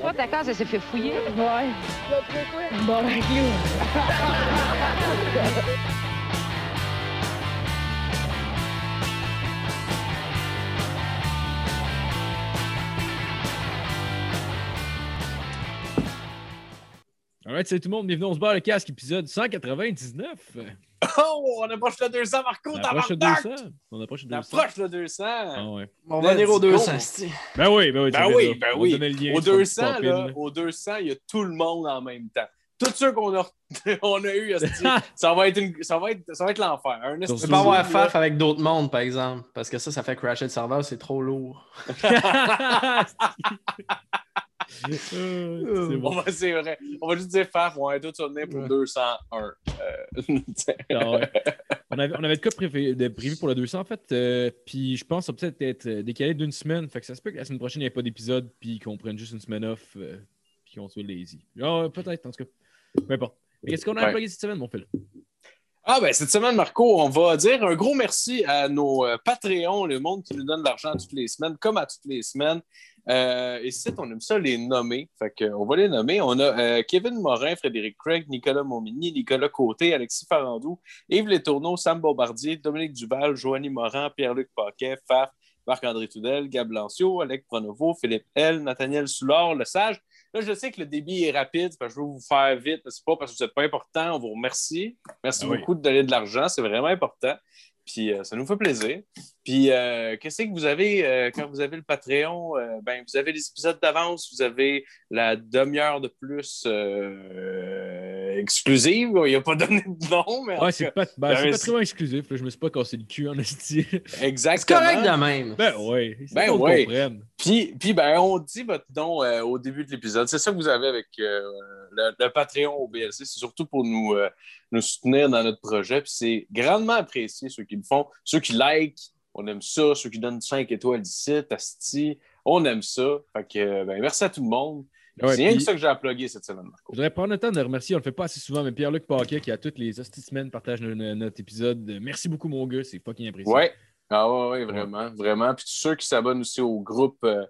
Toi, ta case, elle s'est fait fouiller. Ouais. Bon, Alright, salut tout le monde, bienvenue, on se barre le casque, épisode 199. Oh, on approche le 200, Marco, On approche le tabarnak! 200. On approche le On 200. approche le 200. Ah ouais. On va venir au Let's 200. go. c'ti. Ben oui, ben oui. Ben oui, ben On oui. donnait le lien, Au tu vas 200, pop in, là, au 200, il y a tout le monde en même temps. Tous ceux qu'on a, on a eu, ça va être, une- ça va être, ça va être l'enfer. Esti Tu peux pas avoir. FAF avec d'autres mondes, par exemple. Parce que ça, ça fait crasher le serveur, c'est trop lourd. C'est On bon. va, c'est vrai. On va juste dire FAF, on va tout venir pour Ouais. 201. Euh, Ah ouais. On avait, on avait de quoi prévu, de prévu pour le 200 en fait. euh, puis je pense que ça peut-être être euh, décalé d'une semaine. Fait que ça se peut que la semaine prochaine, il n'y ait pas d'épisode. Puis qu'on prenne juste une semaine off. euh, puis qu'on soit lazy. Ouais, peut-être, en tout cas. Peu importe. Mais Qu'est-ce qu'on a Ouais. cette semaine, mon Phil? Ah ben cette semaine, Marco, on va dire un gros merci à nos euh, Patreons, le monde qui nous donne de l'argent toutes les semaines, comme à toutes les semaines. Euh, et c'est, on aime ça les nommer. Fait que, on va les nommer. On a euh, Kevin Morin, Frédéric Craig, Nicolas Momini, Nicolas Côté, Alexis Farandou, Yves Letourneau, Sam Bombardier, Dominique Duval, Joanie Morin, Pierre-Luc Paquet, Faf, Marc-André Toudel, Gab Lancio, Alec Pronovo, Philippe L, Nathaniel Soulard, Le Sage. Là, je sais que le débit est rapide, parce que je veux vous faire vite, mais c'est pas parce que vous n'êtes pas important. On vous remercie. Merci Ah oui. beaucoup de donner de l'argent, c'est vraiment important. Puis euh, ça nous fait plaisir. Puis euh, qu'est-ce que vous avez euh, quand vous avez le Patreon? Ben, vous avez les épisodes d'avance, vous avez la demi-heure de plus exclusive. Il n'a pas donné de nom, mais Ouais, c'est pas, ben, ben, c'est pas c'est- très exclusif. là. Je me suis pas cassé le cul en. C'est exactement. correct de même. ben ouais. C'est Ben comprenne. Puis, puis ben, on dit votre nom euh, au début de l'épisode. C'est ça que vous avez avec euh, le, le Patreon au BLC. C'est surtout pour nous, euh, nous soutenir dans notre projet. Puis c'est grandement apprécié ceux qui le font. Ceux qui like, on aime ça. Ceux qui donnent 5 étoiles d'ici, Asti, on aime ça. Fait que, ben, merci à tout le monde. Ouais, c'est rien puis- que ça que j'ai à cette semaine, Marco. Je voudrais prendre le temps de remercier, on le fait pas assez souvent, mais Pierre-Luc Paquet qui a toutes les hosties semaines partage no- no- notre épisode. Merci beaucoup, mon gars, c'est fucking apprécié. Ouais. Ah ouais, ouais, vraiment, vraiment. Puis tous ceux qui s'abonnent aussi au groupe euh,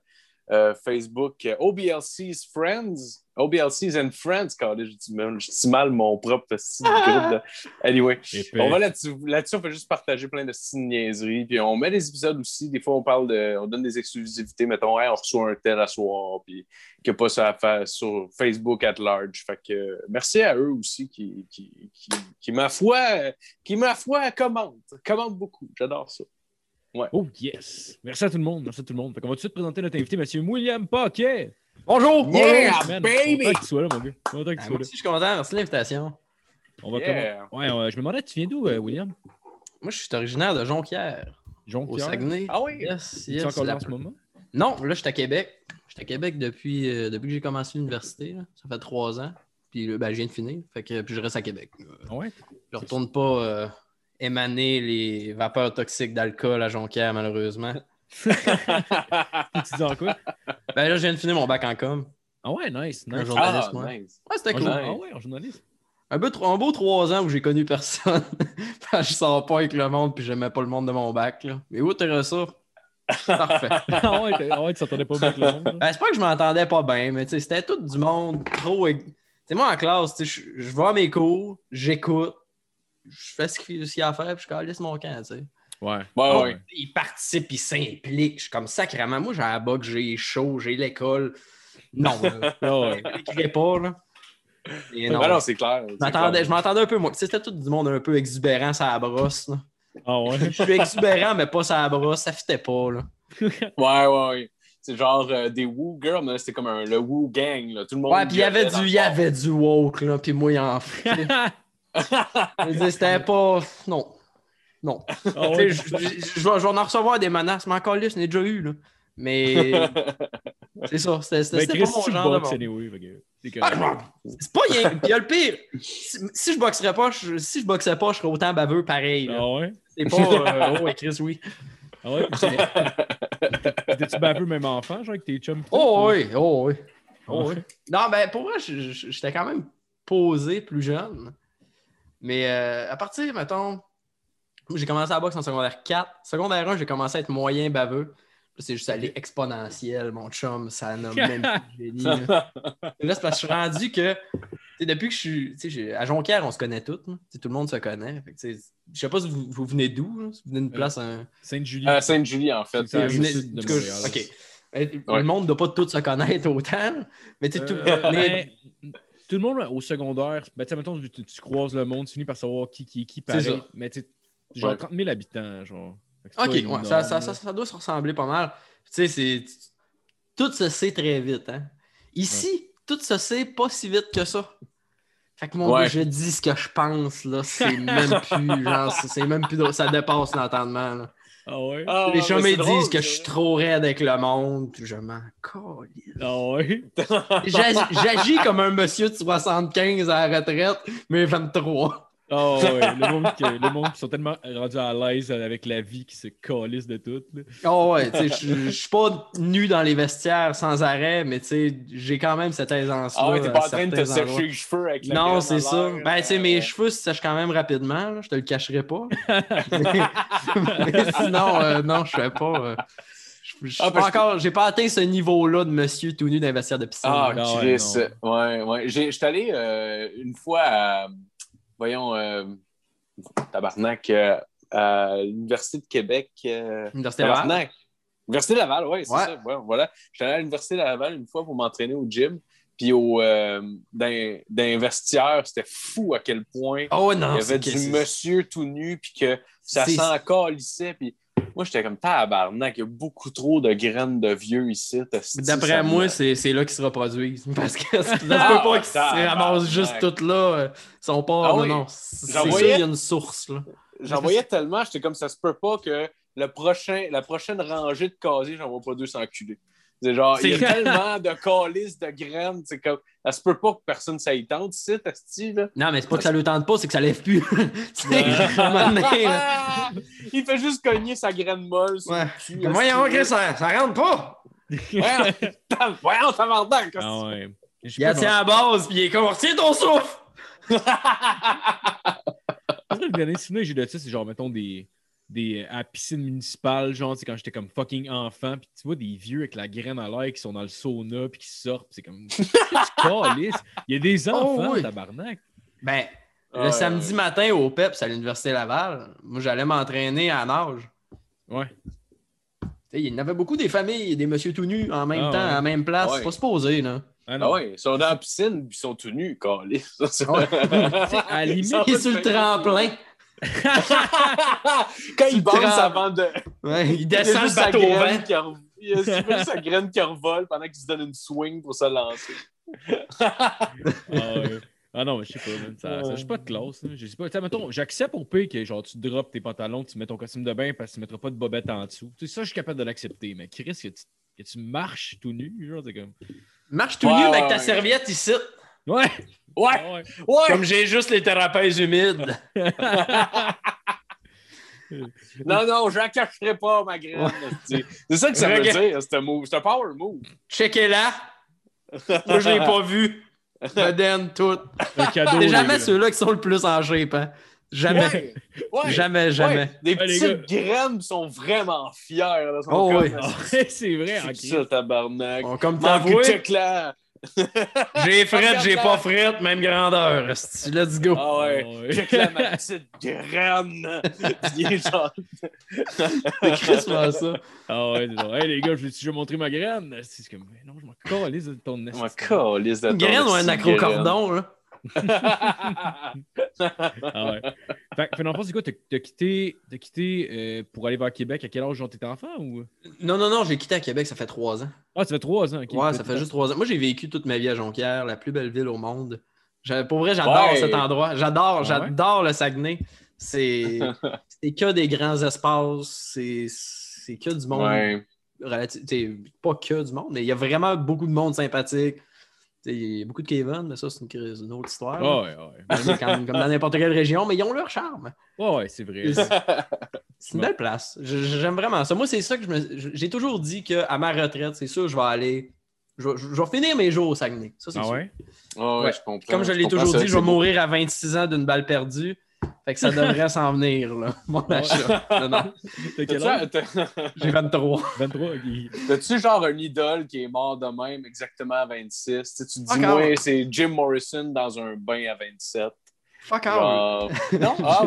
euh, Facebook euh, OBLC's Friends, OBLC's and Friends, quand je dis, mal- je dis mal mon propre petit groupe. De... Anyway, Épais. on va là-dessus. Là-dessus, on fait juste partager plein de niaiseries. Puis on met des épisodes aussi. Des fois, on parle de. On donne des exclusivités. Mettons, Hey, on reçoit un tel à soir. Puis qu'il n'y a pas ça à faire sur Facebook at large. Fait que merci à eux aussi qui, qui, qui, qui ma foi, qui, ma foi, commentent. Commentent beaucoup. J'adore ça. Oh yes! Merci à tout le monde, merci à tout le monde. Fait qu'on va tout de suite présenter notre invité, M. William Paquet. Bonjour! Yeah, Bonjour, baby! Content que tu sois là, mon gars. Content que tu Ah, sois moi là. aussi, je suis content. Merci de l'invitation. On va Yeah. comment- Ouais, ouais, je me demandais, tu viens d'où, euh, William? Moi, je suis originaire de Jonquière, au Jonquière. Saguenay. Ah oui? Yes, Tu es encore là en ce moment? Non, là, je suis à Québec. Je suis à Québec depuis, euh, depuis que j'ai commencé l'université. là. Ça fait trois ans. Puis là, ben, je viens de finir. Fait que, puis je reste à Québec. Euh, Ah ouais? Je retourne pas euh, émaner les vapeurs toxiques d'alcool à Jonquière, malheureusement. tu dis en quoi? Ben là, je viens de finir mon bac en com. Ah ouais, nice, Un nice. jour. Ah, journaliste, moi. nice. Ouais, c'était cool. Ah ouais, en journaliste. Un, beau, un beau trois ans où j'ai connu personne. je sors pas avec le monde puis j'aimais pas le monde de mon bac. Là. Mais où t'aurais ça? Parfait. ah ouais, t'es- ah ouais, tu s'entendais pas bien avec le monde. Ben, c'est pas que je m'entendais pas bien, mais tu sais, c'était tout du monde trop. Tu sais, moi en classe, tu sais, je je vais à mes cours, j'écoute, je fais ce qu'il ce qu'il y a à faire, puis je calisse mon camp, tu sais. Ouais. Ouais, ouais. Ils participent, ils s'impliquent. Je suis comme sacrément. Moi, j'ai la boc, j'ai chaud, j'ai l'école. Non, là. Ah ouais. Je n'écrirais pas, là. Et non. Ben non, c'est clair. Je m'entendais un peu, moi. Tu sais, C'était tout du monde un peu exubérant, ça la brosse. Là. Ah ouais. Je suis exubérant, mais pas ça la brosse, ça fitait pas. Là. Ouais, ouais, ouais. C'est genre euh, des Woo Girls, mais là, c'était comme un, le Woo Gang. Là. Tout le monde. Ouais, puis il y avait du, il y avait du woke, là, puis moi, il en fait. C'était pas. Non. Non. Ah Tu ouais. sais, Je je- je vais en recevoir des menaces, mais encore là, je n'ai déjà eu. Là. Mais c'est ça, c'était pas mon genre de boxes monde. anyway. C'est Ah, pas rien. Puis le pire. Si, si je boxerais pas, je, si je boxais pas, je serais autant baveux pareil. là. Ah ouais? C'est pas. euh, oh, ouais, Chris, oui. Ah ouais? T'étais-tu baveux même enfant, genre avec tes chums? Oh oui, oh oui. Oh, Oh, oui. Non, ben pour moi, j'étais quand même posé plus jeune. Mais euh, à partir, mettons, j'ai commencé à boxe en secondaire 4. Secondaire 1, j'ai commencé à être moyen baveux. c'est juste allé exponentiel, mon chum. Ça n'a même plus de génie. Là, Là, c'est parce que je suis rendu que, tu sais, depuis que je suis. À Jonquière, on se connaît tous. Tout le monde se connaît. Que, tu sais, Je sais pas si vous, vous venez d'où. si vous venez d'une place. un- Sainte-Julie. À Sainte-Julie, en fait. Venez- de cas. OK. Euh, Ouais. Le monde ne doit pas tous se connaître autant. Mais tu sais, tout- Euh, mais- ben, tout le monde au secondaire, ben, mettons, tu, tu croises le monde, tu finis par savoir qui qui est qui pareil. ça. Mais tu genre Ouais. 30 000 habitants, genre. OK, ouais, énorme, ça, ça, ça, doit se ressembler pas mal. Tu sais, c'est. Tout se sait très vite. Hein? Ici, tout se sait pas si vite que ça. Fait que mon gars, je dis ce que je pense, là, c'est même plus, genre, c'est même plus, ça dépasse l'entendement, là. Ah ouais? Ah, Les chums, drôle, disent que je suis trop raide avec le monde, je m'en calisse. Ah ouais? J'agis j'agis comme un monsieur de 75 à la retraite, mais 23. Ah ouais, le monde, qui, le monde qui sont tellement rendus à l'aise avec la vie qui se calissent de tout. là. Oh ouais, tu sais, je suis pas nu dans les vestiaires sans arrêt, mais tu sais, j'ai quand même cette aisance-là. Ah ouais, t'es pas en train de te endroits. sécher les cheveux avec la Non, c'est ça. Ben, tu sais, euh, mes cheveux se sèchent quand même rapidement, là, je te le cacherai pas. mais, sinon, euh, non, je fais pas. euh, je- Ah, pas encore, j'ai pas atteint ce niveau-là de monsieur tout nu dans les vestiaires de piscine. Ah. Ah Chris. Ouais, ouais. J'étais allé euh, une fois à, voyons, euh, tabarnak, euh, à l'Université de Québec. euh, Université Laval. tabarnak. Université de Laval, oui, c'est Ouais. ça. Ouais, voilà. J'étais allé à l'Université de Laval une fois pour m'entraîner au gym. Puis au, euh, dans, dans c'était fou à quel point Oh il non, y avait du monsieur tout nu, puis que ça s'en calissait. Puis moi, j'étais comme tabarnak, il y a beaucoup trop de graines de vieux ici. D'après moi, c'est c'est là qu'ils se reproduisent. Parce que ça se peut Ah, pas qu'ils se ramassent juste toutes là. Ils sont pas. Ah non, oui. non. C'est sûr, il y a une source. Là. J'en voyais tellement, j'étais comme ça se peut pas que le prochain, la prochaine rangée de casiers, j'en vois pas deux s'enculer. C'est genre, il y a C'est- tellement de calices, de graines, c'est comme, ça se peut pas que personne s'aille tente ici, Asti, là. Non, mais c'est pas que ça le tente pas, c'est que ça lève plus. Il fait juste cogner sa graine molle. sur Ouais. le cul, Comme, Voyons. Chris, ça, ça rentre pas. Voyons, voyons, tabarnak, asti. Ah ouais. Il a tient à la base, puis il est comme, retiens ton souffle. le dernier souvenir que j'ai de ça, c'est genre, mettons, des. Des, à la piscine municipale, genre, c'est quand j'étais comme fucking enfant, puis tu vois des vieux avec la graine à l'air qui sont dans le sauna, puis qui sortent, puis c'est comme. Il y a des enfants, Oh, oui. tabarnak. Ben, le Ouais. samedi matin au PEPS à l'Université Laval, moi, j'allais m'entraîner à nage. Ouais. Tu sais, Il y en avait beaucoup des familles, des monsieur tout nus en même Ah, temps, ouais. à la même place. Ouais. C'est pas supposé, là. Ah non. Ah ouais, ils sont dans la piscine, puis ils sont tout nus, calice. Ouais. à la limite, Ils sont Il est sur le tremplin. Quand il bounce trembles. avant de. Ouais, il descend le sa bateau au vent. graine qui re- Il y a sa graine qui revole pendant qu'il se donne une swing pour se lancer. Ah, ouais. Ah non, mais je sais pas, man. Ça, ça, je suis pas de classe. hein. Je sais pas. Mettons, j'accepte au pire que genre tu drops tes pantalons, tu mets ton costume de bain parce que tu mettras pas de bobette en dessous. Tu sais, ça, je suis capable de l'accepter. Mais Chris, que tu, que tu marches tout nu, genre, c'est comme. Marche tout Ouais, nu ouais, avec ta ouais. serviette ici. Ouais! Ouais, Ah ouais. ouais! Comme j'ai juste les trapèzes humides. Non, non, je la cacherai pas, ma graine. C'est ça que ça veut dire, ce move. C'est un power move. Checkez-la. Moi, je l'ai pas vu. Bedaine, tout. Un. C'est jamais ceux-là qui sont le plus en shape, hein. Jamais. Ouais, ouais, Jamais, jamais. ouais. Les petites graines sont vraiment fières. Là, sont Oh, comme, oui. C'est vrai, C'est ok. ça, tabarnak. Bon, comme Manque t'avoues, check là. J'ai frette, j'ai pas frette, même grandeur. Let's go. Ah ouais. Là, ma petite graine. Puis genre. C'est ça. Ah ouais, c'est genre, hey les gars, je vais déjà montrer ma graine? C'est comme, non, je m'en calisse de ton nest. Je m'en calisse de Une ton graine ou un acrocordon, là? Ah ouais. Fait, fait dans le fond, c'est quoi? T'as t'as quitté, t'as quitté euh, pour aller vers Québec à quel âge, genre, t'étais enfant ou? Non, non, non, j'ai quitté à Québec, ça fait trois ans. Ah, ça fait trois ans. ok. Ouais, ça fait juste trois ans. Moi, j'ai vécu toute ma vie à Jonquière, la plus belle ville au monde. Pour vrai, j'adore Ouais. cet endroit. J'adore, ouais? j'adore le Saguenay. C'est c'est que des grands espaces, c'est c'est que du monde. Ouais. pas que du monde, mais il y a vraiment beaucoup de monde sympathique. Il y a beaucoup de Kevin, mais ça, c'est une, crise- une autre histoire. Ah ouais, ouais. C'est comme, comme dans n'importe quelle région, mais ils ont leur charme. Ouais, ouais, c'est vrai. C'est une belle place. J'aime vraiment ça. Moi, c'est ça que je me. je- J'ai toujours dit qu'à ma retraite, c'est sûr, je vais aller. Je vais, je vais finir mes jours au Saguenay. Ça, c'est Ah sûr. ouais? Ouais, Ouais. je comprends. Comme je l'ai toujours ça, dit, je vais mourir à 26 ans d'une balle perdue. Fait que ça devrait s'en venir, là, mon achat. Non, non, T'as quel âge? T'as- t'as- j'ai 23. 23. ok. T'as-tu genre un idole qui est mort de même exactement à 26? Tu, te dis, ouais, c'est Jim Morrison dans un bain à 27. Fuck off. Genre- Non? Ah.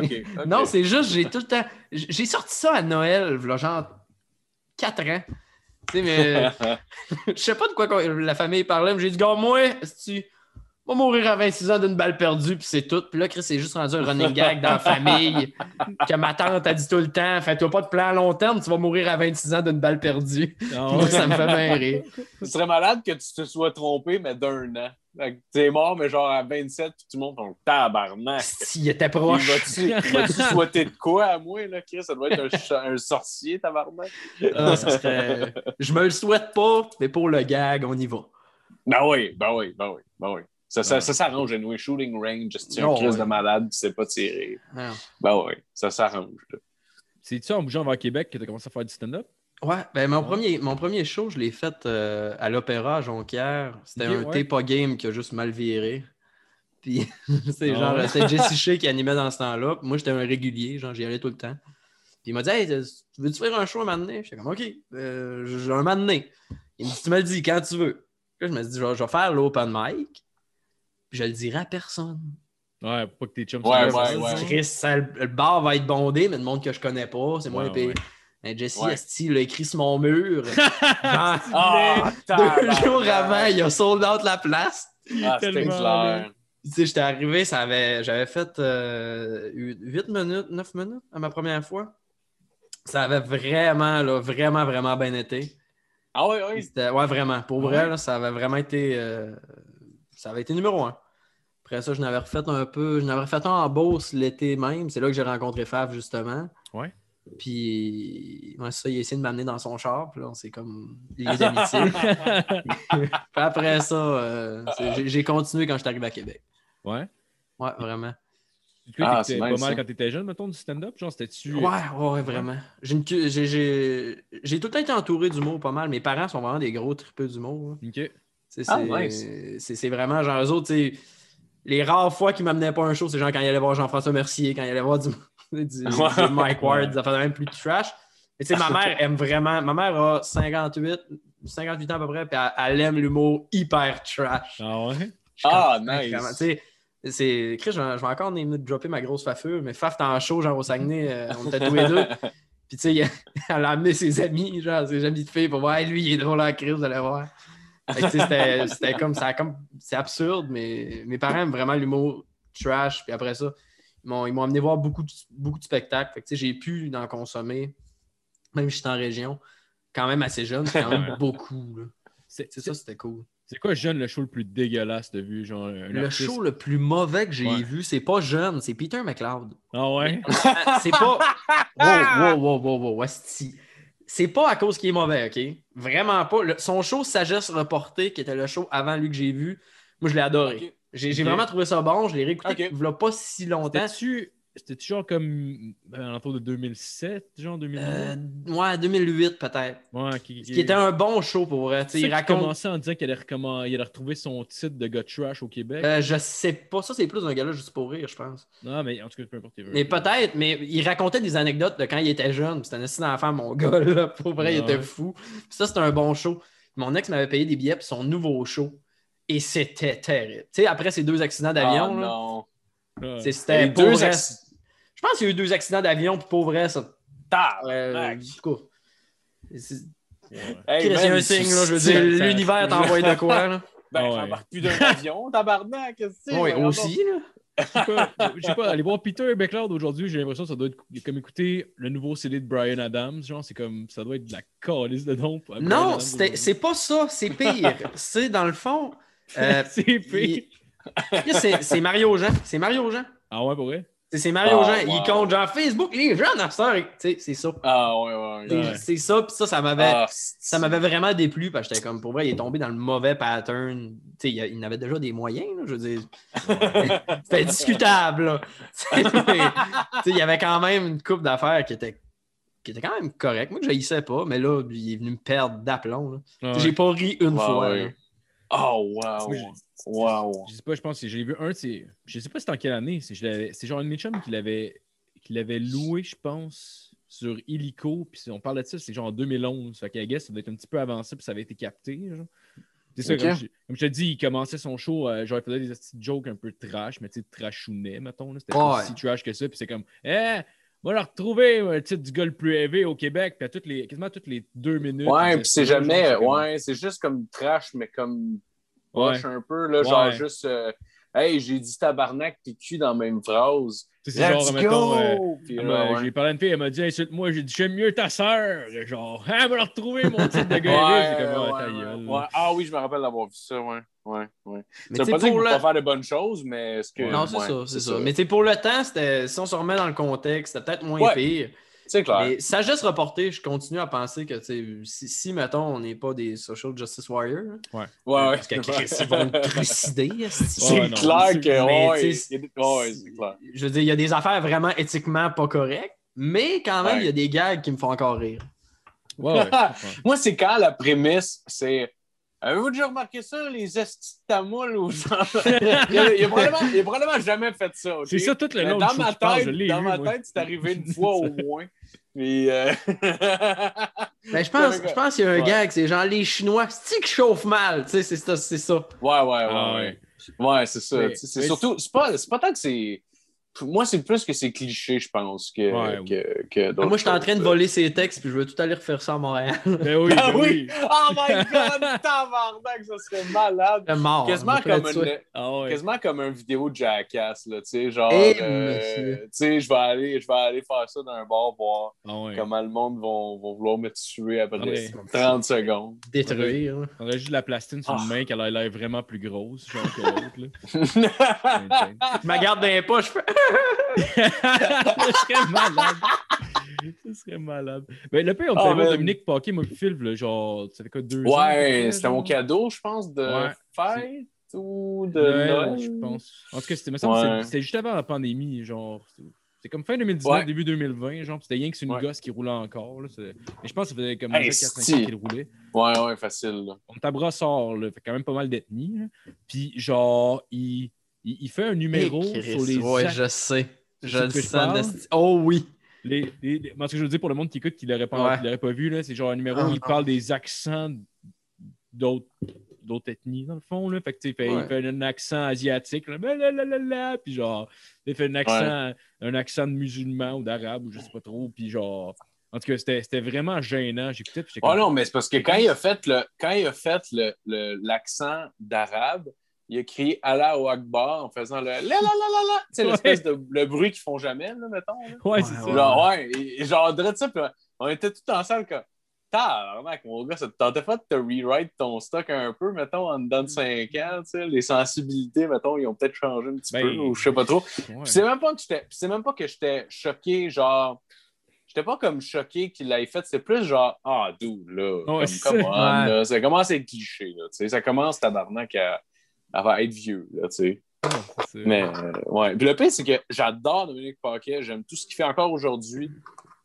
Non, c'est juste, j'ai tout le temps. J'ai sorti ça à Noël, genre 4 ans. Tu sais, mais je sais pas de quoi la famille parlait, mais j'ai dit, gars, moi, tu va mourir à 26 ans d'une balle perdue, puis c'est tout. Puis là, Chris, c'est juste rendu un running gag dans la famille que ma tante a dit tout le temps fais-toi pas de plan à long terme, tu vas mourir à 26 ans d'une balle perdue. Ah Moi, ça me fait bien rire. Ce serait malade que tu te sois trompé, mais d'un an. Fait que T'es mort, mais genre à 27, puis tout le monde ton tabarnak. S'il était proche. Vas-tu souhaiter de quoi à moi, là, Chris? Ça doit être un, sorcier, tabarnak. Ah, ça serait... Je me le souhaite pas, mais pour le gag, on y va. Ben oui, ben oui, ben oui, ben oui. Ça, ça, Ouais. ça s'arrange, anyway. Shooting range, c'est un ouais. de malade, tu sais pas tirer. Ah. Ben oui, ça s'arrange. C'est-tu en bougeant vers Québec que t'as commencé à faire du stand-up? Ouais, ben mon, premier, mon premier show, je l'ai fait euh, à l'Opéra à Jonquière. C'était un ouais. tape game qui a juste mal viré. Puis c'est Ah genre, c'était Jesse Shea qui animait dans ce temps-là. Puis Moi, j'étais un régulier, genre j'y allais tout le temps. Puis il m'a dit Hey, tu veux-tu faire un show un moment donné? J'étais comme OK, euh, j'ai un moment donné. Il me dit Tu me le dis quand tu veux. Puis là, je me suis dit, je vais, je vais faire l'open mic. Je le dirai à personne. Ouais, pour pas que tes chums Ouais, ouais, ouais. Chris, ça- le, bar va être bondé, mais le monde que je connais pas, c'est moi Ouais, ouais. Ben, Jesse, Ouais. esti, il a écrit sur mon mur. Genre, Ah, deux jours avant, il a sold out la place. Ah, c'était Tellement, clair. Tu sais, j'étais arrivé, ça avait, j'avais fait euh, 8 minutes, 9 minutes à ma première fois. Ça avait vraiment, là, vraiment, vraiment bien été. Ah oui, oui. Ouais, vraiment. Pour vrai, là, ça avait vraiment été. euh, ça avait été numéro un. Après ça, je n'avais refait un peu. Je n'avais refait un en Beauce l'été même. C'est là que j'ai rencontré Fave, justement. Ouais. Puis, ouais, ça, il a essayé de m'amener dans son char. Puis là, on s'est comme liés d'amitié. Puis après ça, euh, j'ai- continué quand je suis arrivé à Québec. Ouais. Ouais, vraiment. Tu Ah, c'est pas mal ça. quand t'étais jeune, mettons, du stand-up? Genre, c'était-tu. Ouais, ouais, ouais, vraiment. J'ai tout le temps été entouré d'humour pas mal. Mes parents sont vraiment des gros tripeux d'humour. là. Ok. Ah, c'est nice. vraiment genre eux autres, les rares fois qu'ils m'amenaient pas un show, c'est genre quand ils allaient voir Jean-François Mercier, quand ils allaient voir du, du, du Mike Ward, ça fait même plus de trash. Mais tu sais, ma mère aime vraiment. Ma mère a 58, 58 ans à peu près, puis elle, elle aime l'humour hyper trash. Ah ouais? Ah, nice. C'est. Chris, je vais, encore venir de dropper ma grosse fafure, mais Faf, en show, genre au Saguenay, euh, on était tous les deux. Puis, tu sais, elle a amené ses amis, genre ses amis de filles, pour voir, Hey, lui, il est drôle en crise, vous allez voir. C'était- comme, ça a comme, c'est absurde, mais mes parents aiment vraiment l'humour trash. Puis après ça, ils m'ont ils m'ont amené voir beaucoup de, beaucoup de spectacles. Fait que, tu sais, j'ai pu en consommer, même si j'étais en région, quand même assez jeune, c'est quand même beaucoup. là. C'est ça, c'était cool. c'est quoi, jeune, le show le plus dégueulasse de vue? Genre, Le artiste? show le plus mauvais que j'ai Ouais. vu, c'est pas jeune, c'est Peter McLeod. Ah ouais? C'est pas. Wow, wow, wow, wow, wow, asti. C'est pas à cause qu'il est mauvais, OK? Vraiment pas. Le- Son show Sagesse Reportée, qui était le show avant lui que j'ai vu, moi, je l'ai adoré. J'ai vraiment trouvé ça bon. Je l'ai réécouté il y a pas si longtemps. C'était-tu c'était genre comme ben, autour de 2007, genre 2008? Euh, ouais, 2008 peut-être. ouais, qui, Ce qui était un bon show pour vrai. Tu sais, Il a raconte. commencé en disant qu'il allait, recommen- il allait retrouver son titre de gars trash au Québec. Euh, je sais pas, ça c'est plus un gars-là juste pour rire, je pense. Non, mais en tout cas, peu importe. Mais peut-être, mais il racontait des anecdotes de quand il était jeune. C'était un assis d'enfant, mon gars, là. Pour vrai, il Ouais. était fou. Puis ça, c'était un bon show. Mon ex m'avait payé des billets pour son nouveau show. Et c'était terrible. Tu sais, après ces deux accidents Ah, d'avion, là, non. Ouais. c'est- c'était deux acc- Je pense qu'il y a eu deux accidents d'avion, puis pour vrai, ça. Euh, c'est- Ouais. Hey, man, un signe, là. Je veux dire, l'univers t'envoie de quoi, là? Ben, ouais. plus d'un avion, tabarnak. qu'est-ce que c'est, Oui, aussi, là. Je sais pas, je sais pas, aller voir Peter McLeod aujourd'hui, j'ai l'impression que ça doit être comme écouter le nouveau CD de Brian Adams. Genre, c'est comme, ça doit être de la calice de Brian Non, c'est pas ça, c'est pire. c'est dans le fond. euh, c'est pire. C'est Mario Jean. C'est Mario Jean. Ah ouais, pour vrai? C'est- Mario Ah, Jean. wow. Il compte genre Facebook, les jeunes sais, c'est ça. Ah, ouais, ouais. C'est- ouais. Ouais. C'est ça, puis ça, ça m'avait Ah, ça m'avait vraiment déplu parce que j'étais comme pour vrai, il est tombé dans le mauvais pattern. Tu sais, il, il avait déjà des moyens, là, je veux dire. C'était discutable, là. Sais, sais, il y avait quand même une coupe d'affaires qui était, qui était quand même correcte. Moi, je haïssais pas, mais là, il est venu me perdre d'aplomb. Ah J'ai pas ri une fois. ouais. Oh, wow. Wow. Je sais pas, je pense que j'ai vu un, c'est. Je sais pas c'était en quelle année. C'est c'est genre un de mes chums qui l'avait qui l'avait loué, je pense, sur Illico. Puis on parle de ça, c'est genre en 2011. Fait qu'à guess, ça doit être un petit peu avancé, puis ça avait été capté. genre. C'est ça, comme, je, comme je te dis, il commençait son show, euh, genre, il faisait des petites jokes un peu trash, mais tu sais, trashounet, mettons. là. C'était pas Ouais. si trash que ça, puis c'est comme, eh, moi, le retrouver, le titre du gars le plus élevé au Québec, puis à toutes les, quasiment toutes les deux minutes. Ouais, puis c'est jamais. Ouais, c'est juste comme trash, mais comme Ouais. un peu, là. Genre juste. euh, hey, j'ai dit tabarnak puis cul dans la même phrase. C'est Let's genre, mettons. euh, ouais. J'ai parlé à une fille, elle m'a dit Insulte-moi, j'ai dit J'aime mieux ta sœur. Genre, ah, elle va le retrouver, mon titre de gars. Ouais, C'est comme, ah, ouais, ta ouais, gueule. ouais. Ah oui, je me rappelle d'avoir vu ça, ouais. Ouais, ouais. Mais ça veut pas dire le... faut pas faire de bonnes choses, mais est-ce que. Non, c'est ouais, ça, c'est ça. Mais tu sais, pour le temps, si on se remet dans le contexte, c'était peut-être moins Ouais. pire. C'est clair. Mais sagesse reportée, je continue à penser que si, si, mettons, on n'est pas des social justice warriors, Ouais, ouais. parce que ils vont me trucider. C'est Ouais, clair c'est- que. mais, Ouais, c'est clair. Je veux dire, il y a des affaires vraiment éthiquement pas correctes, mais quand même, Ouais. il y a des gags qui me font encore rire. Moi, c'est quand la prémisse, c'est. Avez-vous déjà remarqué ça, les estis de tamoul ou genre... il, a, il, a probablement, il a probablement jamais fait ça. C'est ça tout le long dans ma tête, je dans ma tête, c'est arrivé une fois au moins. Puis, euh... Ben, je pense, je pense qu'il y a un Ouais. gag, c'est genre les Chinois, c'est qui chauffent mal, tu sais, c'est ça, c'est ça. ouais, ouais, ouais, Ah, ouais. Ouais, c'est ça. Mais- Tu sais, C'est mais surtout, c'est pas, c'est pas tant que c'est. Moi, c'est plus que c'est cliché, je pense, que, Ouais, que, que d'autres Moi, je suis en train de voler ses textes, puis je veux tout aller refaire ça à Montréal. Ben oui, Ah ben oui! Oh my god, tabarnak, ça serait malade! Mort. Quasiment me ferais comme, une, Ah ouais. quasiment comme un vidéo de Jackass, là, tu sais, genre, Eh, euh, tu sais, je vais aller, je vais aller faire ça dans un bar, voir Ah ouais. comment le monde va, vouloir me tuer après Ouais. 30 secondes. Détruire. On aurait juste de la plastine sur Ah. une main qu'elle a l'air vraiment plus grosse, genre que l'autre. là. Je me garde dans les poches, je fais Ce serait malade. Ce serait malade. Ben, le pire, on Ah, peut voir. Dominique Paquet, moi, Phil, genre, ça fait quoi, deux ans? Ouais, c'était mon cadeau, je pense, de Ouais. fête ou de Noël. je pense. En tout cas, c'était, Ouais. juste avant la pandémie, genre. c'est- comme fin 2019, Ouais. début 2020, genre. C'était rien que c'est une Ouais. gosse qui roulait encore. Là, Mais je pense que ça faisait comme Hey, déjà 4-5 si. ans qu'il roulait. Ouais, ouais, facile. Là. On Brossard, là. Fait quand même pas mal d'ethnie. Puis, genre, il, il, il fait un numéro Chris, sur les. Ouais, je sais. Je sais le sens. Oh oui. Les, les, les- moi, ce que je veux dire pour le monde qui écoute, qui l'aurait pas, Ouais. qui l'aurait pas vu, là, c'est genre un numéro Ah, où il non. parle des accents d'autres d'autres ethnies, dans le fond. Là. Fait que, tu sais, fait- Ouais. Il fait un accent asiatique, là, blablabla, puis genre, il fait un accent, un accent de musulman ou d'arabe, ou je sais pas trop, puis genre, en tout cas, c'était c'était vraiment gênant. J'écoutais, puis j'étais Oh non, mais c'est parce que quand il a fait le quand il a fait le, le- l'accent d'arabe, il a crié Allah au Akbar en faisant le la la la la la. Tu sais, Ouais. l'espèce de le bruit qu'ils font jamais, là, mettons. là. Ouais, c'est Ouais, ça. ouais. Genre, ouais, et, et genre, de ça, puis on était tout en salle comme. Tabarnak, mon gars, ça te tentait pas de te rewrite ton stock un peu, mettons, en dedans de 5 ans, tu sais, les sensibilités, mettons, ils ont peut-être changé un petit Ben, peu, ou je sais pas trop. Ouais. Puis c'est même pas que j'étais, c'est même pas que j'étais choqué, genre, j'étais pas comme choqué qu'il l'ait fait, c'est plus genre, ah, d'où, là, comme, c'est come ça. on, Ouais. là, ça commence à être cliché, là, tu sais, ça commence, tabarnak, à, à être vieux, là, tu sais. Ça. Mais, euh, ouais. Puis le pire, c'est que j'adore Dominique Paquet, j'aime tout ce qu'il fait encore aujourd'hui.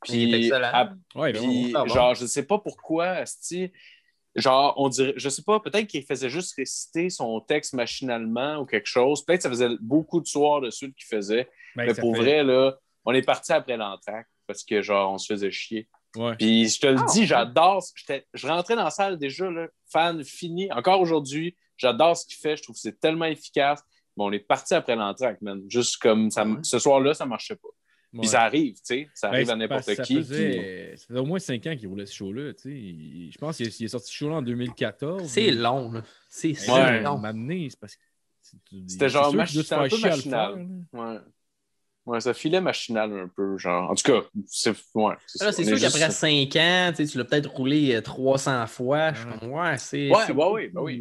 Il est Puis, excellent. à- Ouais, vraiment. puis, Ah, bon. genre, je sais pas pourquoi, asti, genre, on dirait, je sais pas, peut-être qu'il faisait juste réciter son texte machinalement ou quelque chose. Peut-être que ça faisait beaucoup de soirs de suite qu'il faisait. Ben, mais pour fait- vrai, là, on est parti après l'entraque parce que, genre, on se faisait chier. Ouais. Puis, je te le Ah, dis, ouais. j'adore. j'étais- Je rentrais dans la salle déjà, là, fan fini. Encore aujourd'hui, j'adore ce qu'il fait. Je trouve que c'est tellement efficace. Mais on est parti après l'entraque, man. Juste comme ça, Ouais. ce soir-là, ça marchait pas. Ouais. Puis ça arrive, tu sais. Ça Ben, arrive à n'importe qui. Ça puis- faisait, ça faisait au moins 5 ans qu'il roulait ce show-là. tu sais. Je pense qu'il est, sorti ce show-là en 2014. C'est long, là. C'est Ouais, long. m'amener, c'est parce que. C'était genre mach- un peu machinal. Ouais. Ouais, ça filait machinal un peu, genre. En tout cas, c'est ouais, c'est sûr qu'après 5 ans, tu sais, tu l'as peut-être roulé euh, 300 fois. Je suis Ouais. comme, ouais, c'est. Ouais, beaucoup, oui, bah oui.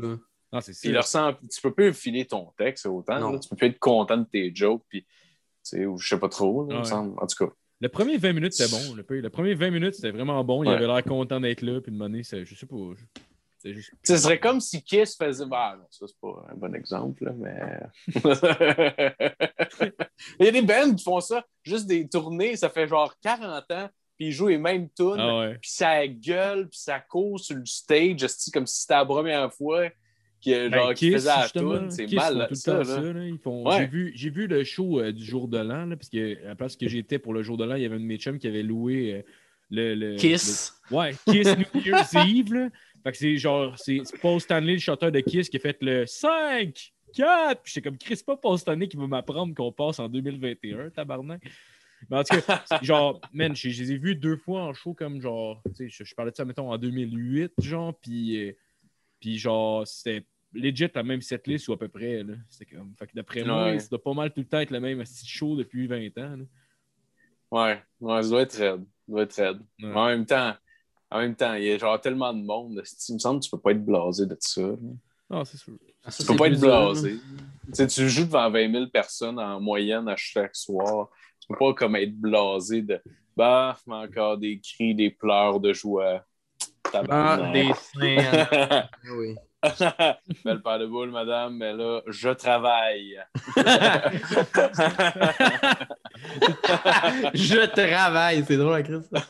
C'est ressent, tu peux plus filer ton texte autant. Là. Tu peux plus être content de tes jokes, puis, tu sais, ou je sais pas trop, là, il me semble. En tout cas. Le premier 20 minutes, c'était bon. Le, le premier 20 minutes, c'était vraiment bon. Il Ouais. avait l'air content d'être là. Puis de monnaie, je sais pas. C'est juste. Ce serait comme si Kiss faisait. Ah non, ça, c'est pas un bon exemple, là, mais. Il y a des bands qui font ça, juste des tournées, ça fait genre 40 ans, puis ils jouent les mêmes tunes, Ah ouais. puis ça gueule, puis ça court sur le stage, comme si c'était la première fois qui, euh, Ben, genre, qui Kiss, faisait la toune. C'est mal, tout le temps là. ça, là. Ils font... Ouais. J'ai vu, j'ai vu le show euh, du jour de l'an, là, parce que à la place que j'étais pour le jour de l'an, il y avait un de mes chums qui avait loué euh, le, le- Kiss. le- Ouais, Kiss New Year's Eve, là. Fait que c'est genre, c'est c'est Paul Stanley, le chanteur de Kiss, qui a fait le 5, 4. Puis j'étais comme, Chris, pas Paul Stanley qui va m'apprendre qu'on passe en 2021, tabarnak. Mais en tout cas, genre, man, je, je les ai vus deux fois en show comme genre, tu sais, je, je parlais de ça, mettons, en 2008, genre, puis, euh, puis genre, c'était legit la même setlist ou à peu près, là. C'était comme, fait que d'après moi, Ouais. ça doit pas mal tout le temps être le même petit show depuis 20 ans, là. Ouais, ouais, ça doit être raide. Ça doit être raide. Ouais. Mais en même temps, en même temps, il y a genre tellement de monde. Il me semble que tu peux pas être blasé de ça. là. Ah, c'est sûr. Ah, ça, Tu peux pas être blasé. Tu sais, tu joues devant 20 000 personnes en moyenne à chaque soir. Tu peux pas comme être blasé de bah, encore des cris, des pleurs de joie. Ah, des scènes. Ah oui. Belle paire de boules, madame, mais là, je travaille. Je travaille, c'est drôle, Chris.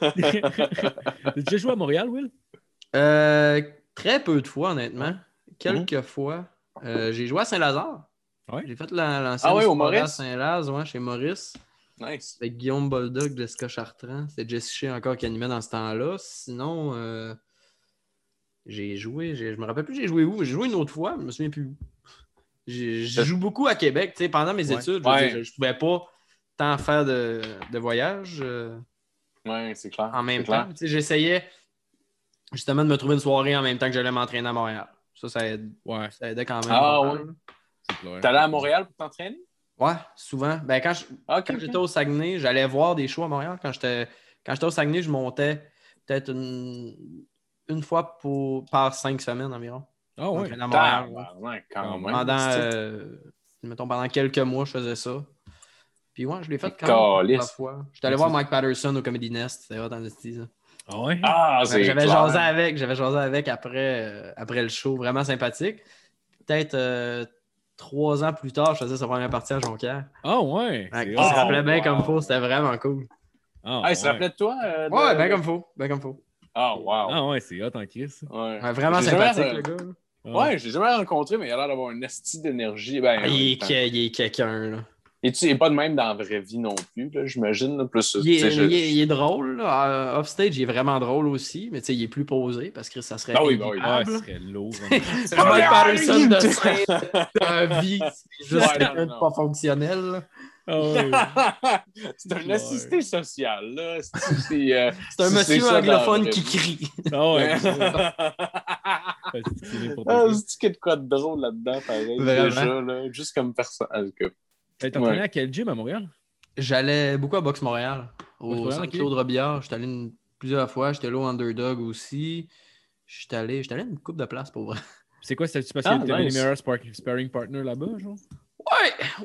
T'as déjà joué à Montréal, Will? Euh, très peu de fois, honnêtement. Quelques fois. Euh, j'ai joué à Saint-Lazare. Ouais. J'ai fait la- l'ancienne Ah au à? Saint-Laz, ouais, chez Maurice. nice. Avec Guillaume Boldock, Jessica Chartrand. C'était Jesse Shea encore qui animait dans ce temps-là. Sinon, euh, j'ai joué, j'ai- je me rappelle plus j'ai joué où. J'ai joué une autre fois, je me souviens plus où. J'ai- Je joue beaucoup à Québec. tu sais, pendant mes Ouais. études, je, Ouais. je pouvais pas tant faire de, de voyages euh, Ouais, c'est clair. en même temps. Tu sais, J'essayais justement de me trouver une soirée en même temps que j'allais m'entraîner à Montréal. Ça, ça, aide- Ouais, ça aidait quand même. Ah, ouais. allé à Montréal pour t'entraîner? Ouais, souvent. Ben, quand je- Ah, j'étais au Saguenay, j'allais voir des shows à Montréal. Quand j'étais quand j'étais au Saguenay, je montais peut-être une, une fois pour, par cinq semaines environ. Ah ouais. Ouais. Tabarnak, quand même. Pendant, euh, mettons, pendant quelques mois, je faisais ça. Puis ouais, je l'ai fait quand même fois. J'étais allé voir Mike Patterson au Comedy Nest. C'était hot esti, ça. Ah ouais? Ah, c'est J'avais jasé avec, j'avais jasé avec après, euh, après le show. Vraiment sympathique. Peut-être euh, trois ans plus tard, je faisais sa première partie à Jonquière. Ah ouais. Ouais, se rappelait bien wow. comme faut, c'était vraiment cool. Ah, Ah, il se ouais. rappelait de toi? euh, de- Ouais, bien comme faut. Ben comme faut. Ah, wow. Ah ouais, c'est hot en crise. Ouais. Ouais, vraiment jamais, sympathique, le gars. Ah. Ouais, je l'ai jamais rencontré, mais il a l'air d'avoir un esti d'énergie. Ben, Ah, il, est, il est quelqu'un, là. Et tu es pas de même dans la vraie vie non plus, là, j'imagine. Plus, Il est, tu sais, je- il est- il est drôle, là. Euh, Offstage, il est vraiment drôle aussi, mais tu sais, il est plus posé parce que ça serait Ah oui, bah oui. Ouais, évitable. ce serait lourd. C'est le Mike Patterson de scène, de vie. C'est juste Ouais, non, non. pas fonctionnel. Ah c'est un Ouais. assisté social, là. C'est c'est, euh, C'est un c'est monsieur anglophone qui crie. Ah ouais. c'est Ah, de quoi de drôle là-dedans, pareil. Déjà, là, juste comme personne. T'as été entraîné Ouais. à quel gym à Montréal? J'allais beaucoup à Boxe Montréal. Au Montréal, centre ok. Claude Robillard. J'étais allé une- plusieurs fois. J'étais là au Underdog aussi. J'étais allé, j'étais allé une coupe de place pour vrai. C'est quoi, c'était-tu parce Ah, que t'avais nice. les meilleurs spar- sparring partners là-bas, genre?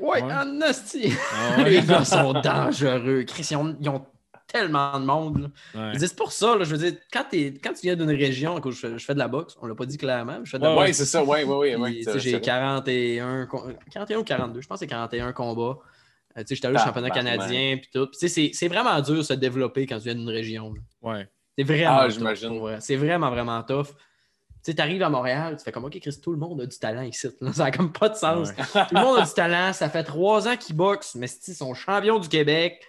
Ouais, ouais, en Les gars sont dangereux. Chris, ils ont, ils ont tellement de monde. Ouais. C'est pour ça, là, je veux dire, quand, tu viens d'une région, je, fais, je fais de la boxe, on l'a pas dit clairement, mais je fais de la Ouais, Ouais, boxe. c'est ça, tu sais, c'est j'ai vrai. 41, com- 41 ou 42, je pense que c'est 41 combats. Euh, sais, J'étais allé au championnat canadien, puis tout. C'est vraiment dur de se développer quand tu viens d'une région. là. Ouais. C'est vraiment Ah, j'imagine. C'est vraiment, vraiment tough. Tu sais, t'arrives à Montréal, tu fais comme, OK, Chris, tout le monde a du talent ici. là. Ça n'a comme pas de sens. Ouais. Tout le monde a du talent. Ça fait trois ans qu'ils boxent, mais ils sont champions du Québec.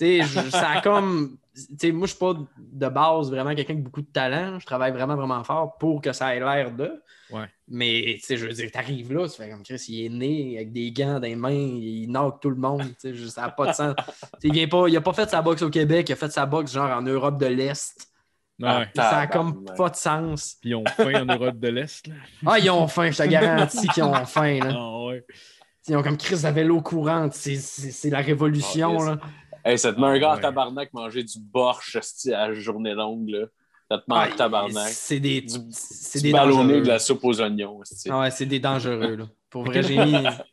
Je- ça a comme. Tu sais, moi, je suis pas de base vraiment quelqu'un avec beaucoup de talent. Je travaille vraiment, vraiment fort pour que ça ait l'air de. Ouais. Mais, je veux dire, t'arrives là, tu fais comme Chris, il est né avec des gants dans les mains, il knock tout le monde. Je- ça n'a pas de sens. Tu sais, il, vient pas, il a pas fait sa boxe au Québec, il a fait sa boxe genre en Europe de l'Est. Ouais. Ça a comme pas de sens. Puis ils ont faim en Europe de l'Est, là. Ah, ils ont faim, je te garantis qu'ils ont faim. Là. Ah ouais. Ils ont comme Chris avait l'eau courante. C'est- C'est c'est la révolution. Oh, yes. là. Hey, ça te met un gars en tabarnak manger du borsch à la journée longue, là. Ça te met en Ah, tabarnak. C'est des, Du, c'est du des ballonné de la soupe aux oignons. Ah ouais, c'est des dangereux. Là. Pour vrai, j'ai mis. Ah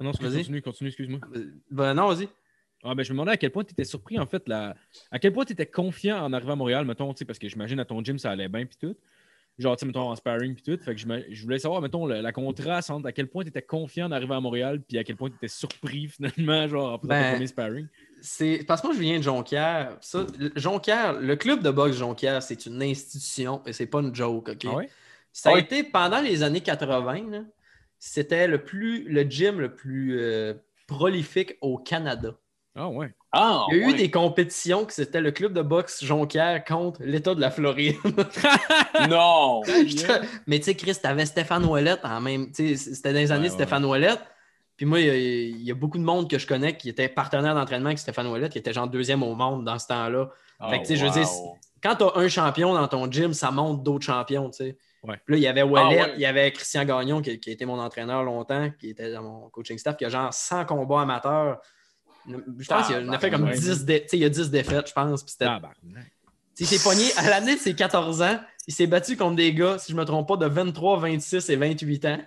non, continue, continue, excuse-moi. Ben non, vas-y. Ah, ben, je me demandais à quel point tu étais surpris, en fait, là. à quel point tu étais confiant en arrivant à Montréal, mettons, parce que j'imagine à ton gym, ça allait bien, puis tout. Genre, tu sais, mettons, en sparring, puis tout. Fait que je voulais savoir, mettons, la contraste entre à quel point tu étais confiant en arrivant à Montréal, puis à quel point tu étais surpris, finalement, genre, en faisant Ben, ton premier sparring. C'est parce que moi, je viens de Jonquière. Ça, le- Jonquière, le club de boxe Jonquière, c'est une institution et c'est pas une joke, OK? Ah ouais? Ça a été pendant les années 80, là, c'était le plus le gym le plus euh, prolifique au Canada. Ah ouais. Ah, Il y a eu des compétitions que c'était le club de boxe Jonquière contre l'État de la Floride. Non! Mais tu sais, Chris, t'avais Stéphane Ouellette en même. tu sais, C'était dans les années Ouais, Stéphane Ouellette. Puis moi, il y, a, il y a beaucoup de monde que je connais qui était partenaire d'entraînement avec Stéphane Ouellette, qui était genre deuxième au monde dans ce temps-là. Fait que, tu sais, je veux dire. Quand tu as un champion dans ton gym, ça monte d'autres champions, tu sais. Ouais. Puis là, il y avait Ouellette, Ah ouais. il y avait Christian Gagnon, qui, qui a été mon entraîneur longtemps, qui était dans mon coaching staff, qui a genre 100 combats amateurs. Je pense qu'il en a fait comme ouais. 10, dé- tu sais, il y a 10 défaites, je pense. Puis c'était Tabarnak. il s'est pogné à l'année de ses 14 ans. Il s'est battu contre des gars, si je ne me trompe pas, de 23, 26 et 28 ans.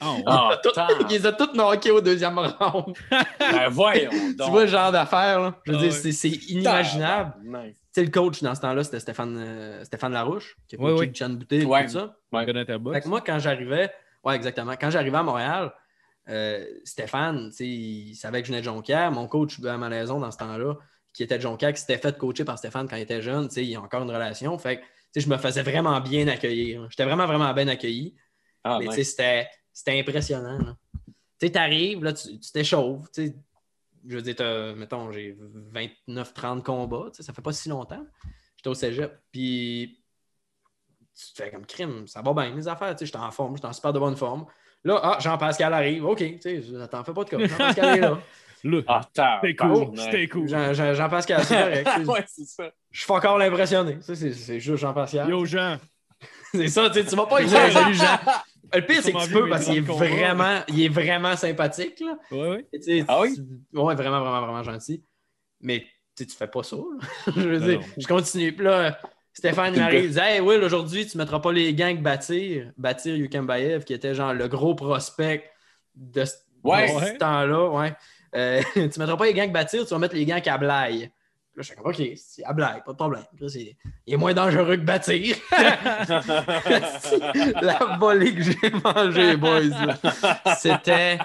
Ah ouais. Ah, Tout- il les a tous knockés au deuxième round. Ben, voyons tu vois le genre d'affaire, là? Je veux Ah dire, c'est- c'est inimaginable. Le coach dans ce temps-là, c'était Stéphane, euh, Stéphane Larouche, qui a coaché ouais. Chan Boutet et tout ça. Fait que moi, quand j'arrivais, ouais, exactement. Quand j'arrivais à Montréal, euh, Stéphane, tu sais, il savait que je venais de Jonquière. Mon coach à Malaison dans ce temps-là, qui était de Jonquière, qui s'était fait coacher par Stéphane quand il était jeune, tu sais, il y a encore une relation. Fait que, tu sais, je me faisais vraiment bien accueillir. J'étais vraiment, vraiment bien accueilli. Ah, Mais tu nice. sais, c'était, c'était impressionnant. là. Tu sais, t'arrives, là, tu tu t'échauffes. Je veux dire, mettons, j'ai 29-30 combats. Ça fait pas si longtemps. J'étais au cégep. Puis, tu te fais comme crime. Ça va bien, les affaires. Tu sais, j'étais en forme. J'étais en super de bonne forme. Là, ah, Jean-Pascal arrive. OK, tu sais, t'en fais pas de cas. Jean-Pascal est là. Là, Ah, c'était tabarnak. cool. C'était cool. Jean- Jean- Jean-Pascal, c'est correct. tu sais. ouais, c'est ça. Je suis encore l'impressionné. Ça, c'est c'est juste Jean-Pascal. Yo, Jean. C'est ça, tu sais, tu vas pas dire salut Jean. Le pire, c'est que tu peux parce qu'il est vraiment, il est vraiment sympathique. Là. Ouais, ouais. Ah oui? tu- Ouais, vraiment, vraiment, vraiment gentil. Mais tu fais pas ça. je veux Non, dire, non. je continue. Puis là, Stéphane il m'arrive, il dit Hey, Will, aujourd'hui, tu mettras pas les gangs Bâtir. Bâtir Yukembayev, qui était genre le gros prospect de, ce- Ouais. de ce temps-là. Ouais. Euh, tu mettras pas les gangs Bâtir, tu vas mettre les gangs Kablaï. Là, je suis comme, OK, c'est à blague, pas de problème. Là, il est moins dangereux que bâtir. la volée que j'ai mangée, boys. C'était.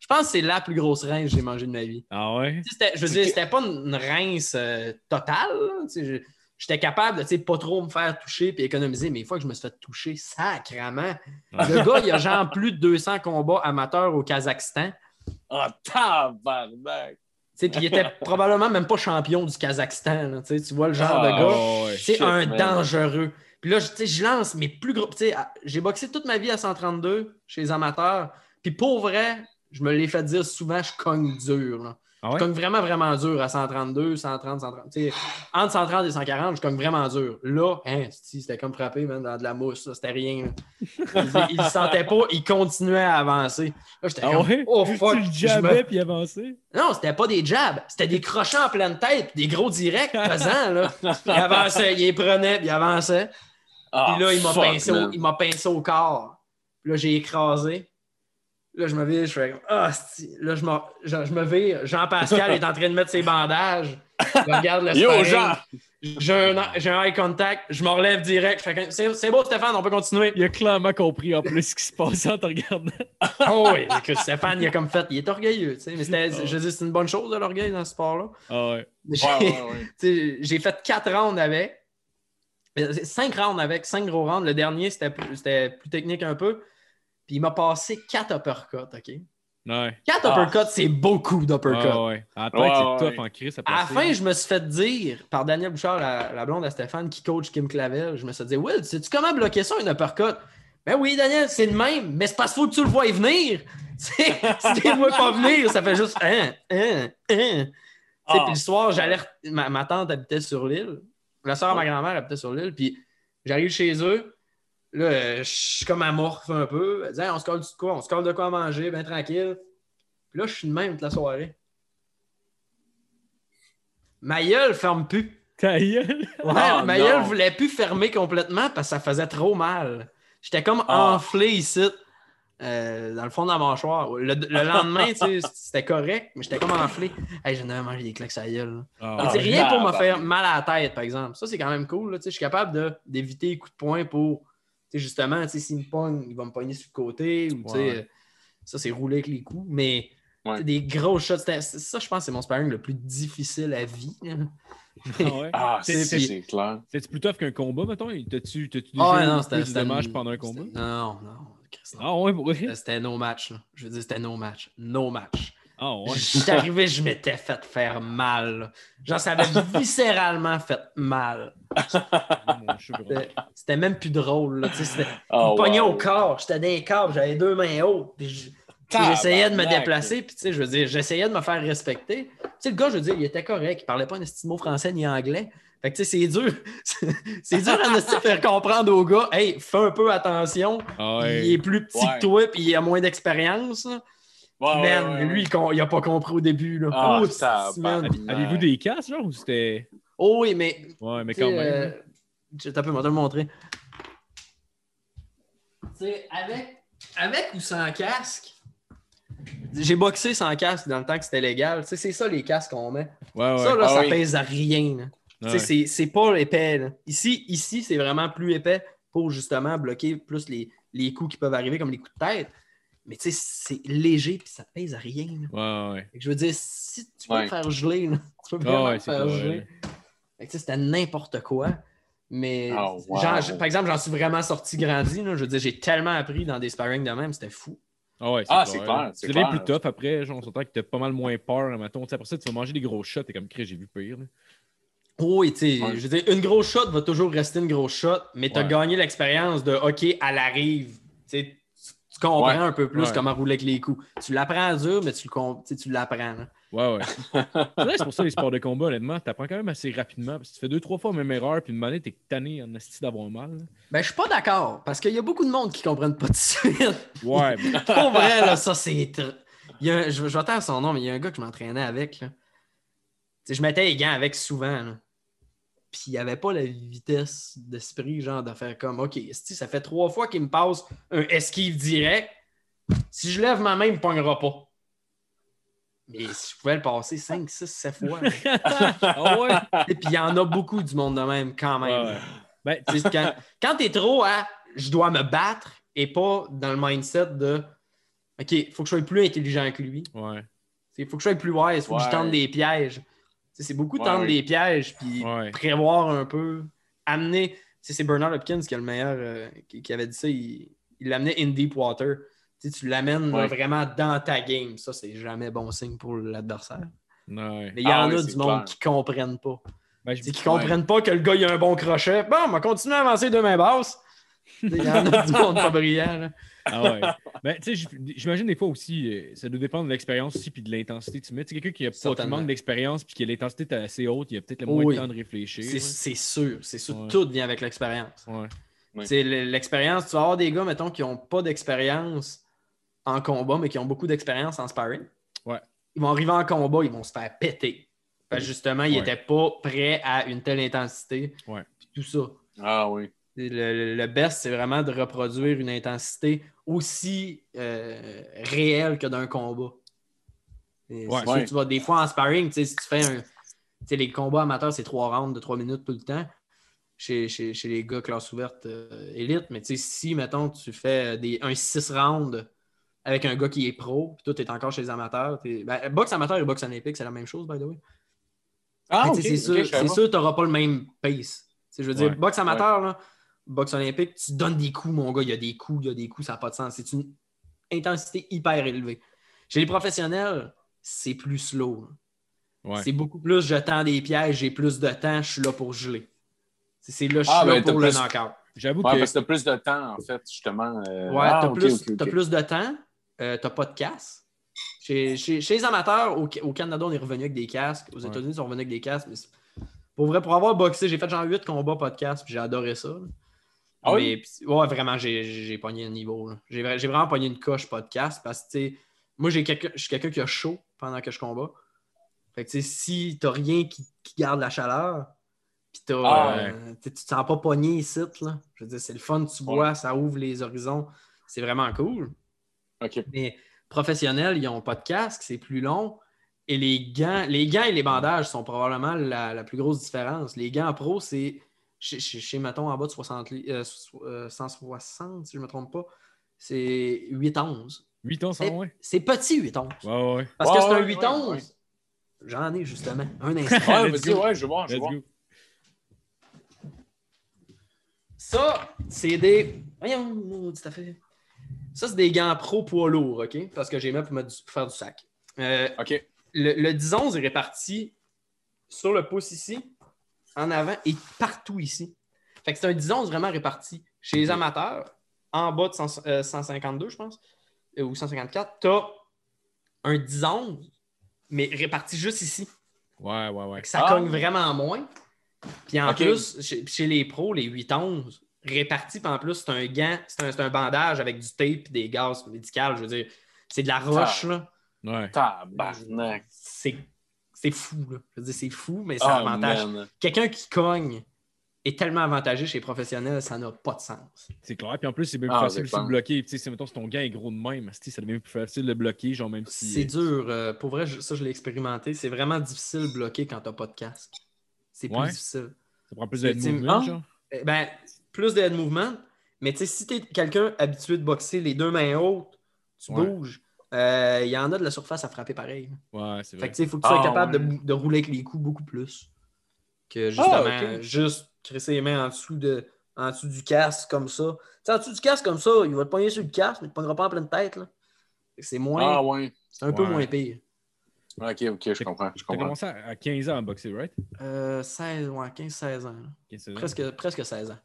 Je pense que c'est la plus grosse rince que j'ai mangée de ma vie. Ah ouais? Je veux dire, c'était pas une rince euh, totale. là. Je- J'étais capable de pas trop me faire toucher et économiser, mais une fois que je me suis fait toucher sacrement, le gars, il a genre plus de 200 combats amateurs au Kazakhstan. Ah, tabarnak. Puis il était probablement même pas champion du Kazakhstan. là. Tu vois le genre de Ah, gars. C'est un man. dangereux. Puis là, je- lance mes plus gros. J'ai boxé toute ma vie à 132 chez les amateurs. Puis pour vrai, je me l'ai fait dire souvent, je cogne dur. là. Ah Je cogne vraiment, vraiment dur à 132, 130, 130. Tu sais, entre 130 et 140, je cogne vraiment dur. Là, hein, si, c'était comme frapper man, dans de la mousse, c'était rien. là. Il, le sentait pas, il continuait à avancer. Là, j'étais Ah comme, ouais? oh Tu fuck. le je me- jabais puis avançais? non, c'était pas des jabs, c'était des crochets en pleine tête, des gros directs pesants. Là. Il avançait, il les prenait, puis il avançait. Ah, Puis là, il m'a fuck, pincé, au, man. il m'a pincé au corps. Puis là, j'ai écrasé. Là, je me vire, je fais comme, ah, là, je me, je, je me vire. Jean-Pascal est en train de mettre ses bandages. Je regarde le Yo. Jean! J'ai un, j'ai un eye contact. Je me relève direct. Je fais comme, c'est, beau, Stéphane, on peut continuer. Il a clairement compris en plus ce qui se passait en te regardant. Oh oui, écoute, Stéphane, il a comme fait, il est orgueilleux. tu sais. Mais je veux dire, c'est une bonne chose de l'orgueil dans ce sport-là. Ah ouais. J'ai, Ouais, ouais, fait quatre rounds avec. Euh, Cinq rounds avec, cinq gros rounds. Le dernier, c'était plus, c'était plus technique un peu. Puis il m'a passé quatre uppercuts, OK? Ouais. Quatre Ah. uppercuts, c'est beaucoup d'uppercuts. Ah ouais. La tête, Ouais, c'est ouais. tough en crise à la fin, je me suis fait dire par Daniel Bouchard, la, la blonde à Stéphane, qui coach Kim Clavel, je me suis dit, Will, sais-tu comment bloquer ça, un uppercut? Ben oui, Daniel, c'est le même, mais c'est parce qu'il faut que tu le vois venir. Si tu ne le vois pas venir, ça fait juste hein, hein, hein. Ah, puis le soir, j'allais. ma tante habitait sur l'île. La soeur de ma grand-mère habitait sur l'île. Puis j'arrive chez eux. Là, euh, je suis comme amorphe un peu. Elle dit Hey, on se colle de quoi? On se colle de quoi à manger, bien tranquille. Puis là, je suis de même toute la soirée. Ma gueule ferme plus. Ta gueule? Ouais, Ah, ma non. gueule voulait plus fermer complètement parce que ça faisait trop mal. J'étais comme Ah. enflé ici, euh, dans le fond de la mâchoire. Le, le lendemain, tu sais, c'était correct, mais j'étais comme enflé. Hey, j'en avais mangé des claques à gueule. Ah, Ah, rien pour me faire mal à la tête, par exemple. Ça, c'est quand même cool. là, tu sais, Je suis capable de- d'éviter les coups de poing pour, sais, justement, s'il me pogne, il va me pogner sur le côté. Ou, Ouais. euh, ça, c'est rouler avec les coups. Mais Ouais. Des gros shots. C'est- Ça, je pense, c'est mon sparring le plus difficile à vie. Ah ouais? Ah, C'est- c'est c'est- c'est clair. C'était plus tough qu'un combat, mettons? T'as-tu Ah ouais, déjà non, eu c'était. plus de c'était dommages pendant un combat? Non, non. Ah ouais? C'était- C'était no match. là. Je veux dire, c'était no match. No match. Ah ouais. J'étais arrivé, je m'étais fait faire mal. Genre, ça avait viscéralement fait mal. C'était- même plus drôle. Là. C'était Oh, wow. au corps. J'étais dans les corps, j'avais deux mains hautes. je- J'essayais de me déplacer, puis je veux dire, j'essayais de me faire respecter. Le gars, je veux dire, il était correct, il parlait pas un esti de mot français ni anglais. Fait que tu sais, c'est dur. c'est dur à de faire comprendre au gars, hey, fais un peu attention. Ah. Il est plus petit Ouais. que toi, puis il a moins d'expérience. Ouais, ouais, Man, ouais, ouais. lui, il, con- il a pas compris au début. Là. Ah, Oh. Avi- Avez-vous des casques, genre, ou c'était. Oh oui, mais Ouais, mais quand même. euh, je t'ai un peu te le montrer. Tu sais, avec, avec ou sans casque, j'ai boxé sans casque dans le temps que c'était légal. Tu sais, c'est ça les casques qu'on met. Ouais, ouais. Ça, là, Ah ça oui. pèse à rien. là. C'est- c'est pas épais. là. Ici, ici c'est vraiment plus épais pour justement bloquer plus les, les coups qui peuvent arriver, comme les coups de tête. Mais tu sais, c'est léger puis ça pèse à rien. là. Ouais, ouais. Fait que je veux dire, si tu peux Ouais. faire geler, là, tu peux Ah vraiment faire geler. Fait que, tu sais, c'était n'importe quoi. Mais, Oh, wow. genre, je- par exemple, j'en suis vraiment sorti grandi. là. Je veux dire, j'ai tellement appris dans des sparring de même, c'était fou. Ah ouais, Ah, c'est clair, c'est bien plus tough après, genre, on s'entend que t'as pas mal moins peur, mettons. Tu sais, après ça, tu vas manger des gros shots, t'es comme, Chris, j'ai vu pire. là. Oui, tu sais, Ouais. je veux dire, une grosse shot va toujours rester une grosse shot, mais tu as Ouais. gagné l'expérience de OK, elle arrive. Tu sais, tu tu comprends Ouais. un peu plus Ouais. comment rouler avec les coups. Tu l'apprends dur, mais tu, le tu tu l'apprends. là. Ouais, ouais. c'est pour ça les sports de combat, honnêtement, t'apprends quand même assez rapidement. Parce que tu fais deux, trois fois la même erreur, puis une manette, t'es tanné en asti d'avoir mal. là. Ben, je suis pas d'accord, parce qu'il y a beaucoup de monde qui comprennent pas tout de suite. Ouais, mais- Pour vrai, là, ça, c'est. tr- Il y a un- je, vais son nom, mais il y a un gars que je m'entraînais avec. là. Tu je mettais les gants avec souvent. là. Puis il n'y avait pas la vitesse d'esprit, genre, de faire comme OK, ça fait trois fois qu'il me passe un esquive direct. Si je lève ma main, il ne me pognera pas. Mais si je pouvais le passer 5, 6, 7 fois. ouais. Et puis il y en a beaucoup du monde de même, quand même. Ouais. Ben, quand, quand tu es trop à je dois me battre et pas dans le mindset de OK, il faut que je sois plus intelligent que lui. ouais. Il faut que je sois plus wise, il faut que je tente des pièges. C'est beaucoup Ouais, tendre oui. des pièges, puis Ouais. prévoir un peu, amener. C'est Bernard Hopkins qui est le meilleur, euh, qui, qui avait dit ça. Il l'amenait in deep water. Tu l'amènes Ouais. vraiment dans ta game. Ça, c'est jamais bon signe pour l'adversaire. Mais il y Ah en oui, a du monde clair. qui comprennent pas. Ben, je- qui comprennent pas que le gars il a un bon crochet. Bon, on va continuer à avancer de main basse. Il y en a du monde pas brillant. là. Ah ouais. Ben, tu sais, j'imagine des fois aussi, euh, ça doit dépendre de l'expérience aussi puis de l'intensité que tu mets. Tu sais, quelqu'un qui a pas qui manque d'expérience puis qui a l'intensité est assez haute, il a peut-être le moins Oui. de temps de réfléchir. C'est c'est sûr. C'est sûr. Ouais. Tout vient avec l'expérience. Ouais. C'est l'expérience. Tu vas avoir des gars, mettons, qui n'ont pas d'expérience en combat, mais qui ont beaucoup d'expérience en sparring. Ouais. Ils vont arriver en combat, ils vont se faire péter. Parce que justement, ils Ouais. n'étaient pas prêts à une telle intensité. Ouais. Puis tout ça. Ah oui. Le, le- best, c'est vraiment de reproduire une intensité aussi euh, réelle que d'un combat. Et Ouais. c'est sûr Ouais. que tu vas des fois en sparring, tu sais, si tu fais un. Tu sais, les combats amateurs, c'est trois rounds de trois minutes tout le temps. Chez, chez- chez les gars classe ouverte euh, élite, mais tu sais, si, mettons, tu fais des, un 6 rounds avec un gars qui est pro, puis toi, tu es encore chez les amateurs. Ben, boxe amateur et boxe olympique, c'est la même chose, by the way. Ah, c'est sûr, que tu n'auras pas le même pace. Tu sais, je veux dire, boxe amateur, là, boxe olympique, tu donnes des coups, mon gars, il y a des coups, il y a des coups, ça n'a pas de sens. C'est une intensité hyper élevée. Chez les professionnels, c'est plus slow. Ouais. C'est beaucoup plus je tends des pièges, j'ai plus de temps, je suis là pour geler. C'est- C'est là, je suis Ah, là ben, pour le plus- knockout. J'avoue Ouais, que. parce que t'as plus de temps, en fait, justement. euh, Ouais, ah, t'as ok, plus, de temps, euh, t'as pas de casse. Chez, chez- chez les amateurs, au, au Canada, on est revenu avec des casques. Aux Ouais. États-Unis, ils sont revenus avec des casques. Mais pour vrai, pour avoir boxé, j'ai fait genre 8 combats, casque, puis j'ai adoré ça. Ah oui? Mais, ouais, vraiment, j'ai, j'ai pogné un niveau. J'ai, vra- j'ai vraiment pogné une coche podcast parce que, tu sais, moi, j'ai quelqu'un, je suis quelqu'un qui a chaud pendant que je combats. Fait que, tu sais, si t'as rien qui, qui garde la chaleur, puis t'as, Ah, euh, tu te sens pas pogné ici, là. Je veux dire, c'est le fun, tu vois, ça ouvre les horizons. C'est vraiment cool. Ok. Mais professionnels, ils n'ont pas de casque, c'est plus long. Et les gants, les gants et les bandages sont probablement la, la plus grosse différence. Les gants pro, c'est chez, chez, chez, mettons, en bas de 60, li- euh, so- euh, 160, si je ne me trompe pas, c'est 8 11. 8 ans, ça, C'est- ouais? C'est petit 8 11. Ouais, ouais, ouais. Parce Ouais, que c'est un ouais, 8 ouais, 11. ouais. J'en ai justement. Un instant. Ouais, vas-y, ouais, je vais voir, je. Ça, c'est des. Voyons, maudit affaire. Ça, c'est des gants pro poids lourds, OK? Parce que j'ai mis pour, mettre du- pour faire du sac. Euh, OK. le, le 10-11 est réparti sur le pouce ici, en avant et partout ici. Fait que c'est un 10-11 vraiment réparti. Chez les amateurs, en bas de 100 euh, 152, je pense, euh, ou 154, tu as un 10-11, mais réparti juste ici. Ouais, ouais, ouais. Ça Ah. cogne vraiment moins. Puis en plus, chez, chez les pros, les 8-11, répartis, puis en plus, c'est un gant, c'est un, c'est un bandage avec du tape et des gaz médicales. Je veux dire, c'est de la roche, là. Ouais. Tabarnak. C'est c'est fou, là. Je veux dire, c'est fou, mais ça Ah, avantage. Quelqu'un qui cogne est tellement avantagé chez les professionnels, ça n'a pas de sens. C'est clair. Puis en plus, c'est même Ah, plus facile c'est aussi de bloquer. Tu sais, si mettons, si ton gant est gros de même, ça devient plus facile de bloquer, genre même si. C'est dur. euh, pour vrai, je- ça, je l'ai expérimenté. C'est vraiment difficile de bloquer quand tu n'as pas de casque. C'est plus difficile. Ça prend plus de mouvement, ah. genre. Eh Ben, plus de head movement. Mais tu sais, si tu es quelqu'un habitué de boxer les deux mains hautes, tu Ouais. bouges. Euh, Il y en a de la surface à frapper pareil. Ouais, c'est Fait vrai. que tu sais, il faut que tu sois Ah, capable ouais. de, de rouler avec les coups beaucoup plus. Que justement, Ah, ok. juste crisser les mains en dessous, de, en dessous du casque comme ça. Tu sais, en dessous du casque comme ça, il va te pogner sur le casque, mais il ne te pognera pas en pleine tête. là. Fait que C'est moins. Ah, ouais. c'est un peu moins pire. OK, OK, je comprends. Je T'as comprends. commencé à à 15 ans à boxer, right? Euh, 16, ouais, 15-16 ans. là. 15, 16 ans. Presque, presque 16 ans.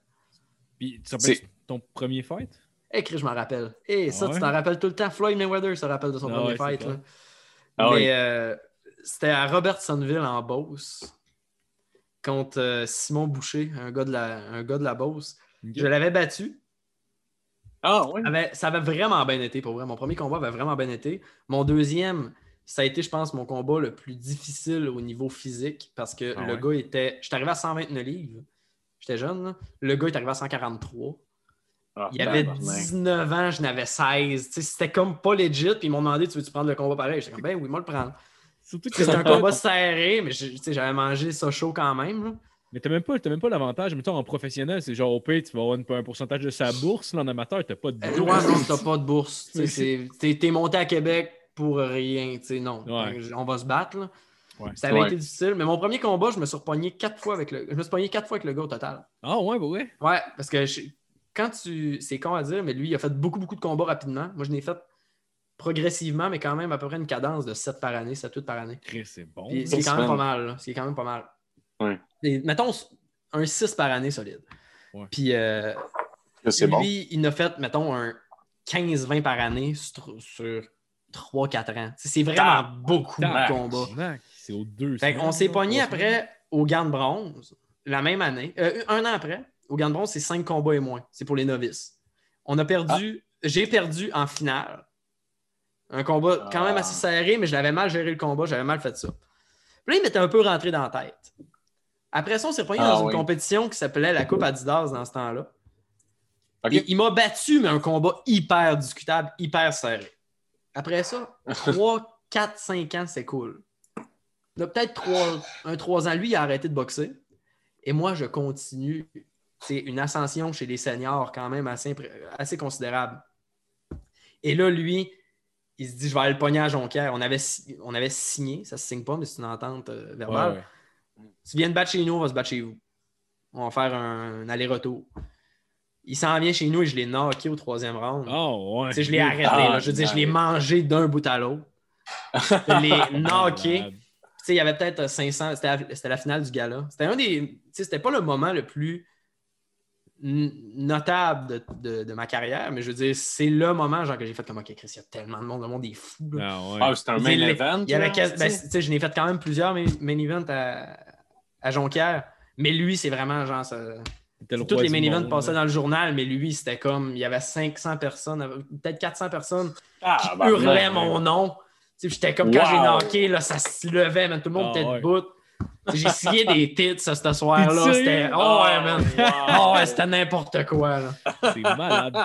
Puis tu te rappelles ton premier fight? Eh, Chris, je m'en rappelle. Eh, ça, Ouais. tu t'en rappelles tout le temps? Floyd Mayweather se rappelle de son Ah premier ouais, fight. là. Ah Mais oui. euh, c'était à Robertsonville, en Beauce, contre euh, Simon Boucher, un gars de la, un gars de la Beauce. Je l'avais battu. Ah. Avait- ça avait vraiment bien été, pour vrai. Mon premier combat avait vraiment bien été. Mon deuxième, ça a été, je pense, mon combat le plus difficile au niveau physique parce que Ah le ouais? gars était. J'étais arrivé à 129 livres. J'étais jeune. là. Le gars est arrivé à 143. Ah, Il avait tabarnak. 19 ans, je n'avais 16. Tu sais, C'était comme pas legit. Puis ils m'ont demandé Tu veux-tu prendre le combat pareil? J'étais comme Ben oui, moi le prendre. Surtout que C'était un combat serré, mais j'avais mangé ça chaud quand même. là. Mais t'as même pas, t'as même pas l'avantage. Mettons, en professionnel, c'est genre au pay, tu vas avoir un pourcentage de sa bourse. Là, en amateur, t'as pas de Euh, bourse. ouais, non, t'as pas de bourse. T'es monté à Québec pour rien. tu sais, Non, Ouais. on va se battre. là. Ouais. Ça avait Ouais. été difficile, mais mon premier combat, je me suis repogné quatre fois avec le. Je me suis pogné quatre fois avec le gars au total. Ah ouais, bah ouais. Ouais, parce que je- quand tu. C'est con à dire, mais lui, il a fait beaucoup, beaucoup de combats rapidement. Moi, je l'ai fait progressivement, mais quand même à peu près une cadence de 7 par année, 7-8 par année. C'est bon. C'est quand même pas mal. là. C'est quand même pas mal. Ouais. Et mettons un 6 par année solide. Ouais. Puis euh, C'est bon. lui, il en a fait, mettons, un 15-20 par année sur, sur 3-4 ans. C'est vraiment Ah, beaucoup de combats. C'est aux deux. Fait qu'on s'est pogné après au gant de bronze, la même année. Euh, un an après, au de bronze, c'est 5 combats et moins. C'est pour les novices. On a perdu, j'ai perdu en finale. Un combat quand même Ah. assez serré, mais je l'avais mal géré le combat, j'avais mal fait ça. Puis là, il m'était un peu rentré dans la tête. Après ça, on s'est Ah, dans une compétition qui s'appelait la Coupe Adidas dans ce temps-là. Il m'a battu, mais un combat hyper discutable, hyper serré. Après ça, 3, 4, 5 ans, c'est cool. Il a peut-être 3, un 3 ans. Lui, il a arrêté de boxer. Et moi, je continue. C'est une ascension chez les seniors quand même assez, assez considérable. Et là, lui, il se dit Je vais aller le pogner à Jonquière. On avait, on avait signé, ça se signe pas, mais c'est une entente euh, verbale. ouais. Tu viens de battre chez nous, on va se battre chez vous. On va faire un, un aller-retour. Il s'en vient chez nous et je l'ai knocké au troisième round. Ah ouais. Je l'ai arrêté. Ah, là. Je veux dire, je l'ai nice. mangé d'un bout à l'autre. Je l'ai knocké. Il y avait peut-être 500. C'était la, la finale du gala. C'était un des. C'était pas le moment le plus notable de, de- de ma carrière, mais je veux dire, c'est le moment genre, que j'ai fait comme OK, Chris, il y a tellement de monde, le monde est fou. là. Ah ouais. Ah, c'est un main event. Il y avait ben, je n'ai fait quand même plusieurs main, main events à, à Jonquière, mais lui, c'est vraiment genre. ça- le toutes les main events monde, passaient dans le journal, mais lui, c'était comme. Il y avait 500 personnes, peut-être 400 personnes Ah, qui ben, hurlaient ben, mon nom. Tu sais, J'étais comme quand Wow. j'ai knocké, là, ça se levait, man, tout le monde Ah était ouais. debout. J'ai scié des tits ça, ce soir-là. C'était. Oh ouais, man. wow. Oh ouais, c'était n'importe quoi. là. C'est malade.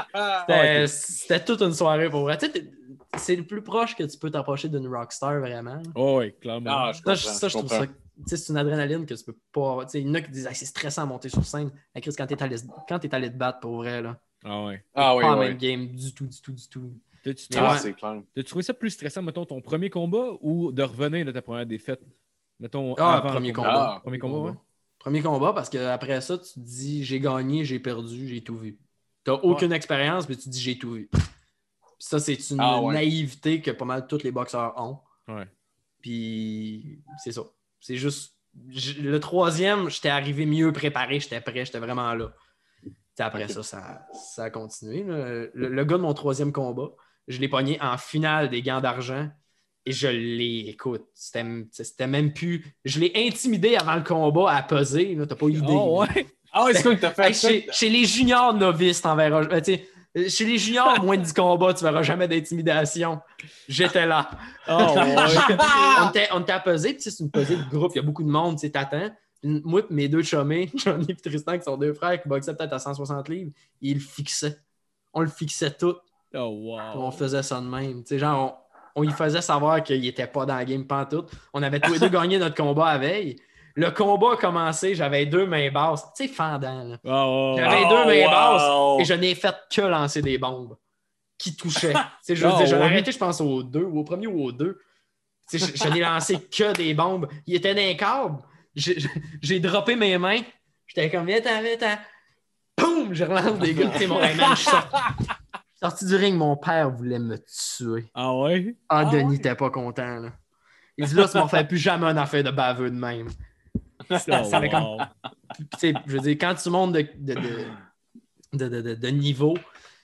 C'était c'était toute une soirée pour vrai. Tu sais, t'es- C'est le plus proche que tu peux t'approcher d'une rockstar vraiment. Oh ouais, clairement. Ah, je Ça, je, ça, je trouve ça. tu sais, C'est une adrénaline que tu peux pas. avoir. Tu sais, Il y en a qui disent Ah, c'est stressant à monter sur scène. Hey, Chris, quand t'es allé, quand t'es allé te battre pour vrai, là. Ah ouais. Ah oui, pas la oui. même game du tout, du tout, du tout. T'as-tu trouvé, Ah, ouais. c'est clair. t'as-tu trouvé ça plus stressant, mettons, ton premier combat ou de revenir de ta première défaite? Mettons, Ah, avant premier combat. combat. Ah, Premier combat, ouais. Premier combat, parce qu'après ça, tu te dis j'ai gagné, j'ai perdu, j'ai tout vu. Tu n'as aucune expérience, mais tu te dis j'ai tout vu. Puis ça, c'est une Ah, ouais. naïveté que pas mal tous les boxeurs ont. Ouais. Puis c'est ça. C'est juste. Le troisième, j'étais arrivé mieux préparé, j'étais prêt, j'étais vraiment là. T'sais, après ça, ça, ça a continué. Le, le gars de mon troisième combat, je l'ai pogné en finale des gants d'argent et je l'ai, écoute, c'était même plus. Je l'ai intimidé avant le combat à peser, t'as pas idée. Oh, ouais. Ah, ouais, c'est quoi que t'as fait Hey, chez, chez les juniors novices, t'en verras. euh, chez les juniors, moins de 10 combats, tu verras jamais d'intimidation. J'étais là. Oh, ouais. on était à peser, puis tu sais, c'est une pesée de groupe, il y a beaucoup de monde, tu sais, t'attends. Moi et mes deux chumés, Johnny et Tristan, qui sont deux frères, qui boxaient peut-être à 160 livres, ils le fixaient. On le fixait tout, Oh, wow. on faisait ça de même. Tu sais, genre, on, on lui faisait savoir qu'il était pas dans la game pantoute. On avait tous les deux gagné notre combat à veille. Le combat a commencé, j'avais deux mains basses, tu sais, fendant, là. Oh, J'avais Oh, deux mains wow. basses et je n'ai fait que lancer des bombes qui touchaient. Je veux Oh, dire, j'en ai ouais. arrêté, je pense, au deux, ou au premier ou au deux. Je, je n'ai lancé que des bombes. Il était dans les câbles. J'ai droppé mes mains. J'étais comme, viens, viens, viens. Boum! Je relance des gars. Tu sais, mon je sorti, du ring. Mon père voulait me tuer. Ah ouais? Ah, Ah Denis, ouais? t'es pas content, là. Il dit, là, tu m'en fais plus jamais une affaire de baveux de même. Ça, ça avait comme Oh, sais, je veux dire, quand tu montes de, de, de, de, de- de- de niveau,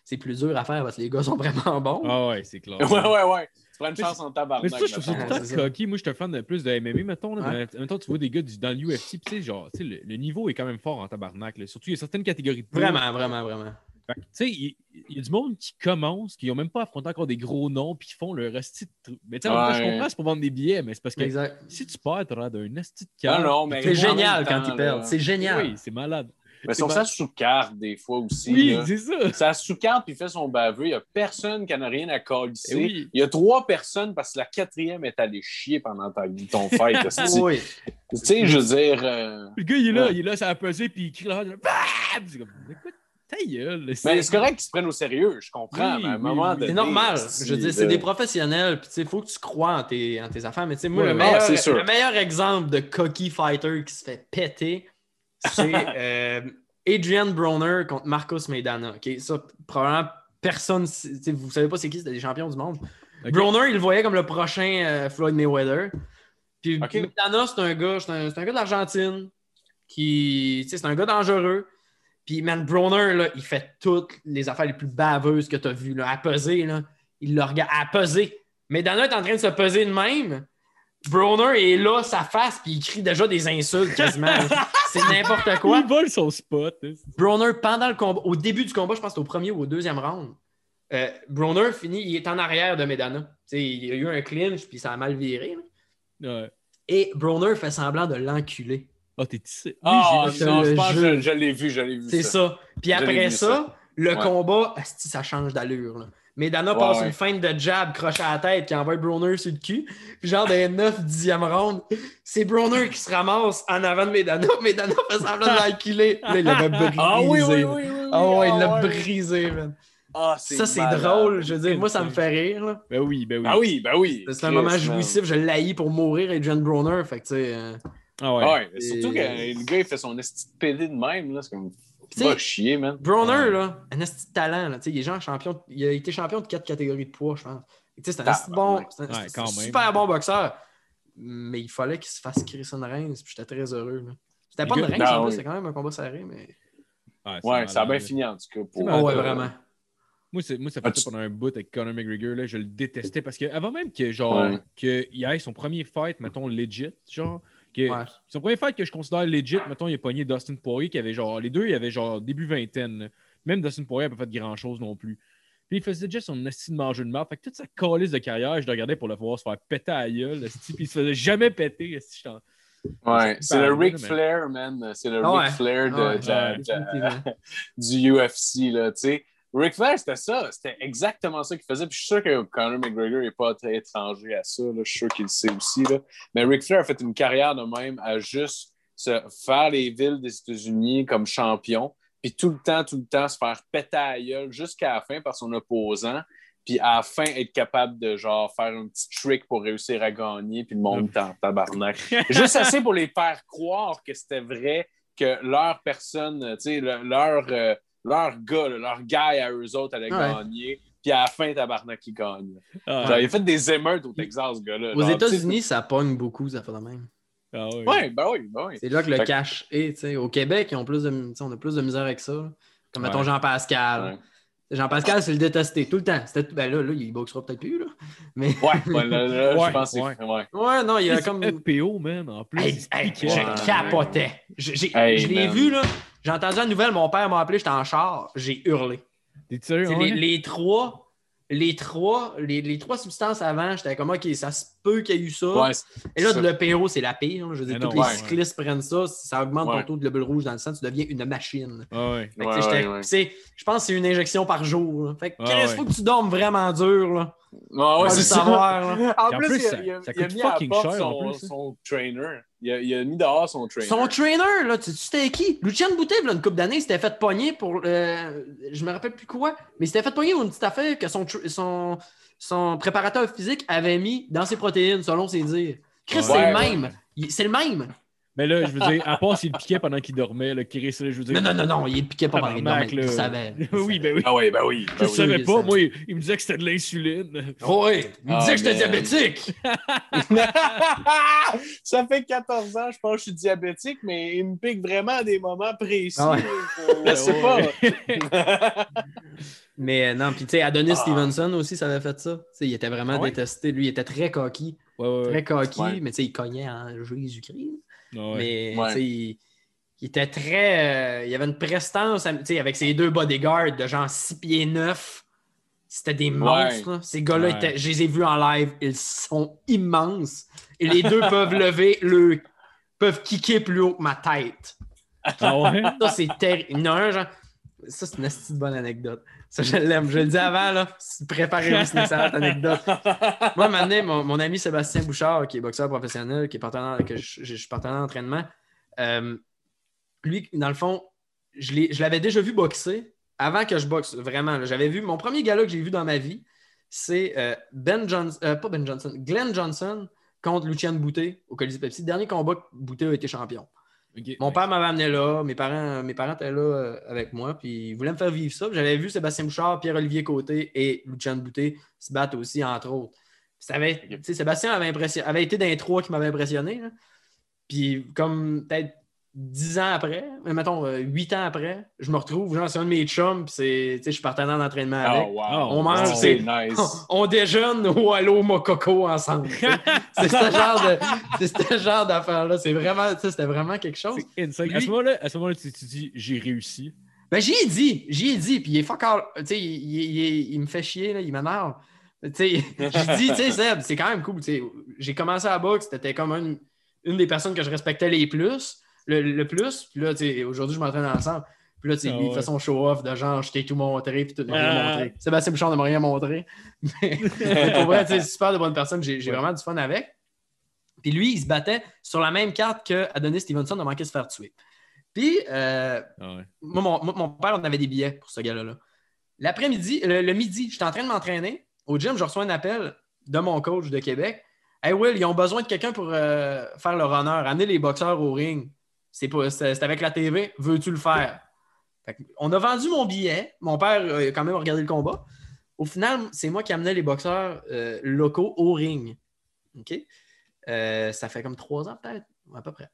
c'est plus dur à faire parce que les gars sont vraiment bons. Ah ouais, c'est clair. Ouais, ouais, ouais. Tu prends une chance en tabarnak. Mais ça, je trouve ça tout c'est ça. Moi, je suis un fan de plus de MMA, mettons. Là, Ouais. mais en même temps, tu vois des gars du- dans l'UFC, puis tu sais, genre, tu sais, le, le niveau est quand même fort en tabarnak. là. Surtout, il y a certaines catégories de poids. Vraiment, vraiment, vraiment. Tu sais, il, y a du monde qui commence, qui n'ont même pas affronté encore des gros noms, puis qui font le resti de. Mais tu sais, je comprends, c'est pour vendre des billets, mais c'est parce que Exact. si tu perds, tu d'un esti de Non, cœur. non, mais. C'est génial quand ils perdent. C'est génial. Oui, c'est malade. Mais sur ma- ça sous carte des fois aussi. Oui, c'est ça. Ça sous carte puis fait son baveux. Il n'y a personne qui en a rien à colisser. Eh oui. Il y a trois personnes parce que la quatrième est allée chier pendant ta, ton fight. esti. Oui. Tu sais, je veux dire. euh, Le gars, il est là, Ouais. il est là, ça a pesé, puis il crie là, Bam! c'est comme, écoute, ta gueule. Mais c'est correct qu'ils se prennent au sérieux, je comprends. Oui, mais à un oui, moment oui. donné. C'est normal. Je veux dire, c'est des professionnels. Puis, il faut que tu crois en tes, en tes affaires. Mais, tu sais, moi, le, meilleur, Ah, le meilleur exemple de cocky fighter qui se fait péter, c'est euh, Adrian Broner contre Marcos Maidana. OK? Ça, probablement, personne. Vous savez pas c'est qui, c'était des champions du monde. Broner, il le voyait comme le prochain euh, Floyd Mayweather. Puis. Maidana, c'est un gars, c'est un, c'est un gars d'Argentine qui, c'est un gars dangereux. Puis, man, Broner, là, il fait toutes les affaires les plus baveuses que tu as vues, là, à peser, là. Il le regarde à peser. Maidana est en train de se peser de même. Broner est là, sa face, puis il crie déjà des insultes quasiment. c'est n'importe quoi. Il vole son spot. hein. Broner, pendant le combat, au début du combat, je pense que au premier ou au deuxième round, euh, Broner finit, il est en arrière de Medana. Il y a eu un clinch, puis ça a mal viré. Ouais. Et Broner fait semblant de l'enculer. Ah, t'es tissé. Ah, non, je pense que jeu. je, je l'ai vu, je l'ai vu. C'est ça. Puis après ça, ça. le Ouais. combat, asti, ça change d'allure. là. Medana Ouais, passe ouais. une feinte de jab, crochet à la tête, qui envoie Broner sur le cul. Puis genre, des 9 10e round, c'est Broner qui se ramasse en avant de Medana. Medana fait semblant de l'enculer. Là, il l'avait brisé. Ah oui, oui, oui, oui. oui. Ah ouais, il l'a ouais. brisé, man. Ah, Ça, c'est drôle. Je veux dire, moi, ça me fait rire. là. Ben oui, ben oui. Ah oui, ben oui. C'est un moment jouissif. Je l'haïs pour mourir, Adrian Broner. Fait que, tu sais. euh, Ah ouais. Ah surtout Et- que le gars, il fait son esti de pédé de même, là. C'est comme. Va chier, man. Broner, Ouais. là, un esti de talent. Là, Tu sais, il est genre champion. Il a été champion de quatre catégories de poids, je pense. Et tu sais, C'est un bon. C'est un, Ouais, c'est un super bon boxeur. Mais il fallait qu'il se fasse Chris Reigns. Puis j'étais très heureux. là. C'était pas une Reigns, Ah c'était quand même un combat serré. Mais... Ouais, c'est Ouais, ça a bien fini, en tout cas. Pour... C'est malade. ouais, vraiment. Moi, c'est- moi, ça Ah, fait tu- ça pendant un bout avec Conor McGregor. Là, je le détestais parce que avant même que genre Ouais. qu'il ait son premier fight, mettons, legit, genre. Que, Ouais. Son premier fight que je considère legit, mettons, il a pogné Dustin Poirier qui avait genre. Les deux, il avait genre début vingtaine. là. Même Dustin Poirier n'a pas fait grand chose non plus. Puis il faisait déjà son esti de manger de marde. Fait que toute sa calice de carrière, je le regardais pour le voir se faire péter à la gueule. Puis il se faisait jamais péter. Ouais, c'est le Ric Flair, man. C'est le ouais. Ric Flair de, ouais. de- de- Définitivement. du UFC, là, tu sais. Ric Flair, c'était ça. C'était exactement ça qu'il faisait. Puis je suis sûr que Conor McGregor n'est pas très étranger à ça. là. Je suis sûr qu'il le sait aussi. Là. Mais Ric Flair a fait une carrière de même à juste se faire les villes des États-Unis comme champion. Puis tout le temps, tout le temps, se faire péter à gueule jusqu'à la fin par son opposant. puis à la fin, être capable de genre faire un petit trick pour réussir à gagner, puis le monde est en tabarnak. Juste assez pour les faire croire que c'était vrai, que leur personne, tu sais, le- leur, euh, leur gars, là, leur gars à eux autres allait Ouais. gagner, puis à la fin, tabarnak, il gagne. Ah, Genre, il a fait des émeutes au Texas, ce gars-là. Aux États-Unis, ça pogne beaucoup, ça fait de même. ah sais, Ouais, ben oui, ben oui. C'est là que le Fait que- cash est. tu sais. Au Québec, ils ont plus de, tu sais, on a plus de misère avec ça. là. Comme mettons Ouais. Jean-Pascal. Ouais. Jean-Pascal, c'est le détesté tout le temps. C'était- Ben là, là, il boxera peut-être plus. Là. Mais Ouais, ouais, là, là, Ouais, je pense que ouais. c'est. Ouais. ouais, non, il y a comme. FPO, man, en plus. Hey, je capotais. Je, j'ai- Hey, je l'ai man. vu, là. J'ai entendu la nouvelle, mon père m'a appelé, j'étais en char, j'ai hurlé. T'es sérieux? Les, les trois, les trois, les, les trois substances avant, j'étais comme, OK, ça se peut qu'il y ait eu ça. Ouais, Et là, ça. le PO, c'est la pire. là. Je veux dire, tous non, les ouais. cyclistes prennent ça, ça augmente Ouais. ton taux de globule rouge dans le sang, tu deviens une machine. Je pense que c'est une injection par jour. là. Fait que, Chris, faut que tu dormes vraiment dur. Là. Ouais, c'est savoir. là. En plus, plus, il a, ça- il a- ça il a coûte mis à la fucking porte cher, en son, plus. son trainer. Il a, il a mis dehors son trainer. Son trainer, là, tu sais c'était qui? Lucien Boutet, là, une couple d'années, s'était fait pogner pour. euh, je me rappelle plus quoi, mais il s'était fait pogner pour une petite affaire que son, son, son préparateur physique avait mis dans ses protéines, selon ses dires. Chris, Ouais, c'est le même. C'est le même. Mais là, je veux dire, à part s'il piquait pendant qu'il dormait, le Chris, je veux dire. Non, non, non, non, il piquait pas par les Tabarnak, il savait. oui, ben oui. Ah oui, ben oui. Je Ben oui. savais il pas, moi, il, il me disait que c'était de l'insuline. Oh, oui, il me Ah, disait que j'étais diabétique. ça fait 14 ans, je pense que je suis diabétique, mais il me pique vraiment à des moments précis. Ah. Je sais pas. Mais euh, non, puis tu sais, Adonis Ah. Stevenson aussi, ça avait fait ça. Tu sais, il était vraiment ouais? détesté. Lui, il était très coquille. Ouais, ouais, Très coquille, Ouais. mais tu sais, il cognait en Jésus-Christ. Ah ouais. Mais Ouais. il, il était très. euh, il avait une prestance, tu sais, avec ses deux bodyguards de genre 6 pieds 9. C'était des monstres. Ces gars-là, je les ai vus en live. Ils sont immenses. Et les deux peuvent lever le. peuvent kicker plus haut que ma tête. Ah ouais? Ça, c'est terrible. Un, genre. Ça, c'est une bonne anecdote. Ça, je l'aime. Je le dis avant, là. Préparez-vous cette excellente anecdote. Moi, maintenant, mon, mon ami Sébastien Bouchard, qui est boxeur professionnel, qui est partenaire, que je, suis partenaire d'entraînement, euh, lui, dans le fond, je l'avais déjà vu boxer avant que je boxe, vraiment. J'avais vu, mon premier gala que j'ai vu dans ma vie, c'est euh, Ben Johnson, euh, pas Ben Johnson, Glenn Johnson contre Lucien Boutet au Colisée Pepsi. Dernier combat que Boutet a été champion. Mon père m'avait amené là, mes parents, mes parents étaient là euh, avec moi, puis ils voulaient me faire vivre ça. J'avais vu Sébastien Bouchard, Pierre-Olivier Côté et Lucien Boutet se battre aussi, entre autres. Ça avait, Sébastien avait, avait été les trois qui m'avaient impressionné. là. Puis comme peut-être dix ans après, mais mettons euh, huit ans après, je me retrouve, genre, c'est un de mes chums, puis c'est, tu sais, je suis partenaire d'entraînement avec. Oh, wow. On mange, c'est c'est- nice. On déjeune au Allo Mococo ensemble. c'est ce genre de, c'est ce genre d'affaire-là. C'est vraiment, tu sais, c'était vraiment quelque chose. À ce moment-là, à ce moment-là, tu, tu dis j'ai réussi. Ben, j'y ai dit, j'y ai dit, puis il est fuck all. Tu sais, il, il- il- il me fait chier, là, il m'énerve. Tu sais, j'ai dit, tu sais, Seb, c'est quand même cool. tu sais. J'ai commencé à boxe, t'étais comme une, une des personnes que je respectais les plus, le, le plus. Puis là, tu sais, aujourd'hui, je m'entraîne ensemble. Puis là, tu sais, Ah lui, il ouais. fait son show-off de genre, je t'ai tout montré, puis tout m'a rien Ah. montré. Sébastien Bouchard ne m'a rien montré. Mais, mais pour vrai, tu sais, c'est super de bonne personne, j'ai Ouais. vraiment du fun avec. Puis lui, il se battait sur la même carte que Adonis Stevenson a manqué de se faire tuer. Puis, euh, Ah ouais. moi, mon, mon père, on avait des billets pour ce gars-là. L'après-midi, le, le midi, j'étais en train de m'entraîner. Au gym, je reçois un appel de mon coach de Québec. Hey Will, ils ont besoin de quelqu'un pour euh, faire le runner, amener les boxeurs au ring. C'est c'est avec la TV. Veux-tu le faire? On a vendu mon billet. Mon père a quand même regardé le combat. Au final, c'est moi qui amenais les boxeurs euh, locaux au ring. Euh, ça fait comme trois ans, peut-être, à peu près.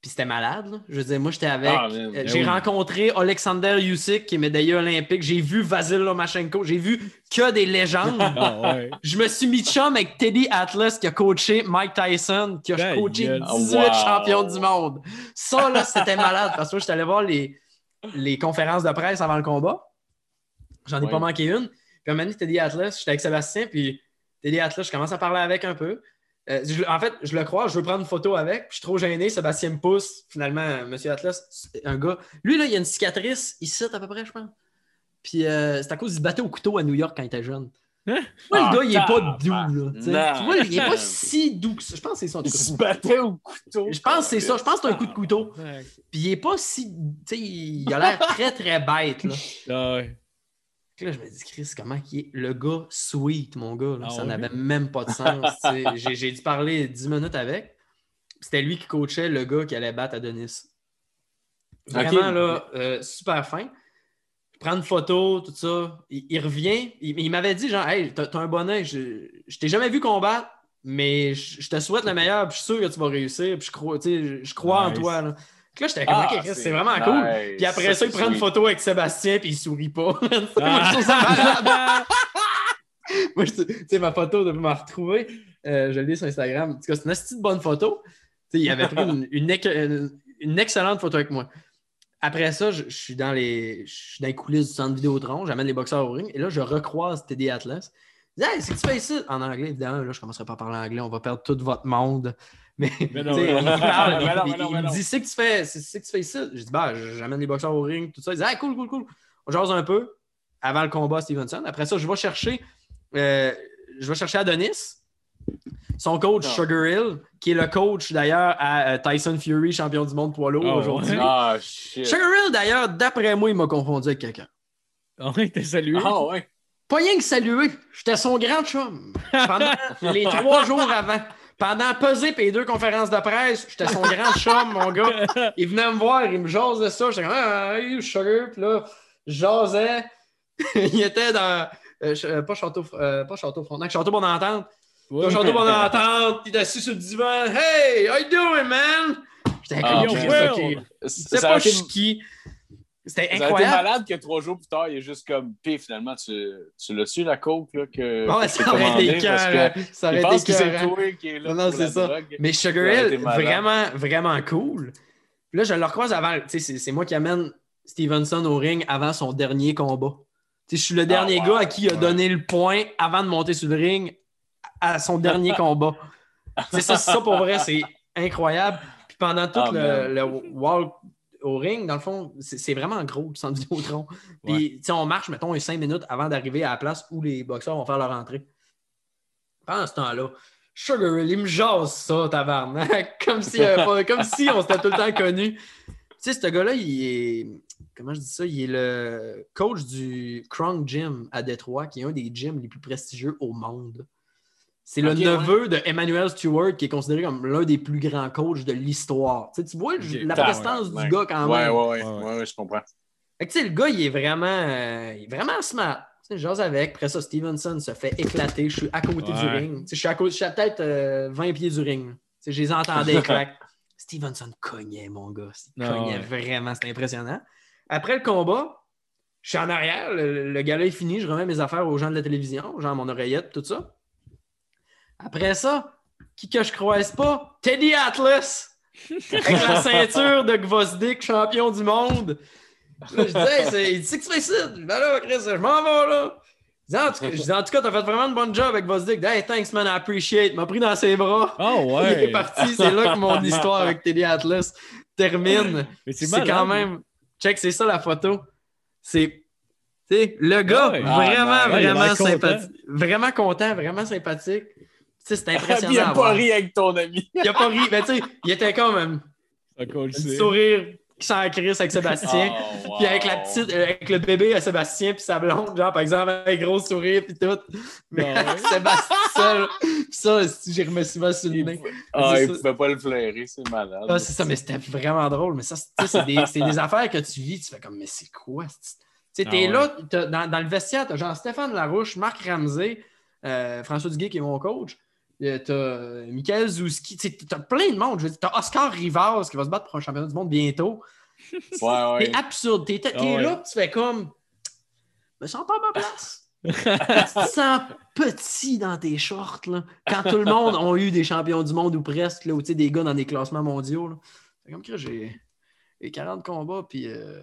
Puis c'était malade. là. Je veux dire, moi, j'étais avec. Ah, euh, Ben j'ai oui. rencontré Alexander Usyk, qui est médaillé olympique. J'ai vu Vasil Lomachenko. J'ai vu que des légendes. Ah ouais. Je me suis mis chum avec Teddy Atlas, qui a coaché Mike Tyson, qui a Ta coaché gueule. 18 Wow. champions du monde. Ça, là, c'était malade. Parce que moi, j'étais allé voir les, les conférences de presse avant le combat. J'en ai Ouais. pas manqué une. Puis un moment donné, Teddy Atlas, j'étais avec Sébastien, puis Teddy Atlas, je commence à parler avec un peu. Euh, je- en fait, je le crois, je veux prendre une photo avec, puis je suis trop gêné. Sébastien me pousse. Finalement, euh, Monsieur Atlas, c'est un gars. Lui, là, il a une cicatrice ici, à peu près, je pense. Puis euh, c'est à cause qu'il se battait au couteau à New York quand il était jeune. Hein? Moi, Ah, le gars, il est pas doux, là. tu vois, il est pas si doux que ça. Je pense que c'est tout Il se battait au couteau. Je pense que c'est ça. Je pense que c'est un coup de couteau. Ouais. Puis il est pas si. Tu sais, il a l'air très, très bête, là. Ah ouais. Là, je me dis, Chris, comment il est le gars sweet, mon gars? là? Ah ça n'avait même pas de sens. J'ai dû parler 10 minutes avec. C'était lui qui coachait le gars qui allait battre Adonis. Vraiment, Ok. là, euh, super fin. Je prends une photo, tout ça. Il, il revient. Il, il m'avait dit, genre, hey, t'as un bon. Je, je t'ai jamais vu combattre, mais je, je te souhaite le meilleur. Puis je suis sûr que tu vas réussir. Puis je crois, je, crois en toi. Là, là j'étais comme, Ah, OK, c'est vraiment cool. Puis après ça, il Ça, prend une photo avec Sébastien, puis il sourit pas. Moi, Ah. je. Moi, je- tu sais, ma photo de me retrouver, euh, je l'ai sur Instagram. En tout cas, c'est une petite bonne photo. Tu sais, il avait pris une, une ex- une- une excellente photo avec moi. Après ça, je, je suis dans les, je suis dans les coulisses du centre Vidéotron, j'amène les boxeurs au ring, et là, je recroise Teddy Atlas. Il dit Hey, c'est que tu fais ici? En anglais, évidemment, là, je commencerai pas à parler anglais, on va perdre tout votre monde. Mais, Mais non, il, me dit C'est que tu fais, c'est que tu fais ici? Je dis Bah, j'amène les boxeurs au ring, tout ça. Il dit Ah, cool, cool, cool. On jase un peu avant le combat Stevenson. Après ça, je vais chercher, euh, je vais chercher Adonis. Son coach, Ah. Sugar Hill, qui est le coach d'ailleurs à euh, Tyson Fury, champion du monde poids lourd Ah, aujourd'hui. ouais. Ah. Sugar Hill, d'ailleurs, d'après moi, il m'a confondu avec quelqu'un. Ouais, t'es salué. Ah, ouais. Pas rien que saluer, j'étais son grand chum. Pendant les trois jours avant, pendant peser et les deux conférences de presse, j'étais son grand chum, mon gars. Il venait me voir, il me jasait ça. J'étais comme, ah, hey, Sugar, puis là, jasais. il était dans, euh, euh, pas Château, euh, pas Château Frontenac, Château Bonne Entente. Dans Château Bonne Entente, il est assis sur le divan. Hey, how you doing, man? J'étais Ah, comme, Yo, Chris, Will. ok. Ça C'est pas été- qui. C'était incroyable. malade que trois jours plus tard, il est juste comme, pis finalement, tu, tu l'as su, la coke, là, que. Ouais, que ça aurait été cœur. Ça aurait été qui est là. Non, c'est ça. drogue. Mais Sugar Hill, vraiment, vraiment cool. Puis là, je le recroise avant. Tu sais, c'est- moi qui amène Stevenson au ring avant son dernier combat. Tu sais, je suis le dernier wow. gars à qui il a Ouais. donné le point avant de monter sur le ring à son dernier combat. C'est ça, ça pour vrai, c'est incroyable. Puis pendant tout Ah, le, le au ring, dans le fond, c'est vraiment gros le centre Vidéotron. Puis, tu sais, on marche, mettons, les cinq minutes avant d'arriver à la place où les boxeurs vont faire leur entrée. Pendant ce temps-là, Sugar il me jase ça, tabarnak. comme, si, euh, pas- comme si on s'était tout le temps connus. Tu sais, ce gars-là, il est. Comment je dis ça? Il est le coach du Krong Gym à Détroit, qui est un des gyms les plus prestigieux au monde. C'est le neveu de Emmanuel Stewart, qui est considéré comme l'un des plus grands coachs de l'histoire. Tu sais, tu vois la prestance ouais, du ouais. gars quand Ouais, même. ouais, ouais, Ouais, ouais, ouais, je comprends. Fait que, tu sais, le gars, il est vraiment, euh, il est vraiment smart. Tu sais, j'ose avec. Après ça, Stevenson se fait éclater. Je suis à côté du Ouais. ring. Tu sais, je suis à, côté, je suis à peut-être euh, 20 pieds du ring. Tu sais, je les entendais clac. Stevenson cognait, mon gars. Il cognait ouais. vraiment. C'était impressionnant. Après le combat, je suis en arrière. Le, le gars-là est fini. Je remets mes affaires aux gens de la télévision, genre mon oreillette, tout ça. Après ça, qui que je croise pas? Teddy Atlas! Avec la ceinture de Gvozdik, champion du monde. Là, je disais, hey, c'est- il dit, que tu fais ça? Je dis, Ben là, Chris, je m'en vais là. Je dis, en tout cas, t'as fait vraiment une bonne job avec dis, Hey, thanks, man, I appreciate. Il m'a pris dans ses bras. Ah Il ouais. est parti. C'est là que mon histoire avec Teddy Atlas termine. C'est quand même. Check, c'est ça la photo. C'est. Tu sais, le gars, Ouais. vraiment, Ah, ouais, il vraiment sympathique. Vraiment content, vraiment sympathique. C'est Il impressionnant. a à pas ri avec ton ami. Il a pas ri. Mais tu sais, il était comme un, Ça colle, un petit sourire qui s'en crisse avec Sébastien. Oh, Puis avec la petite, euh, avec le bébé à Sébastien puis sa blonde, genre par exemple avec gros sourire puis tout. Mais Ah Sébastien seul, ça, si j'ai remis souvent sur le Il, nez. ah, il pouvait pas le flairer, c'est malade. Ah, c'est ça, mais c'était vraiment drôle. Mais ça, c'est- des, c'est des affaires que tu vis, tu fais comme, mais c'est quoi? Tu sais, Ah t'es ouais. là, t'as- dans, dans le vestiaire, t'as Jean-Stéphane Larouche, Marc Ramsey, euh, François Duguay qui est mon coach. Euh, T'as euh, Michael Zouski, t'as plein de monde. T'as Oscar Rivas qui va se battre pour un championnat du monde bientôt. Ouais, ouais. C'est absurde. T'es ouais. là, tu fais comme. Je me sens pas à ma place. tu te sens petit dans tes shorts, là. Quand tout le monde a eu des champions du monde ou presque, là, ou des gars dans des classements mondiaux. là. C'est comme que j'ai j'ai 40 combats, puis. euh,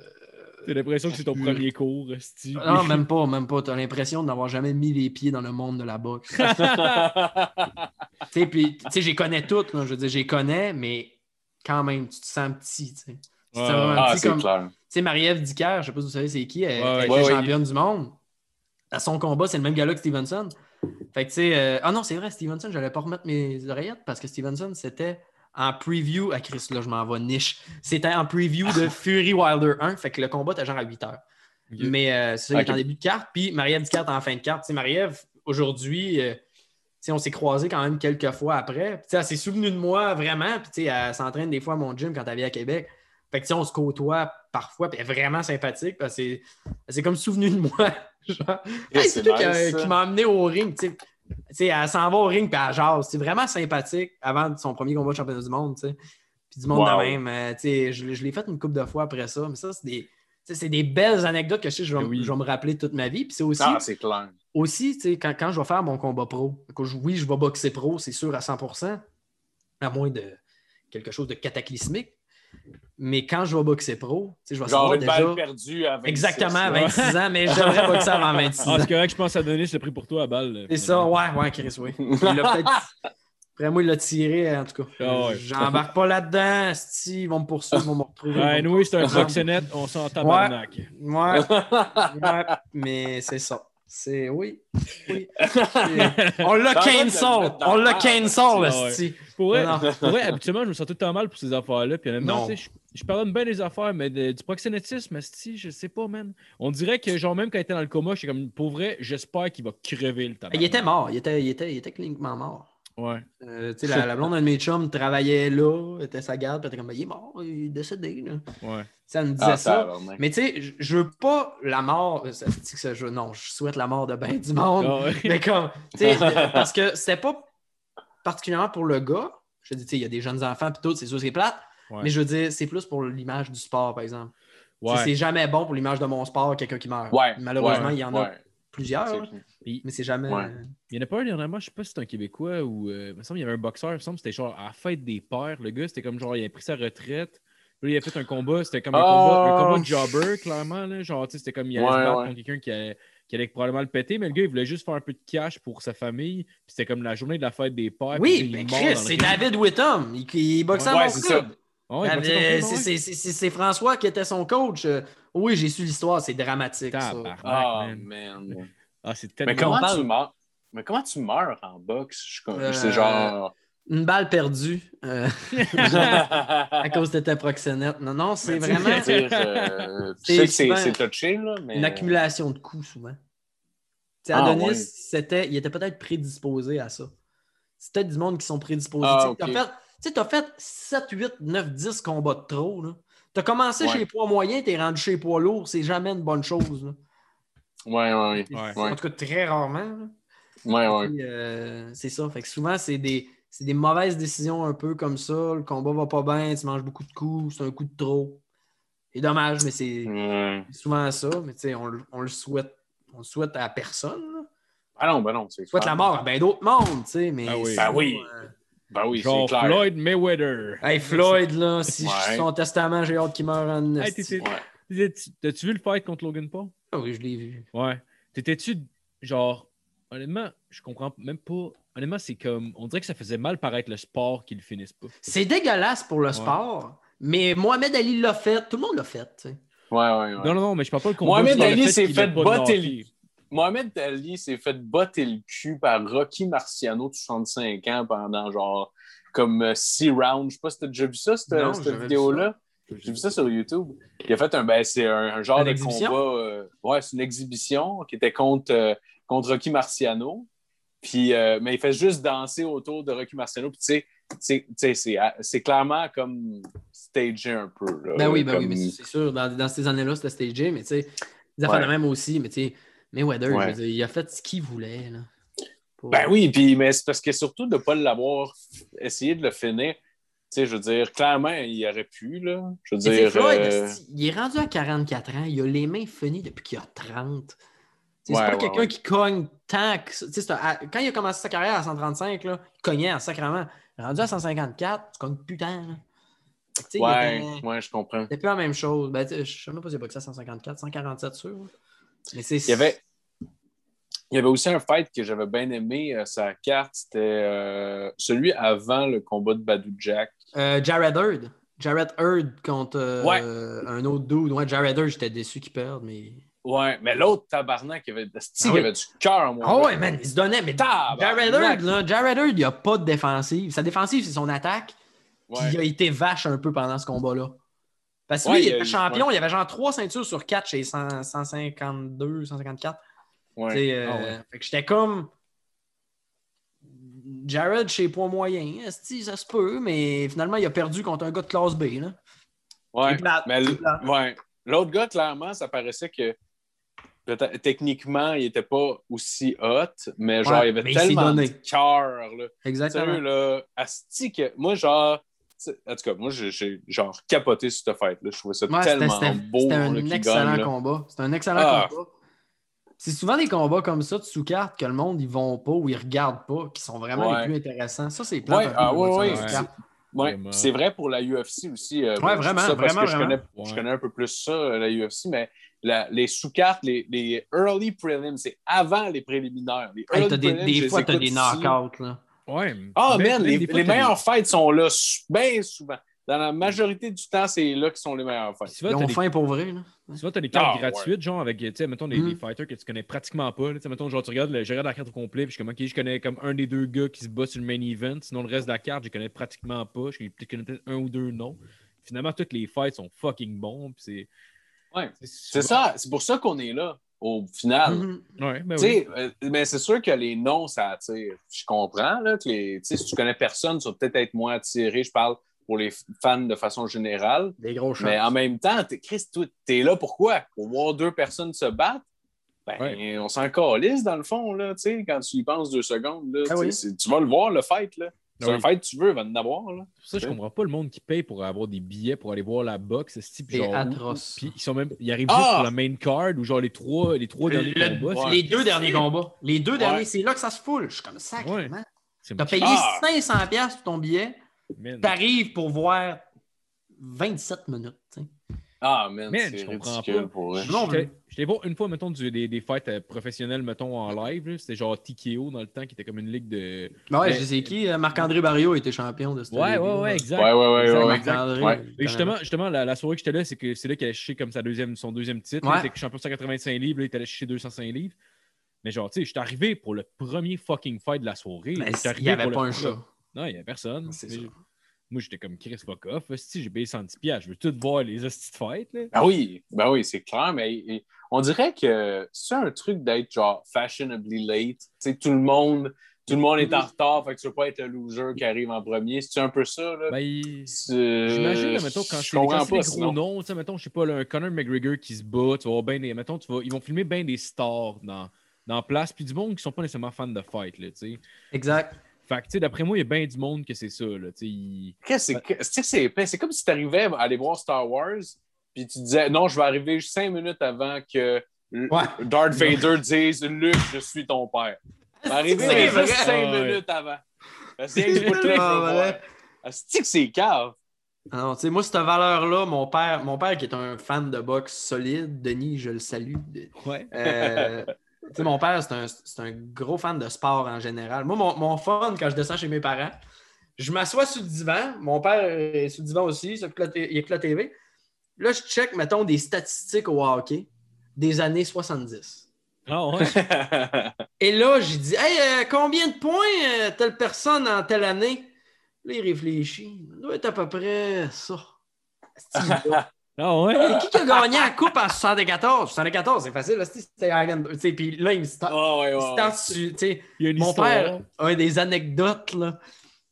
T'as l'impression que c'est ton premier cours, Steve. Non, même pas, même pas. T'as l'impression de n'avoir jamais mis les pieds dans le monde de la boxe. tu sais, puis, tu sais, j'y connais toutes, là. Je veux dire, j'y connais, mais quand même, tu te sens petit, tu sais. Tu te sens Ouais. vraiment Ah, petit c'est comme- clair. Tu sais, Marie-Ève Dicker, je sais pas si vous savez c'est qui, elle, Ouais, elle ouais. était Ouais, ouais. championne du monde. À son combat, c'est le même gars-là que Stevenson. Fait que, tu sais, euh, ah non, c'est vrai, Stevenson, je n'allais pas remettre mes oreillettes parce que Stevenson, c'était en preview. À Chris, là, je m'en vais niche. C'était en preview de Fury Wilder 1. Fait que le combat était genre à 8 heures. Mais euh, c'est ça, il est Ok. en début de carte. Puis Marie-Ève Ducarte en fin de carte. Marie-Ève, aujourd'hui, euh, on s'est croisés quand même quelques fois après. Puis, elle s'est souvenue de moi vraiment. Puis elle s'entraîne des fois à mon gym quand elle vient à Québec. Fait que on se côtoie parfois. Puis elle est vraiment sympathique. C'est- elle s'est comme souvenue de moi. Genre, Yeah, Hey, c'est qui, nice, qui m'a amené au ring. Sais. Tu sais, elle s'en va au ring puis elle jase. C'est vraiment sympathique avant son premier combat de championnat du monde. Puis du monde Wow. de même. euh, je, l'ai- je l'ai fait une couple de fois après ça. Mais ça, c'est des, c'est des belles anecdotes que je sais que je vais, Eh oui. je vais me rappeler toute ma vie. Puis c'est aussi, Ah, c'est clair. aussi quand, quand je vais faire mon combat pro, que je- oui, je vais boxer pro, c'est sûr à 100%, à moins de quelque chose de cataclysmique. Mais quand je vais boxer pro, tu sais, je vais Genre savoir une déjà. balle perdue à 26. Exactement, à là. 26 ans, mais j'aimerais boxer avant 26 Ah, ans. c'est correct, je pense à donner, je l'ai pris pour toi à balle. C'est ça, ouais, ouais, Chris, oui. Il l'a peut-être. Après moi, il l'a tiré, en tout cas. Ah ouais. J'embarque pas là-dedans. Si, ils vont me poursuivre, ils vont me retrouver. Ouais, nous, c'est un proxénète, on s'en tabarnak. Ouais, ouais, mais c'est ça. C'est oui. oui. On l'a le cancel. On la cancel, ouais. esti. Pour vrai, habituellement, je me sens tout le temps mal pour ces affaires-là. Puis honnêtement, Non. tu sais, je, je pardonne bien les affaires, mais de- du proxénétisme, esti, je sais pas, man. On dirait que, genre, même quand il était dans le coma, j'étais comme, pour vrai, j'espère qu'il va crever le tabac. Il était mort. Il était, il était, il était cliniquement mort. Ouais. Euh, tu sais, la, la blonde d'un de mes chums travaillait là, était sa garde, puis elle était comme, Ben, il est mort, il est décédé. Là. Ouais. Ça me disait Ah, ça. Mais tu sais, je- veux pas la mort. ça ça- je- non, je souhaite la mort de ben du monde. Ah. Mais comme, tu sais, euh, parce que c'était pas particulièrement pour le gars. Je dis, tu sais, il y a des jeunes enfants, puis tout, c'est sûr, c'est plate. Ouais. Mais je veux dire, c'est plus pour l'image du sport, par exemple. Ouais. C'est jamais bon pour l'image de mon sport, quelqu'un qui meurt. Ouais, Malheureusement, ouais, il y en a plusieurs. Puis, mais c'est jamais. Ouais. il y en a pas un dernièrement, je sais pas si c'est un Québécois ou. euh, il me semble qu'il y avait un boxeur, il me semble que c'était genre à la fête des pères. Le gars, c'était comme genre, il a pris sa retraite. Puis il a fait un combat, c'était comme un, Ah! combat, un combat de jobber, clairement. Là. Genre, tu sais, c'était comme il allait Ouais, se battre ouais. contre quelqu'un qui allait, qui allait probablement le péter, mais le gars, il voulait juste faire un peu de cash pour sa famille. Puis c'était comme la journée de la fête des pères. Oui, mais Chris, c'est. David Whittam. Il, il boxait Ouais, à mon c'est ouais, François qui était son coach. Euh, Oui, j'ai su l'histoire, c'est dramatique. ça. Ah, man. man. Ah, c'est Mais tellement. comment parle- tu meurs? Mais comment tu meurs en boxe? Euh, C'est genre. Une balle perdue euh, à cause de ta proxénète. Non, non, c'est Mais tu sais, vraiment dire, euh, tu C'est sais que c'est touché, là, mais. une accumulation de coups souvent. Tu sais, Ah, Adonis, ouais. c'était, il était peut-être prédisposé à ça. C'est peut-être du monde qui sont prédisposés. Ah, Tu sais, ok. t'as fait- tu sais, tu as fait 7, 8, 9, 10 combats de trop. Tu as commencé Ouais. chez les poids moyens, tu es rendu chez les poids lourds. C'est jamais une bonne chose. là. Ouais, ouais, Ouais. Ouais. En tout cas, très rarement. là. ouais. ouais, euh, c'est ça. Fait que souvent, c'est des, c'est des mauvaises décisions un peu comme ça. Le combat va pas bien, tu manges beaucoup de coups, c'est un coup de trop. C'est dommage, mais c'est souvent ça. Mais tu sais, on, le- on le souhaite. On le souhaite à personne. Ah non, ben non. c'est On souhaite la mort à bien d'autres mondes, tu sais. Mais Ah oui. Ben oui. euh, Ben oui, Genre c'est clair. Floyd Mayweather. Hey, Floyd, là, si je Ouais. suis son testament, j'ai hâte qu'il meure en Hey, Ouais. T'as-tu vu le fight contre Logan Paul? Ah oui, je l'ai vu. Ouais. T'étais-tu genre. Honnêtement, je comprends même pas. Honnêtement, c'est comme. On dirait que ça faisait mal paraître le sport qu'ils finissent pas. C'est dégueulasse pour le sport, mais Mohamed Ali l'a fait. Tout le monde l'a fait. tu sais. Ouais, ouais, ouais. Non, non, non, mais je parle pas le combat. Mohamed Ali s'est fait botter le- Mohamed Ali s'est fait botter le cul par Rocky Marciano de 65 ans pendant genre comme euh, six rounds. Je sais pas si t'as déjà vu ça, cette, cette vidéo-là. J'ai vu ça sur YouTube. Il a fait un, ben, c'est un, un genre Une de exhibition? combat. euh, ouais, c'est une exhibition qui était contre, euh, contre Rocky Marciano. Puis, euh, mais il fait juste danser autour de Rocky Marciano. Puis, tu sais, c'est, c'est clairement comme stagé un peu. là. Ben oui, ben oui, mais c'est sûr, dans, dans ces années-là, c'était stagé, mais tu sais, affaires Ouais. de même aussi, mais tu sais, Mayweather, Ouais. dire, il a fait ce qu'il voulait. Là, Pour- Ben oui, puis, mais c'est parce que surtout de ne pas l'avoir essayé de le finir. Tu sais, je veux dire, clairement, il aurait pu, là. Je veux dire. Floyd, euh, il est rendu à 44 ans, il a les mains finies depuis qu'il a 30. C'est Ouais, pas ouais, quelqu'un ouais. qui cogne tant que ça. C'est Quand il a commencé sa carrière à 135, là, il cognait en sacrement. Rendu à 154, tu cognes là. Que, il ouais, ouais, je comprends. C'était plus la même chose. Ben, je sais même pas si c'est boxé à 154, 147 sûr. Mais c'est. Il y avait, il y avait aussi un fight que j'avais bien aimé, euh, sa carte, c'était euh, celui avant le combat de Badou Jack. Euh, Jared Hurd. Jared Hurd contre Ouais. un autre dude. Ouais, Jared Hurd, j'étais déçu qu'il perde, mais. Ouais, mais l'autre tabarnak, il avait, Ah il avait du cœur, mon Ah ouais, man, il se donnait. Mais. Jared Hurd, là, Jared Hurd, il n'y a pas de défensive. Sa défensive, c'est son attaque. Ouais. il a été vache un peu pendant ce combat-là. Parce que Ouais, lui, il était champion, il avait genre trois ceintures sur quatre chez 100 152, 154. Ouais. Euh, Ah. Fait que j'étais comme. Jared chez poids moyen, esti, ça se peut, mais finalement, il a perdu contre un gars de classe B. Là. Ouais. Mais. L'autre gars, clairement, ça paraissait que techniquement, il était pas aussi hot, mais genre, Ouais, il y avait tellement de cœur. Exactement. Sérieux, là, asti que moi, genre, en tout cas, moi, j'ai- genre capoté sur cette fête. Là. Je trouvais ça Ouais, tellement beau c'était un qu'il excellent combat. C'était un excellent Ah. combat. C'est souvent des combats comme ça de sous-carte que le monde ils vont pas ou ils regardent pas qui sont vraiment Ouais. les plus intéressants. Ça, c'est un peu ah, Vraiment. puis c'est vrai pour la UFC aussi. euh, Ouais, je dis vraiment, ça parce vraiment, que je connais, vraiment. je connais un peu plus ça, euh, la UFC, mais la- les sous-cartes, les, les early prelims, c'est avant les préliminaires. Les Hey, early des, prelims, fois, t'as écoute des knockouts. Là. Ouais. Ah, man, les, les meilleures fights sont là bien souvent. Dans la majorité du temps, c'est là qui sont les meilleures fights. Ils t'as ont des- faim pour vrai. Là. souvent, t'as des cartes Ah, gratuites, genre avec, tu sais, mettons, des, Mm. des fighters que tu connais pratiquement pas. là. Tu sais, mettons, genre, tu regardes, le- je regarde la carte au complet, puis je suis comme, ok, je connais comme un des deux gars qui se bat sur le main event. Sinon, le reste de la carte, je connais pratiquement pas. Je je connais peut-être un ou deux noms. Finalement, toutes les fights sont fucking bons. puis c'est. Ouais. C'est ça, c'est pour ça qu'on est là, au final. Mhm. Ouais, ben Tu oui. euh, mais c'est sûr que les noms, ça attire. Je comprends là, que les, tu si tu connais personne, tu vas peut-être être moins attiré. Je parle pour les fans de façon générale. Des gros shots. Mais en même temps, t'es, Chris, toi, t'es là pourquoi? Pour voir deux personnes se battre? Ben, Ouais. on s'en calisse dans le fond, là, tu sais, quand tu y penses deux secondes. Là, Ah tu oui. c'est- tu vas le voir, le fight. Là. C'est Ah un oui. fight que tu veux, il va en avoir. Là. C'est pour ça que je comprends pas le monde qui paye pour avoir des billets pour aller voir la boxe. ce type, C'est atroce. Puis ils sont même. Ils arrivent Ah! juste pour la main card ou genre les trois, les trois derniers Le- combats. ouais. Les deux derniers combats. Les deux Ouais. derniers, c'est là que ça se foule. Je suis comme ça. Ouais. T'as payé Ah! 500$ piastres pour ton billet. T'arrives pour voir 27 minutes. Ah, man, Man, c'est je comprends ridicule pas. pour J'étais voir une fois, mettons, du- des, des fights euh, professionnelles, mettons, en live. C'était genre TKO dans le temps, qui était comme une ligue de. Ben ouais, je sais qui. euh, Marc-André Barrio était champion de cette Ouais, ouais, ouais, exact. Ouais, ouais, ouais, Exact, ouais, ouais. exact. Ouais. Et justement, justement la, la soirée que j'étais là, c'est que c'est là qu'il allait chercher comme sa deuxième, son deuxième titre. Ouais. Il était champion 185 livres, là, il est allé chercher 205 livres. Mais genre, tu sais, je suis arrivé pour le premier fucking fight de la soirée. Il n'y avait pas un chat. Non, il n'y avait personne. C'est. Moi, j'étais comme Chris fuck off. Si j'ai payé 110 piastres, je veux tout voir les hosties de fight. Là. Ben oui, ben oui, c'est clair, mais on dirait que c'est un truc d'être genre fashionably late. Tu sais, tout le monde, tout le monde est en retard, fait que tu veux pas être le loser qui arrive en premier. C'est un peu ça, là? Ben, J'imagine, mettons, quand je comprends c'est des pas, gros noms, tu sais, mettons, je sais pas, là, un Conor McGregor qui se bat, tu vas ben des. Mettons, tu vas, ils vont filmer bien des stars dans, dans la place, puis du monde qui sont pas nécessairement fans de fight, là, tu sais. Exact. Fait que, tu sais, d'après moi, il y a bien du monde que c'est ça, là, c'est- c'est c'est épais? C'est comme si tu arrivais à aller voir Star Wars, puis tu disais non, je vais arriver cinq minutes avant que Ouais. Darth Vader dise Luke, je suis ton père. Arriver C'est juste cinq Ouais. minutes avant. Parce que ce bout-là, je veux Ah, que c'est cave. Ah Non, tu sais, moi, cette valeur-là, mon père, mon père qui est un fan de boxe solide, Denis, je le salue. Ouais. Euh, sais, mon père, c'est un, c'est un gros fan de sport en général. Moi, mon, mon fun, quand je descends chez mes parents, je m'assois sur le divan. Mon père est sur le divan aussi, il écoute la t- il écoute la TV. Là, je check, mettons, des statistiques au hockey des années 70. Ah ouais. Et là, j'ai dit, hey, euh, combien de points euh, telle personne en telle année? Là, il réfléchit. Ça doit être à peu près ça. Ah ouais? qui qui a gagné la coupe en 74? 74, c'est facile. là, C'était Puis là, il me start- Ah ouais, ouais, ouais. Il y a une Mon histoire. père a des anecdotes. Là.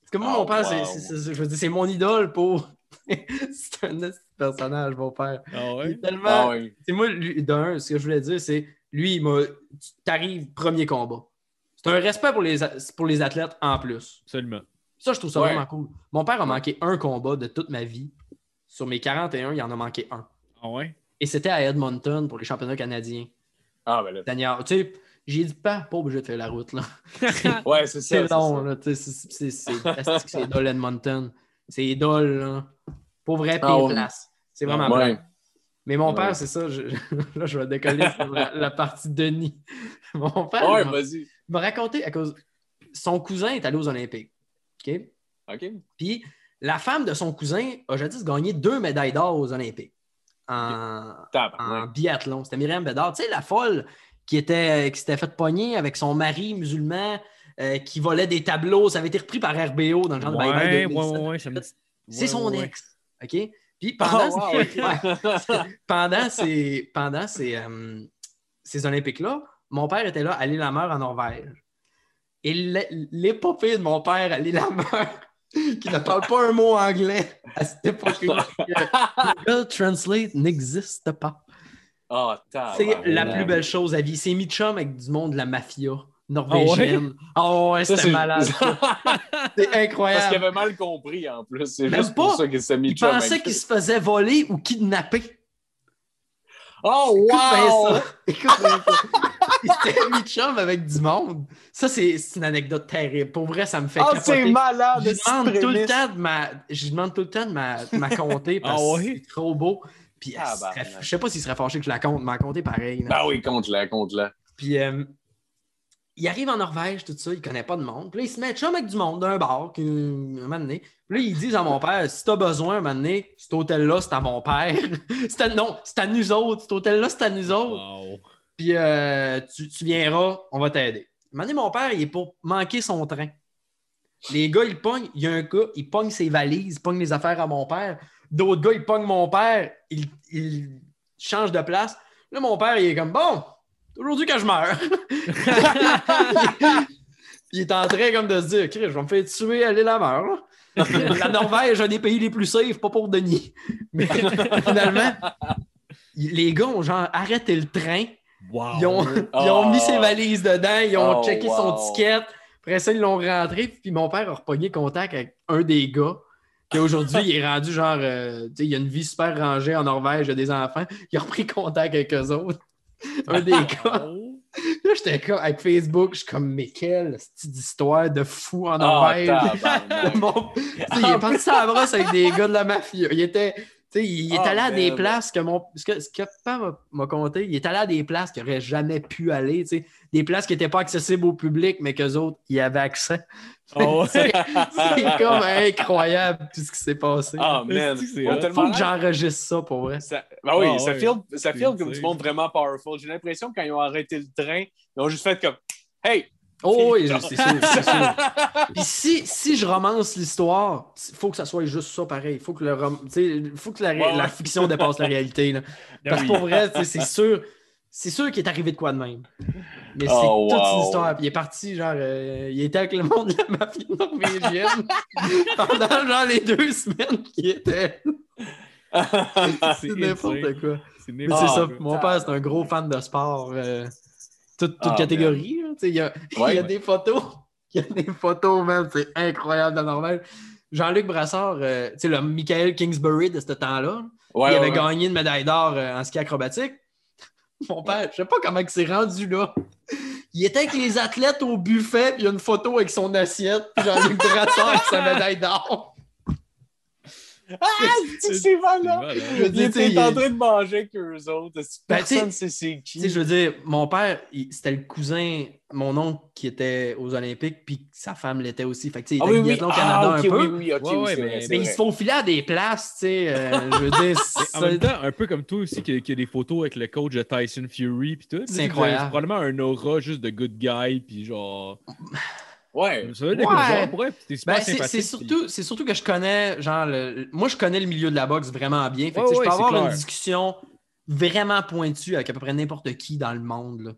Parce que moi, Oh, mon père, c'est- wow. c'est- c'est- je veux dire, c'est mon idole pour. c'est un personnage, mon père. Ah ouais? tellement. Ah ouais. C'est moi, d'un, ce que je voulais dire, c'est lui, il m'a. Tu t'arrives premier combat. C'est un respect pour les, pour les athlètes en plus. Absolument. Ça, je trouve ça Ouais. vraiment cool. Mon père a manqué un combat de toute ma vie. Sur mes 41, il en a manqué un. Ah ouais? Et c'était à Edmonton pour les championnats canadiens. Ah, ben là. Daniel, tu sais, j'ai dit pas, pas obligé de faire la route, là. Ouais, c'est ça. C'est long, là. tu sais, C'est c'est- Edmonton. C'est idole, là. Pour vrai, Ah pire ouais. place. C'est vraiment Ouais. plat. Mais mon Ouais. père, c'est ça. je- là, je vais décoller sur la, la partie de Denis. Mon père, Ouais, vas-y. il m'a raconté à cause. Son cousin est allé aux Olympiques. OK? OK. Puis la femme de son cousin a jadis gagné deux médailles d'or aux Olympiques en, biathlon. C'était Myriam Bédard. Tu sais, la folle qui, était, qui s'était faite pogner avec son mari musulman euh, qui volait des tableaux. Ça avait été repris par RBO dans le genre de Ouais, ouais, 2007. ouais, C'est son ex. OK? Puis pendant, Oh, wow, pendant ces, pendant ces, euh, ces Olympiques-là, mon père était là à l'île la Mer en Norvège. Et l'é- l'épopée de mon père à l'île la Mer, qui ne parle pas un mot anglais à cette époque-là, que Google Translate n'existe pas. Ah, tabarnak. C'est la plus belle chose à vie. C'est mis de chum avec du monde de la mafia norvégienne. Oh ouais, Ça, c'était c'est- malade. ça. C'est Parce qu'il incroyable. avait mal compris en plus. C'est Même juste pour pas. ça qu'il s'est mis Il pensait qu'il se faisait voler ou kidnapper. Oh, Écoute bien wow! ça. Écoute bien ça. Il s'était mis de chum avec du monde. Ça, c'est une anecdote terrible. Pour vrai, ça me fait capoter. c'est malade! Je demande tout le temps de ma, je lui demande tout le temps de ma, de ma compter parce Ah que ouais? c'est trop beau. Puis Ah, serait- bah, je sais pas s'il serait fâché que je la compte, mais elle compter pareil. là. Ah oui, compte-la, compte-la. Puis euh, il arrive en Norvège, tout ça, il connaît pas de monde. Puis là, il se met chum avec du monde d'un bar, qui, un moment donné. Puis là, ils disent à mon père si t'as besoin, un moment donné, cet hôtel-là, c'est à mon père. C'est à- non, c'est à nous autres. Cet hôtel-là, c'est à nous autres. Wow. Puis euh, tu, tu viendras, on va t'aider. Donné, mon père, il est pour manquer son train. Les gars, ils pognent. Il y a un gars, il pogne ses valises, il pogne les affaires à mon père. D'autres gars, ils pognent mon père, ils, ils changent de place. Là, mon père, il est comme bon, c'est aujourd'hui que je meurs. il est en train comme de se dire, Chris, je vais me faire tuer, aller la mort. La Norvège, un des pays les plus safe, pas pour Denis. Mais finalement, les gars ont genre arrêté le train. Wow. Ils ont, ils ont mis ses valises dedans, ils ont Oh, checké wow. son ticket. Après ça, ils l'ont rentré. Puis mon père a repogné contact avec un des gars. Qui aujourd'hui, il est rendu genre. euh, tu sais, il a une vie super rangée en Norvège, il a des enfants. Il a repris contact avec eux autres. Un des gars. Là, j'étais comme avec Facebook, je suis comme, mais quelle petite histoire de fou en Ah, Norvège. il est parti à la brosse avec des gars de la mafia. Il était, il est Ah, allé à des man. places que mon. Ce que, ce que papa m'a- m'a conté, il est allé à des places qu'il n'aurait jamais pu aller. tu sais. Des places qui n'étaient pas accessibles au public, mais qu'eux autres, y avaient accès. Oh, C'est comme incroyable tout ce qui s'est passé. Ah, man. C'est- Faut que j'enregistre ça pour vrai. Ça, ben oui, Ah, ça ouais. feel, ça feel comme du monde vraiment powerful. J'ai l'impression que quand ils ont arrêté le train, ils ont juste fait comme Hey! Oh oui, c'est sûr, c'est sûr. Puis si, si je romance l'histoire, il faut que ça soit juste ça pareil. Il faut que, le rom- faut que la, fiction dépasse la réalité. là. Ah Parce que pour vrai, c'est sûr, c'est sûr qu'il est arrivé de quoi de même. Mais c'est Oh, toute wow. une histoire. Puis il est parti, genre, euh, il était avec le monde de la mafia norvégienne pendant genre les deux semaines qu'il était. C'est n'importe quoi. C'est c'est ça. Mon père, c'est un gros fan de sport. euh, toute toute Ah, catégorie. Il y a, Ouais, y a ouais. des photos. Il y a des photos, man. C'est incroyable de Norvège. Jean-Luc Brassard, euh, tu sais, le Michael Kingsbury de ce temps-là, Ouais, il avait gagné une médaille d'or euh, en ski acrobatique. Mon père, je sais pas comment il s'est rendu là. Il était avec les athlètes au buffet, puis il y a une photo avec son assiette, puis Jean-Luc Brassard avec sa médaille d'or. Ah, c'est c'est malade! Je sais, était en train de manger avec eux autres. Ben, Personne ne tu sais- sait c'est qui? Tu sais, je veux dire, mon père, il- c'était le cousin, mon oncle qui était aux Olympiques, puis sa femme l'était aussi. Fait que, tu sais, il ah était oui, oui. biathlon au Canada Ah, ok, un peu. oui, oui, ok, Ouais, oui, ouais, c'est mais- vrai, c'est Mais il vrai. se faufilait à des places, tu sais. euh, je veux dire, En même temps, un peu comme toi aussi, qui, qui a des photos avec le coach de Tyson Fury puis tout. C'est incroyable. probablement un aura juste de good guy, puis genre. Ouais. Ben, c'est- surtout, c'est surtout que je connais, genre, le- moi, je connais le milieu de la boxe vraiment bien. Fait que, Ouais, je peux avoir clair. une discussion vraiment pointue avec à peu près n'importe qui dans le monde. Là.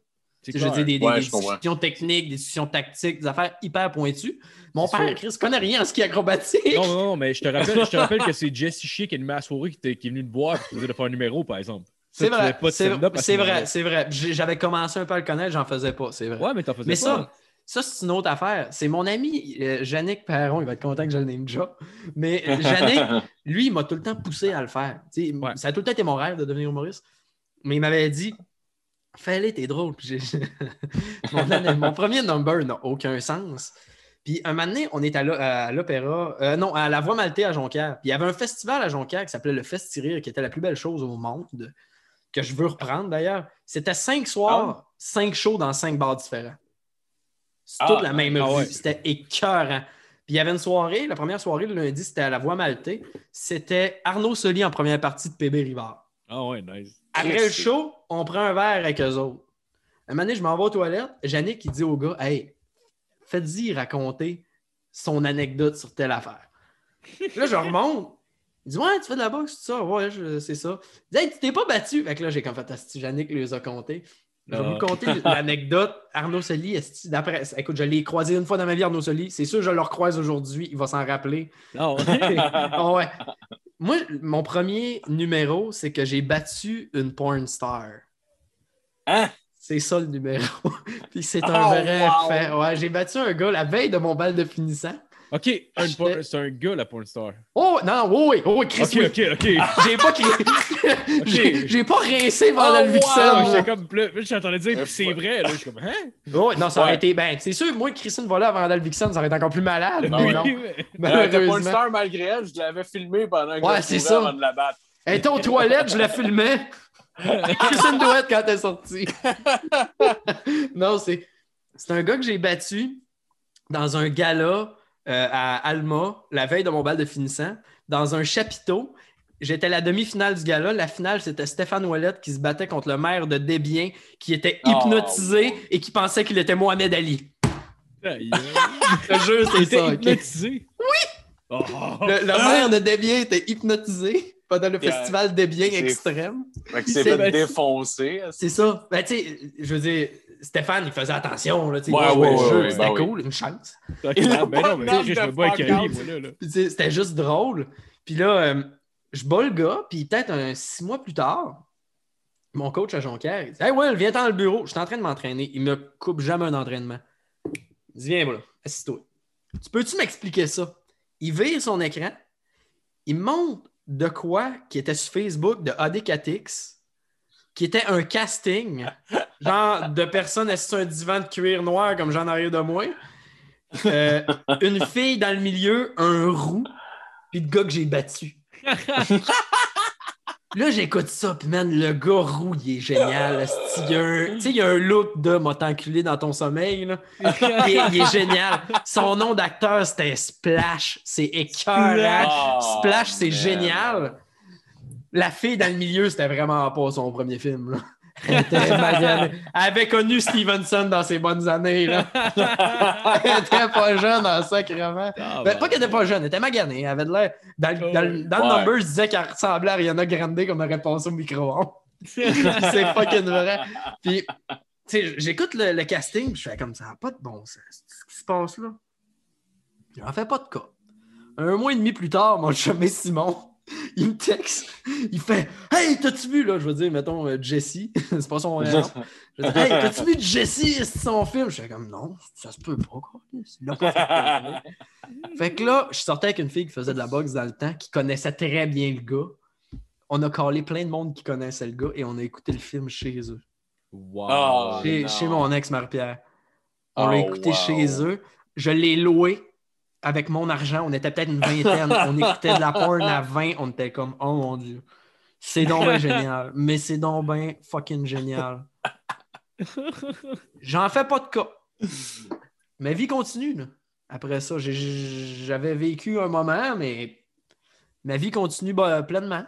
Je veux dire, des, des- Ouais, des je comprends. discussions techniques, des discussions tactiques, des affaires hyper pointues. Mon père, sûr. Chris, connaît rien en ski acrobatique. Non, non, non, mais je te rappelle, je te rappelle que c'est Jesse Shea qui est animé à la soirée qui, qui est venu te boire et qui faisait de faire un numéro, par exemple. C'est vrai, c'est vrai, c'est vrai. J'avais commencé un peu à le connaître, j'en faisais pas, c'est vrai. Ouais, mais t'en faisais Mais pas. ça, ça c'est une autre affaire. C'est mon ami euh, Yannick Perron, il va être content que je le name déjà. Mais euh, Yannick, lui, il m'a tout le temps poussé à le faire. Ouais. Ça a tout le temps été mon rêve de devenir humoriste. Mais il m'avait dit Fais-le, t'es drôle. Puis mon, mon premier number n'a aucun sens. Puis un moment donné, on est à l'o- à l'opéra, euh, non, à la Voix Maltais à Jonquière. Puis il y avait un festival à Jonquière qui s'appelait le Festirire, qui était la plus belle chose au monde, que je veux reprendre d'ailleurs. C'était cinq soirs, cinq shows dans cinq bars différents. C'est Ah, toute la même ah ouais. C'était écœurant. Puis il y avait une soirée, la première soirée, le lundi, c'était à la Voix Maltais. C'était Arnaud Soli en première partie de PB Rivard. Ah ouais, nice. Après le show, on prend un verre avec eux autres. Un moment donné, je m'en vais aux toilettes. Yannick, il dit au gars Hey, faites-y raconter son anecdote sur telle affaire. Là, je remonte. Il dit Ouais, tu fais de la boxe, tout ça. Ouais, c'est ça. Il dit Hey, tu t'es pas battu. Fait que là, j'ai comme fait Asti, Yannick les a comptés. Je vais Ah. vous conter l'anecdote. Arnaud Soli, d'après. Écoute, je l'ai croisé une fois dans ma vie, Arnaud Soli. C'est sûr, je le recroise aujourd'hui. Il va s'en rappeler. Non. Ah ouais. Moi, mon premier numéro, c'est que j'ai battu une porn star. Hein? C'est ça le numéro. Puis c'est un Oh, vrai wow. fait. Ouais, j'ai battu un gars la veille de mon bal de finissant. Ok, un c'est un gars, la porn star. Oh, non, oui, oui, oh, oui, Chris, Ok, oui. ok, ok. J'ai pas crié. j'ai, pas rincé pendant Oh, le wow. Ah, j'étais comme. Là, j'entendais dire Euh, c'est vrai. Là, je suis comme, hein? Oh, non, ça aurait Ouais. été. Ben, c'est sûr, moi, Christine Vola avant Vandal Vixen, ça aurait été encore plus malade. Ah mais non. mais- Euh, pas une Malheureusement. star malgré elle, je l'avais filmé pendant que Ouais, je c'est ça. avant de la battre. Elle était aux toilettes, je la filmais. Christine Douette quand elle est sortie. non, c'est. C'est un gars que j'ai battu dans un gala euh, à Alma, la veille de mon bal de finissant, dans un chapiteau. J'étais la demi-finale du gala. La finale, c'était Stéphane Ouellette qui se battait contre le maire de Desbiens, qui était Oh, hypnotisé et qui pensait qu'il était Mohamed Ali. Aïe, Je te jure, Il c'est ça. hypnotisé. Oui! Le, le maire de Desbiens était hypnotisé pendant le Yeah. festival Desbiens C'est- extrême. Fait que Il c'est s'est fait défoncer. C'est ça. Ben, tu sais, je veux dire, Stéphane, il faisait attention. Là, Ouais, ouais, jeu, ouais, c'était ben oui. cool, une chance. Ben non, mais je me moi, là. C'était juste drôle. Puis là, euh, je bats le gars, puis peut-être un six mois plus tard, mon coach à Jonquière, il dit Hey, Will, viens dans le bureau, je suis en train de m'entraîner. Il me coupe jamais un entraînement. Il dit Viens, moi, là, assis-toi. Tu peux-tu m'expliquer ça? Il vire son écran, il me montre de quoi qui était sur Facebook de AD4X, qui était un casting, genre de personnes assises sur un divan de cuir noir comme j'en arrière de moi. Euh, une fille dans le milieu, un roux, puis le gars que j'ai battu. Là, j'écoute ça, puis man, le gars roux, il est génial. Il y a un- Tu sais, il y a un look de m'a t'enculé dans ton sommeil. Là. Il, est- il est génial. Son nom d'acteur, c'était Splash. C'est écœurant. Oh, Splash, c'est man. génial. La fille dans le milieu, c'était vraiment pas son premier film. Là. Elle avait connu Stevenson dans ses bonnes années. Là. Elle était pas jeune en sacrement. Ah, Ben, pas qu'elle était pas jeune, elle était maganée. Elle avait de l'air. Dans, le- dans number, je disais qu'elle ressemblait à Ariana Grande aurait passé au micro-ondes. C'est fucking vrai. Puis, tu sais, j'écoute le, le casting, puis je fais comme ça, pas de bon sens. Ce qui se passe là. J'en fais pas de cas. Un mois et demi plus tard, mon chemin Simon, il me texte. Il fait Hey, t'as-tu vu, là, je veux dire, mettons, euh, Jesse, c'est pas son nom. Je dis, Hey, t'as-tu vu Jesse, c'est son film? Je fais comme non, ça se peut pas, quoi. Il l'a pas fait que là, je sortais avec une fille qui faisait de la boxe dans le temps, qui connaissait très bien le gars. On a collé plein de monde qui connaissait le gars et on a écouté le film chez eux. Wow. Ah, Chez, mon ex Marie-Pierre. On Oh, l'a écouté wow. chez eux. Je l'ai loué avec mon argent. On était peut-être une vingtaine. on écoutait de la porn à 20. On était comme, oh mon Dieu. C'est donc génial. Mais c'est donc bien fucking génial. J'en fais pas de cas. Ma vie continue. là. Après ça, j'avais vécu un moment, mais ma vie continue bah, pleinement.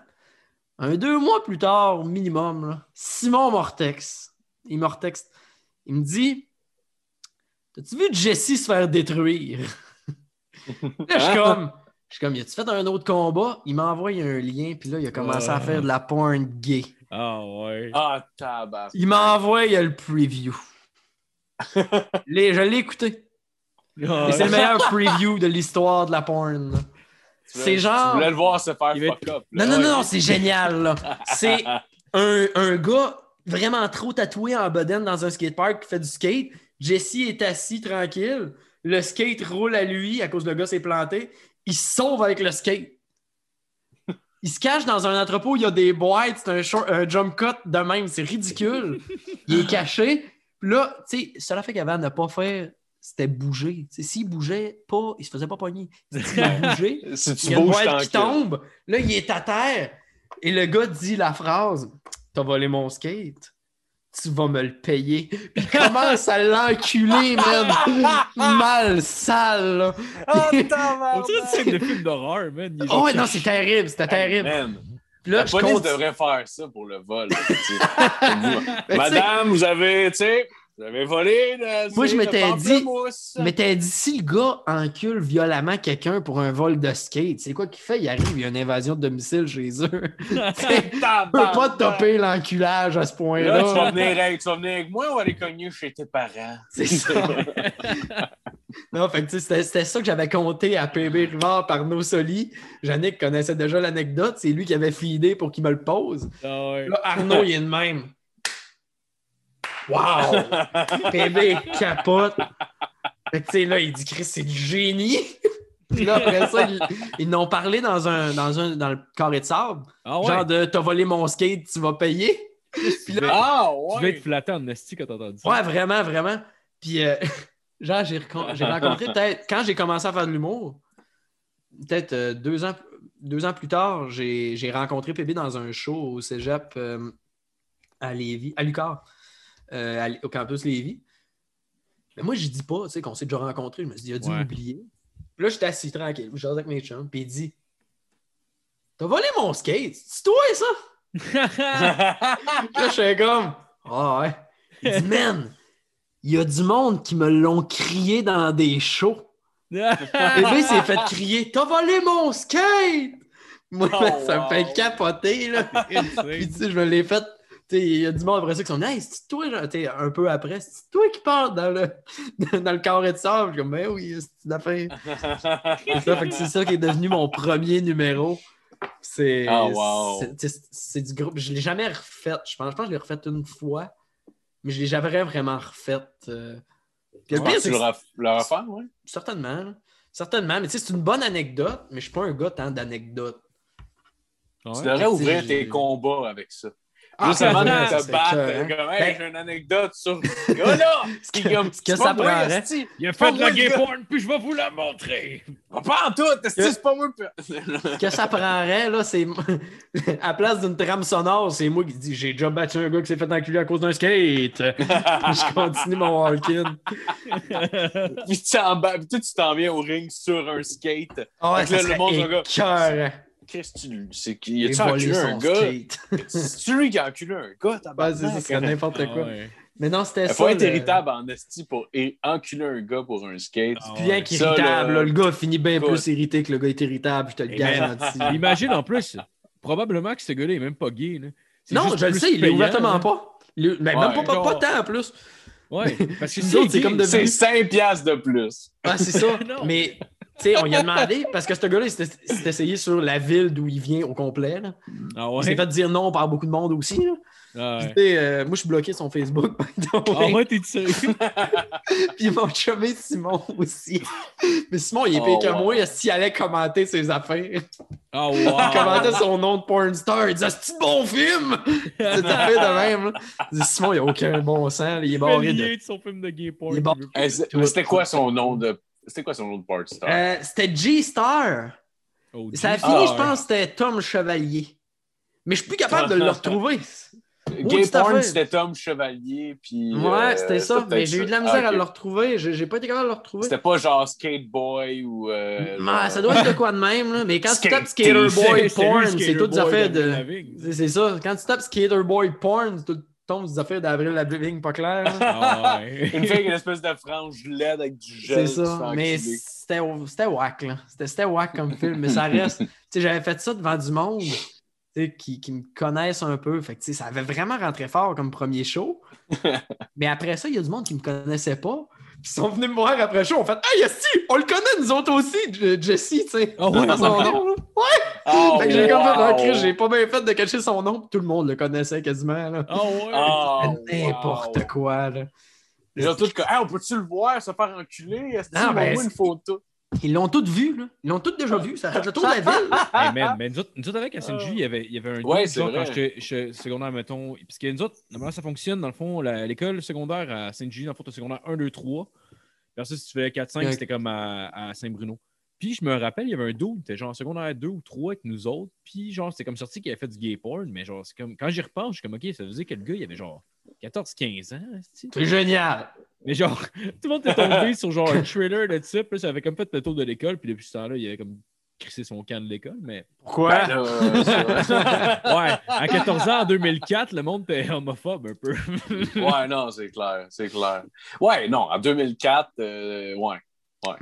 Un deux mois plus tard, minimum, là, Simon Mortex, il me retexte. Il me dit T'as-tu vu Jesse se faire détruire Là, je suis comme, je suis comme, y a-tu fait un autre combat? Il m'a envoyé un lien, puis là, il a commencé à faire de la porn gay. Ah, ouais. Ah, tabac. Il m'a envoyé le preview. Les- je l'ai écouté. Et c'est le meilleur preview de l'histoire de la porn. là. C'est genre. Tu voulais le voir se faire fuck up. là. Non, non, non, non, c'est génial. là. C'est un, un gars vraiment trop tatoué en bedaine dans un skatepark qui fait du skate. Jesse est assis tranquille. Le skate roule à lui à cause le gars s'est planté. Il se sauve avec le skate. Il se cache dans un entrepôt, il y a des boîtes, c'est un, short- un jump cut de même, c'est ridicule. Il est caché. Puis là, tu sais, qu'il avait à ne pas faire, c'était bouger. Tu sais, S'il bougeait pas, il se faisait pas pogner. S'il a bougé, Si il y a une boîte qui tombe. Là, il est à terre. Et le gars dit la phrase T'as volé mon skate. Tu vas me le payer. Puis il commence à l'enculer, man. Mal sale, là. Ah, On dirait une tabarnak. scène de film d'horreur, man. Oh, ouais, non, c'est terrible. C'était terrible. Puis là, la je police compte. devrait faire ça pour le vol. Madame, vous avez, tu sais, Volé le. Moi, je m'étais dit- t'as dit, si le gars encule violemment quelqu'un pour un vol de skate, c'est quoi qu'il fait? Il arrive, il y a une invasion de domicile chez eux. Il peut pas topper l'enculage à ce Là, tu vas, point-là. venir avec, tu vas venir avec moi ou aller cogner chez tes parents? C'est ça. non, fait que tu c'était ça que j'avais compté à PB Rivard par nos Soli. Yannick connaissait déjà l'anecdote. C'est lui qui avait feedé pour qu'il me le pose. Ah. Là, Arnaud, il est de même. Wow! PB capote. Fait que, tu sais, là, il dit, Chris, c'est du génie. Puis là, après ça, ils, ils n'ont parlé dans, un, dans, un, dans le carré de sable. Ah ouais. Genre de t'as volé mon skate, tu vas payer. tu, devais, Ah, tu devais ouais. être flatté en esti quand t'as entendu ça? Ouais, vraiment, vraiment. Puis, euh, genre, j'ai rencontré peut-être, quand j'ai commencé à faire de l'humour, peut-être euh, deux, ans, deux ans plus tard, j'ai j'ai rencontré PB dans un show au cégep euh, à Lévis, à Lucar, euh, au campus Lévis. Mais moi, je dis pas, tu sais, qu'on s'est déjà rencontré. Je me suis dit, il a dû Ouais. m'oublier. Puis là, j'étais assis tranquille, je avec mes chums, puis il dit T'as volé mon skate, c'est toi ça? Puis là, je suis comme Ah ouais. Il dit Man, il y a du monde qui me l'ont crié dans des shows. Bébé s'est fait crier T'as volé mon skate! Moi, Oh, ça me fait capoter. Là. Puis, tu sais, je me l'ai fait. Il y a du monde après ça qui sont Hey, c'est toi, genre, un peu après, c'est toi qui parles dans le, dans le carré de sable. Je suis comme, ben oui, c'est une affaire. C'est ça, qui est devenu mon premier numéro. C'est Ah, wow. c'est- du groupe. Je ne l'ai jamais refait. Je pense, je pense que je l'ai refait une fois, mais je ne l'ai jamais vraiment refait. euh. Le Tu pire, le ref- le refaire, ouais? certainement. là. Certainement. Mais tu sais, c'est une bonne anecdote, mais je ne suis pas un gars tant d'anecdotes. Tu devrais ouvrir tes combats avec ça. Ah, Juste avant vrai, de ça te battre, comme, hey, Ben- j'ai une anecdote sur ce gars-là! Ce Qui que- comme, ce que ça prendrait. Il a fait de la gay porn, puis je vais vous la montrer. Pas en tout, c'est pas moi. que ça prendrait, là, c'est. à place d'une trame sonore, c'est moi qui dis J'ai déjà battu un gars qui s'est fait enculer à cause d'un skate. je continue mon walk-in. Puis tu t'en bats- puis toi, tu t'en viens au ring sur un skate. Ah ouais, Fait que là, le monde serait que tu. C'est a-tu voler enculé un gars? C'est lui qui a enculé un gars, tabarnak? c'est ça, c'est n'importe Ah quoi. ouais. Mais non, c'était Il ça. faut être le- irritable en esti pour et enculer un gars pour un skate. Ah bien ouais. qu'irritable, le gars finit bien écoute. plus irrité que le gars est irritable, je te le garantis. Imagine en plus, probablement que ce gars-là est même pas gay. Là. Non, je le sais, il est ouvertement pas. Il- Mais même pas, pas, pas tant en plus. Ouais, parce que c'est autres, c'est gay. comme de- C'est 5 piastres de plus. Ah, c'est ça. Non. Mais, tu sais, on lui a demandé, parce que ce gars-là, il s'était s'était essayé sur la ville d'où il vient au complet. Là. Ah Il s'est fait dire non par beaucoup de monde aussi. là. Ah ouais. euh, moi, je suis bloqué sur son Facebook. Ah ouais, t'es sérieux? Puis mon chumé Simon aussi. Mais Simon, il est Oh, pire que wow. moi s'il allait commenter ses affaires. Il commentait son nom de porn star. Il disait C'est un bon film? C'est affaire de même. Il dit, Simon, il a aucun bon sens. Il est barré de. de son film de gay porn. C'était quoi son nom de. C'était quoi son nom de star? Euh, C'était G-Star. Oh, Ça a fini, Ah, je ouais. pense, c'était Tom Chevalier. Mais je suis plus capable de le retrouver. Gay porn, c'était Tom Chevalier. Puis, Ouais, euh, c'était ça. peut-être Mais j'ai eu de la misère Ah, à ok. le retrouver. J'ai pas été capable de le retrouver. C'était pas genre Skate Boy ou. euh, Ouais, genre- ça doit être de quoi de même. Là. Mais quand tu tapes Skater Boy C'est- c'est Porn, c'est toutes des affaires d'Avril de. Lavigne. C'est c'est ça. Quand tu tapes Skater Boy Porn, tout tombe des affaires d'Avril Lavigne pas claires. là. Ah ouais. Une fille avec une espèce de frange LED avec du gel. C'est ça. Mais c'était c'était whack, là. C'était c'était whack comme film. Mais ça reste. Tu sais, j'avais fait ça devant du monde tu sais, qui, qui me connaissent un peu. Fait que, tu sais, ça avait vraiment rentré fort comme premier show. Mais après ça, il y a du monde qui me connaissait pas. Puis ils sont venus me voir après le show. On fait Hey, Esti, on le connaît, nous autres aussi, Jesse, tu sais. Ah ouais, Dans son ouais. nom. Oh, Fait que j'ai comme fait, ah, j'ai pas bien fait de cacher son nom. Tout le monde le connaissait quasiment. Là. Ah ouais. Oh, N'importe wow. quoi. Là. Ils ont tous que, Hey, on peut-tu le voir se faire enculer? Est-ce une photo? Ils l'ont tous vu. Là. Ils l'ont tous déjà vu. Ça fait le tour de la ville. Hey, man, mais nous autres, nous autres, avec SNJ, il y avait, il y avait un Ouais, genre, vrai. quand j'étais secondaire, mettons. Parce que nous autres, normalement, ça fonctionne, dans le fond, l'école secondaire à Saint-Julie, dans le fond, t'as secondaire 1, 2, 3. Versus si tu fais 4, 5, Ouais. c'était comme à, à Saint-Bruno. Puis je me rappelle, il y avait un dude, il était genre en secondaire 2 ou 3 avec nous autres. Puis genre, c'était comme sorti qu'il avait fait du gay porn, mais genre, c'est comme, quand j'y repense, je suis comme, ok, ça faisait que le gars, il avait genre 14, 15 ans. C'est génial. Mais genre, tout le monde était tombé sur genre un trailer de type, là, ça avait comme fait le tour de l'école, puis depuis ce temps-là, il y avait comme crisser son camp de l'école, mais. Pourquoi? Ben, euh, Ouais, à 14 ans, en 2004, le monde était homophobe un peu. ouais, non, c'est clair, c'est clair. Ouais, non, en 2004, euh, ouais.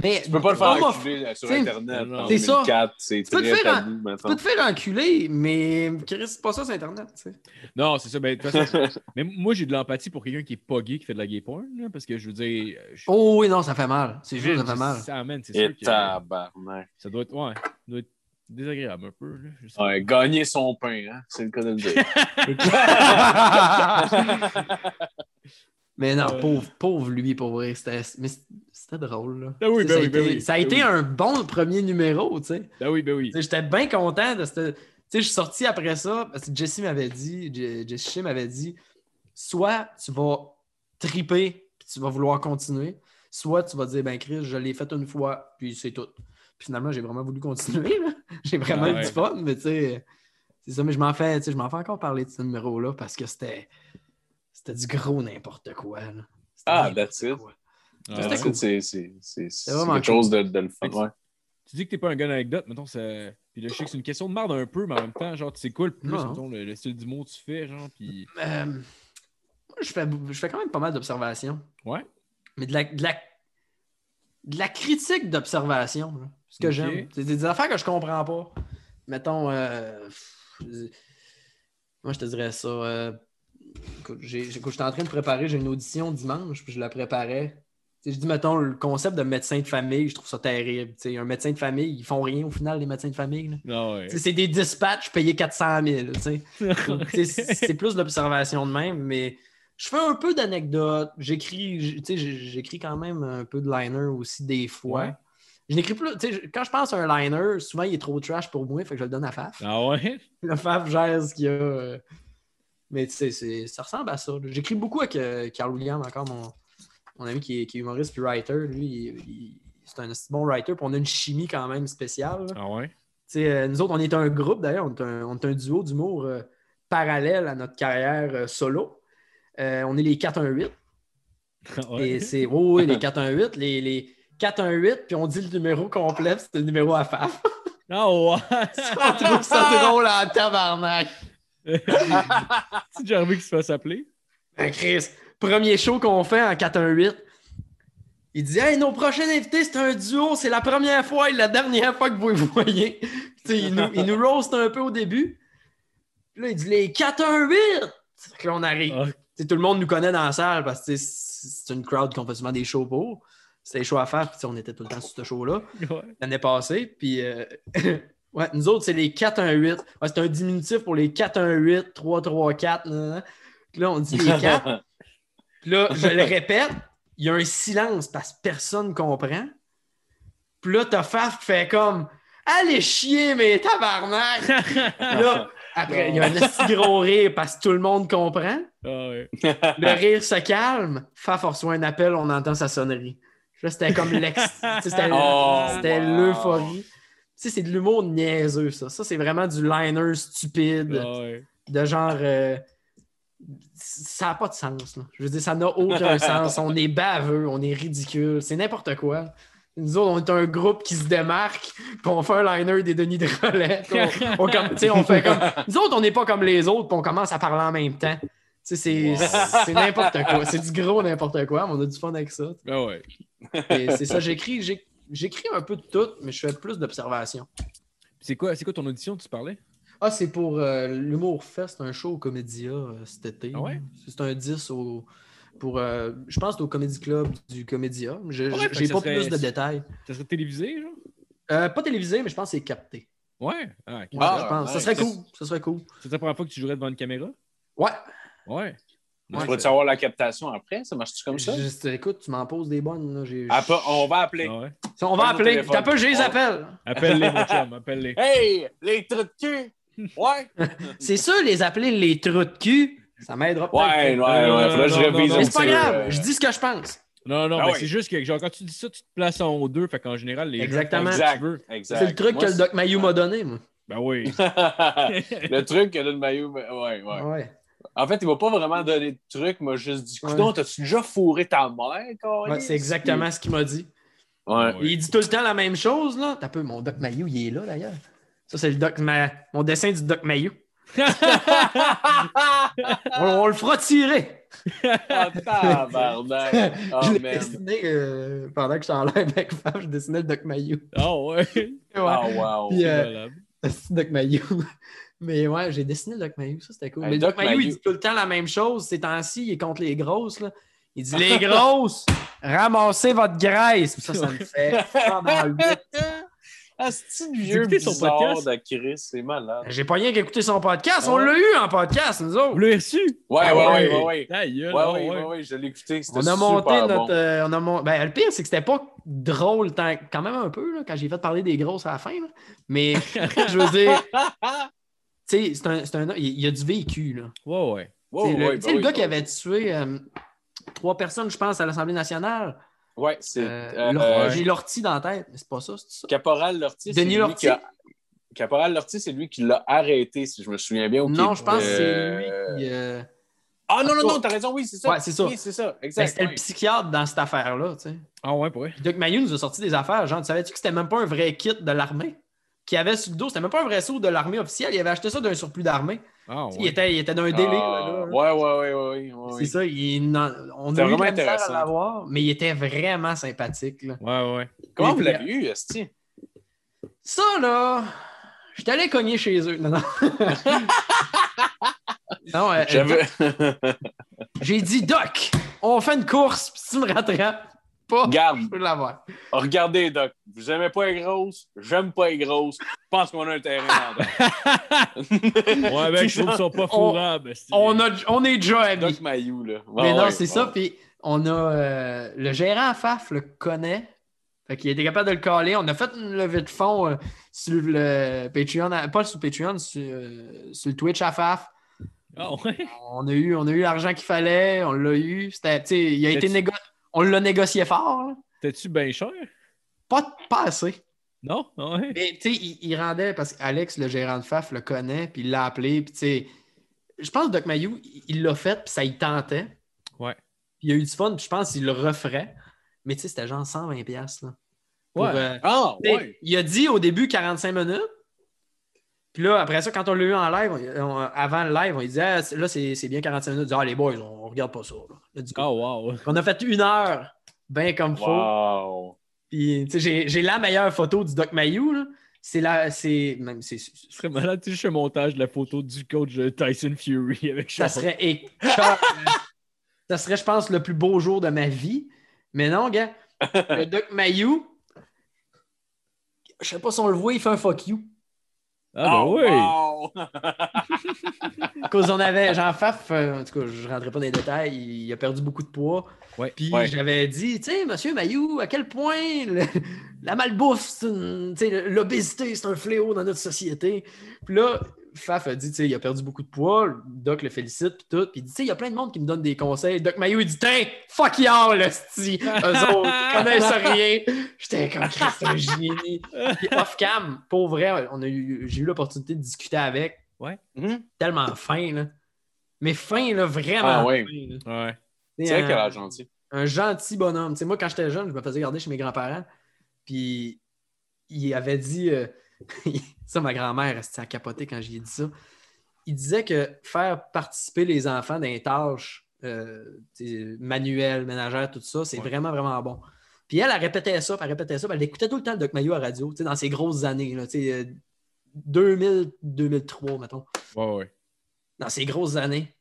Mais Tu peux pas le faire enculer euh, sur Internet non. en C'est ça. 2004, c'est peux te faire tabou Tu peux te faire enculer, mais Chris, c'est pas ça sur Internet, tu sais. non, c'est ça. Ben, de toute façon, mais moi, j'ai de l'empathie pour quelqu'un qui est pas gay qui fait de la gay porn, là, parce que je veux dire. je- Oh oui, non, ça fait mal. C'est juste, ça fait mal. Ça, man, c'est sûr Et que tabarnak. ça doit être, ouais, ça doit être désagréable un peu. Là, Ouais, gagner son pain, hein? c'est le cas de le dire. mais non, Euh. pauvre, pauvre lui. C'était mais c'était drôle, là. Oui, ben a ben été- oui, Ça a ben été un bon premier numéro, tu sais. Ben oui, ben oui. J'étais bien content de cette. Tu sais, je suis sorti après ça parce que Jessie m'avait dit, Je- Jessie m'avait dit, soit tu vas triper puis tu vas vouloir continuer, soit tu vas dire, ben Chris, je l'ai fait une fois, puis c'est tout. Puis finalement, j'ai vraiment voulu continuer. J'ai vraiment Ah eu ouais. du fun, mais tu sais, c'est ça. Mais je m'en fais, tu sais, je m'en fais encore parler de ce numéro-là parce que c'était c'était du gros n'importe quoi. Ah, that's it. quoi. Ah, ouais. cool. C'est c'est- c'est- c'est vraiment quelque cool. chose de, de le fun. Ouais. Tu dis que t'es pas un gars d'anecdote, mettons, ça... Puis là, je sais que c'est une question de marde un peu, mais en même temps, genre, c'est cool plus, Non. mettons, le, le style du mot que tu fais, genre, puis... Euh, moi, je fais, je fais quand même pas mal d'observations. Ouais. Mais de la, de la, de la critique d'observation, ce que j'aime. C'est des affaires que je comprends pas. Mettons, euh, moi je te dirais ça. euh, écoute, j'ai- écoute, j'étais en train de préparer, j'ai une audition dimanche, puis je la préparais. Je dis, mettons, le concept de médecin de famille, je trouve ça terrible. Un médecin de famille, ils font rien au final, les médecins de famille. ouais. Sais, C'est des dispatchs payés 400 000. tu sais. Donc, tu sais, C'est plus l'observation de même, mais je fais un peu d'anecdotes. J'écris, j'écris quand même un peu de liner aussi des fois. Ouais. Je n'écris plus. Quand je pense à un liner, souvent il est trop trash pour moi, fait que je le donne à Faf. Ah ouais? Le Faf gère ce qu'il y a. euh. Mais tu sais, ça ressemble à ça. J'écris beaucoup avec euh, Carl William, encore mon, mon ami qui est, qui est humoriste puis writer. Lui, il- il- c'est un bon writer, puis on a une chimie quand même spéciale. là. Ah ouais? Tu sais, euh, nous autres, on est un groupe d'ailleurs, on est un, on est un duo d'humour euh, parallèle à notre carrière euh, solo. Euh, on est les 418. Ah ouais? Et c'est, oh, oui, les 418. Les, les 418, puis on dit le numéro complet, c'est le numéro à FAF. Ah ouais! on trouve ça drôle en tabarnak. C'est déjà arrivé qu'il se fasse appeler? Ben, Chris, premier show qu'on fait en 418. Il dit Hey, nos prochains invités, c'est un duo, c'est la première fois et la dernière fois que vous les voyez. Puis, il, nous, il nous roast un peu au début. Puis là, il dit Les 418! Fait que là, on arrive. Ah, tout le monde nous connaît dans la salle parce que c'est une crowd qu'on fait souvent des shows pour. C'était des shows à faire, puis on était tout le temps sur ce show-là ouais. l'année passée. Puis, euh, ouais, nous autres, c'est les 418. Ouais, c'est un diminutif pour les 418, 334. nan, nan. Puis là, on dit les 4. Puis là, je le répète, il y a un silence parce que personne ne comprend. Puis là, t'as Faf qui fait comme Allez chier, mais tabarnak! Là, après, il y a un petit gros rire parce que tout le monde comprend. Ah. Le rire se calme. Faf reçoit un appel, on entend sa sonnerie. Là, c'était comme l'ex. C'était Oh, wow. l'euphorie. Tu sais, c'est de l'humour niaiseux, ça. Ça, c'est vraiment du liner stupide, Ah de genre. euh, Ça n'a pas de sens. Là. Je veux dire, ça n'a aucun sens. On est baveux, on est ridicule, c'est n'importe quoi. Nous autres, on est un groupe qui se démarque, puis on fait un liner des Denis de relais. On, on comme- tu sais, on fait comme. Nous autres, on n'est pas comme les autres, puis on commence à parler en même temps. Tu sais, c'est c'est n'importe quoi. C'est du gros n'importe quoi, mais on a du fun avec ça. Ah ouais. Et C'est ça, j'écris, un peu de tout, mais je fais plus d'observation. C'est quoi, c'est quoi ton audition, tu parlais? Ah, c'est pour euh, l'Humour Fest, un show au Comédia euh, cet été. Ah ouais? C'est un 10 au, pour, euh, je pense, au Comédie Club du Comédia. Je- Ouais, je- fait que J'ai pas serait- plus de détails. Ça serait télévisé, genre? Euh, pas télévisé, mais je pense que c'est capté. Ouais? Ah. Ouais, Ah, je pense. Ça serait cool. Ça serait cool. C'est la première fois que tu jouerais devant une caméra? Ouais. Ouais. Tu Ouais, vas savoir la captation après? Ça marche-tu comme ça? Juste, écoute, tu m'en poses des bonnes. là. J'ai- Ah, pas- on va appeler. Ah ouais. On va appeler. T'as peu, j'ai les appels. Appelle-les, mon chum, appelle-les. Hey, les trous de cul! Ouais! C'est sûr, les appeler les trous de cul, ça m'aidera peut-être. Ouais, ouais, ouais. Faudrait que je révise Mais c'est pas grave. euh, Je dis ce que je pense. Non, non, Ah mais c'est juste que genre, quand tu dis ça, tu te places en deux, fait qu'en général, les gens Exactement. C'est le truc Moi, que le Doc Mayou m'a donné, moi. Ben oui. le truc que donne Maillot, ouais, ouais. Ouais. En fait, il m'a pas vraiment donné de truc, il m'a juste dit Ouais. Coudon, t'as-tu déjà fourré ta mère? Ouais, c'est exactement ce qu'il m'a dit. Ouais. Ouais. Il dit tout le temps la même chose, là. T'as peu, mon Doc Mayou, il est là, d'ailleurs. Ça, c'est le Doc Ma- mon dessin du Doc Mayou. On, on le fera tirer. Ah, tabarnak. Oh, je l'ai dessiné euh, pendant que j'étais en live avec Fab, je dessinais le Doc Mayou. Ah ouais. Ouais. Ah, wow. Puis, euh, Doc Mayou. Mais ouais, j'ai dessiné le Doc Mayou, ça c'était cool. Hey, Mais Doc Doc Mayou, il dit tout le temps la même chose. Ces temps-ci, il est contre les grosses. Là. Il dit Les grosses, ramassez votre graisse. Ça, ça me fait. Ah, c'est J'ai vieux écouté son bizarre podcast? de Chris, c'est malade. J'ai pas rien qu'écouter son podcast. On l'a eu en podcast, nous autres. Vous l'avez reçu? Ouais, Ah ouais, ouais. ouais, ouais, ouais. Ta gueule, Ouais, ah ouais, ouais. ouais, ouais, je l'ai écouté. C'était On a monté notre. euh, on a mon- ben, le pire, c'est que c'était pas drôle tant- quand même un peu là, quand j'ai fait parler des grosses à la fin. là. Mais je veux dire, tu sais, c'est un, c'est un- il y a du vécu. Là. Ouais, ouais. Ouais, Tu sais, le, ouais, tu sais, le oui, gars bah qui avait tué euh, trois personnes, je pense, à l'Assemblée nationale. Ouais, c'est. Euh, euh, Lor- euh, J'ai l'ortie dans la tête, mais c'est pas ça, c'est ça? Caporal Lortie, c'est Denis lui Lortie? qui a- Caporal Lortie, c'est lui qui l'a arrêté, si je me souviens bien. Non, je pense que c'est euh, lui qui. euh, Ah non, non, non, t'as raison, oui, c'est ça. Ouais, c'est ça. Oui, c'est ça, ben, exact. c'était le oui. psychiatre dans cette affaire-là, tu sais. Ah ouais, pour vrai. Doc Mayou nous a sorti des affaires. Genre, tu savais-tu que c'était même pas un vrai kit de l'armée? Qu'il avait sur le dos, c'était même pas un vrai saut de l'armée officielle. Il avait acheté ça d'un surplus d'armée. Ah Il était, il était d'un délire. Ah, là, là. Ouais, ouais, ouais, ouais. C'est ça, il, on a eu vraiment misère à intéressant. l'avoir, mais il était vraiment sympathique. Là. Ouais, ouais. Comment vous l'avez eu, Esti? Ça, là, j'étais allé cogner chez eux. Non, non. non, euh, J'avais. j'ai dit, Doc, on fait une course, puis tu me rattrapes pas, Garde, je peux l'avoir. regardez, Doc. Vous aimez pas les grosses? J'aime pas les grosses. Je pense qu'on a un terrain. Ouais, mec, je trouve qu'ils sont pas fourrables. On, a, on est déjà amis. Doc Mayou, là. Mais non, ouais, c'est ouais. ça. Puis on a euh, le gérant FAF le connaît. Fait qu'il était capable de le caler. On a fait une levée de fonds euh, sur le Patreon, à- pas sur Patreon, sur, euh, sur le Twitch à FAF. Ah ouais? On a eu, on a eu l'argent qu'il fallait, on l'a eu. C'était, tu sais, il a été T'as-tu- négo- On l'a négocié fort. T'es-tu bien cher? Pas, pas assez. Non? Ouais. Mais tu sais, il, il rendait parce qu'Alex, le gérant de FAF, le connaît, puis il l'a appelé. Puis tu sais, je pense que Doc Mayou, il- l'a fait, puis ça y tentait. Ouais. Puis il a eu du fun, puis je pense qu'il le referait. Mais tu sais, c'était genre 120$. piastres, Là, Pour, Ouais. euh, Ah, ouais. Il a dit au début 45 minutes. Puis là, après ça, quand on l'a eu en live, on- on- avant le live, on disait ah, là, c'est c'est bien 45 minutes. Il dit, ah, les boys, on, on regarde pas ça. là. Let's go. Oh, wow. On a fait une heure, bien comme faut. Wow. Puis, tu sais, j'ai- j'ai la meilleure photo du Doc Mayou. là. C'est la. C'est. Même, c'est. Serait malade, tu sais, montage de la photo du coach de Tyson Fury avec Ça Charles. serait écœurant. Ça serait, je pense, le plus beau jour de ma vie. Mais non, gars. Le Doc Mayou, je sais pas si on le voit, il fait un fuck you. Ah, ben Oh, oui. wow. Cause on avait Jean Faf, euh, en tout cas, je ne rentrerai pas dans les détails, il a perdu beaucoup de poids. Ouais. Puis Ouais. j'avais dit, tu sais, monsieur Mayou, à quel point le- la malbouffe, l'obésité, c'est un fléau dans notre société. Puis là, Faf a dit, tu sais, il a perdu beaucoup de poids. Doc le félicite, puis tout. Puis il dit, tu sais, il y a plein de monde qui me donne des conseils. Doc Mayou, il dit, tiens, fuck y'all, le sti. Eux autres, ils connaissent rien. J'étais comme, c'est un génie. Puis off-cam, pour vrai, on a eu, j'ai eu l'opportunité de discuter avec. Mhm. Tellement fin, là. Mais fin, là, vraiment. Ah ouais. fin, là. Ouais. C'est vrai un- qu'elle a gentil. un gentil bonhomme. Tu sais, moi, quand j'étais jeune, je me faisais garder chez mes grands-parents. Puis, il avait dit. euh, ça, ma grand-mère, elle a capoté quand j'ai dit ça. Il disait que faire participer les enfants dans les tâches euh, manuelles, ménagères, tout ça, c'est Ouais. vraiment, vraiment bon. Puis elle, elle répétait ça, elle répétait ça, elle écoutait tout le temps le Doc Mayo à radio, dans ses grosses années, là, tu sais, euh, 2000, 2003, mettons Ouais, ouais. dans ces grosses années.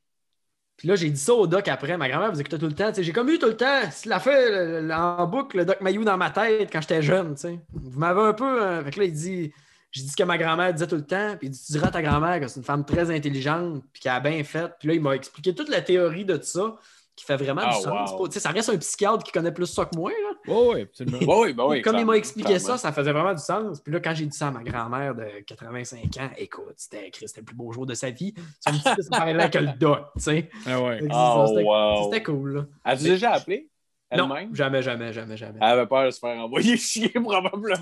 Puis là, j'ai dit ça au doc après. Ma grand-mère vous écoutait tout le temps. J'ai comme eu tout le temps, il a fait en boucle le doc Mayou dans ma tête quand j'étais jeune. Vous m'avez un peu. euh, Fait que là, il dit J'ai dit ce que ma grand-mère disait tout le temps. Puis il dit Tu diras à ta grand-mère que c'est une femme très intelligente, puis qu'elle a bien fait. Puis là, il m'a expliqué toute la théorie de tout ça, qui fait vraiment Ah, du sens. wow. Pas- tu sais, Ça reste un psychiatre qui connaît plus ça que moi. Là. Ouais, ouais, absolument. Oui, bah oui. Comme il m'a expliqué ça, ça faisait vraiment du sens. Puis là, quand j'ai dit ça à ma grand-mère de 85 ans, écoute, c'était c'était le plus beau jour de sa vie. Son petit-fils là que le doc, tu sais. Ah ouais. Oh, c'était- wow. C'était cool, là. As-tu déjà appelé Non, elle-même? jamais, jamais, jamais, jamais. Elle avait peur de se faire envoyer chier, probablement.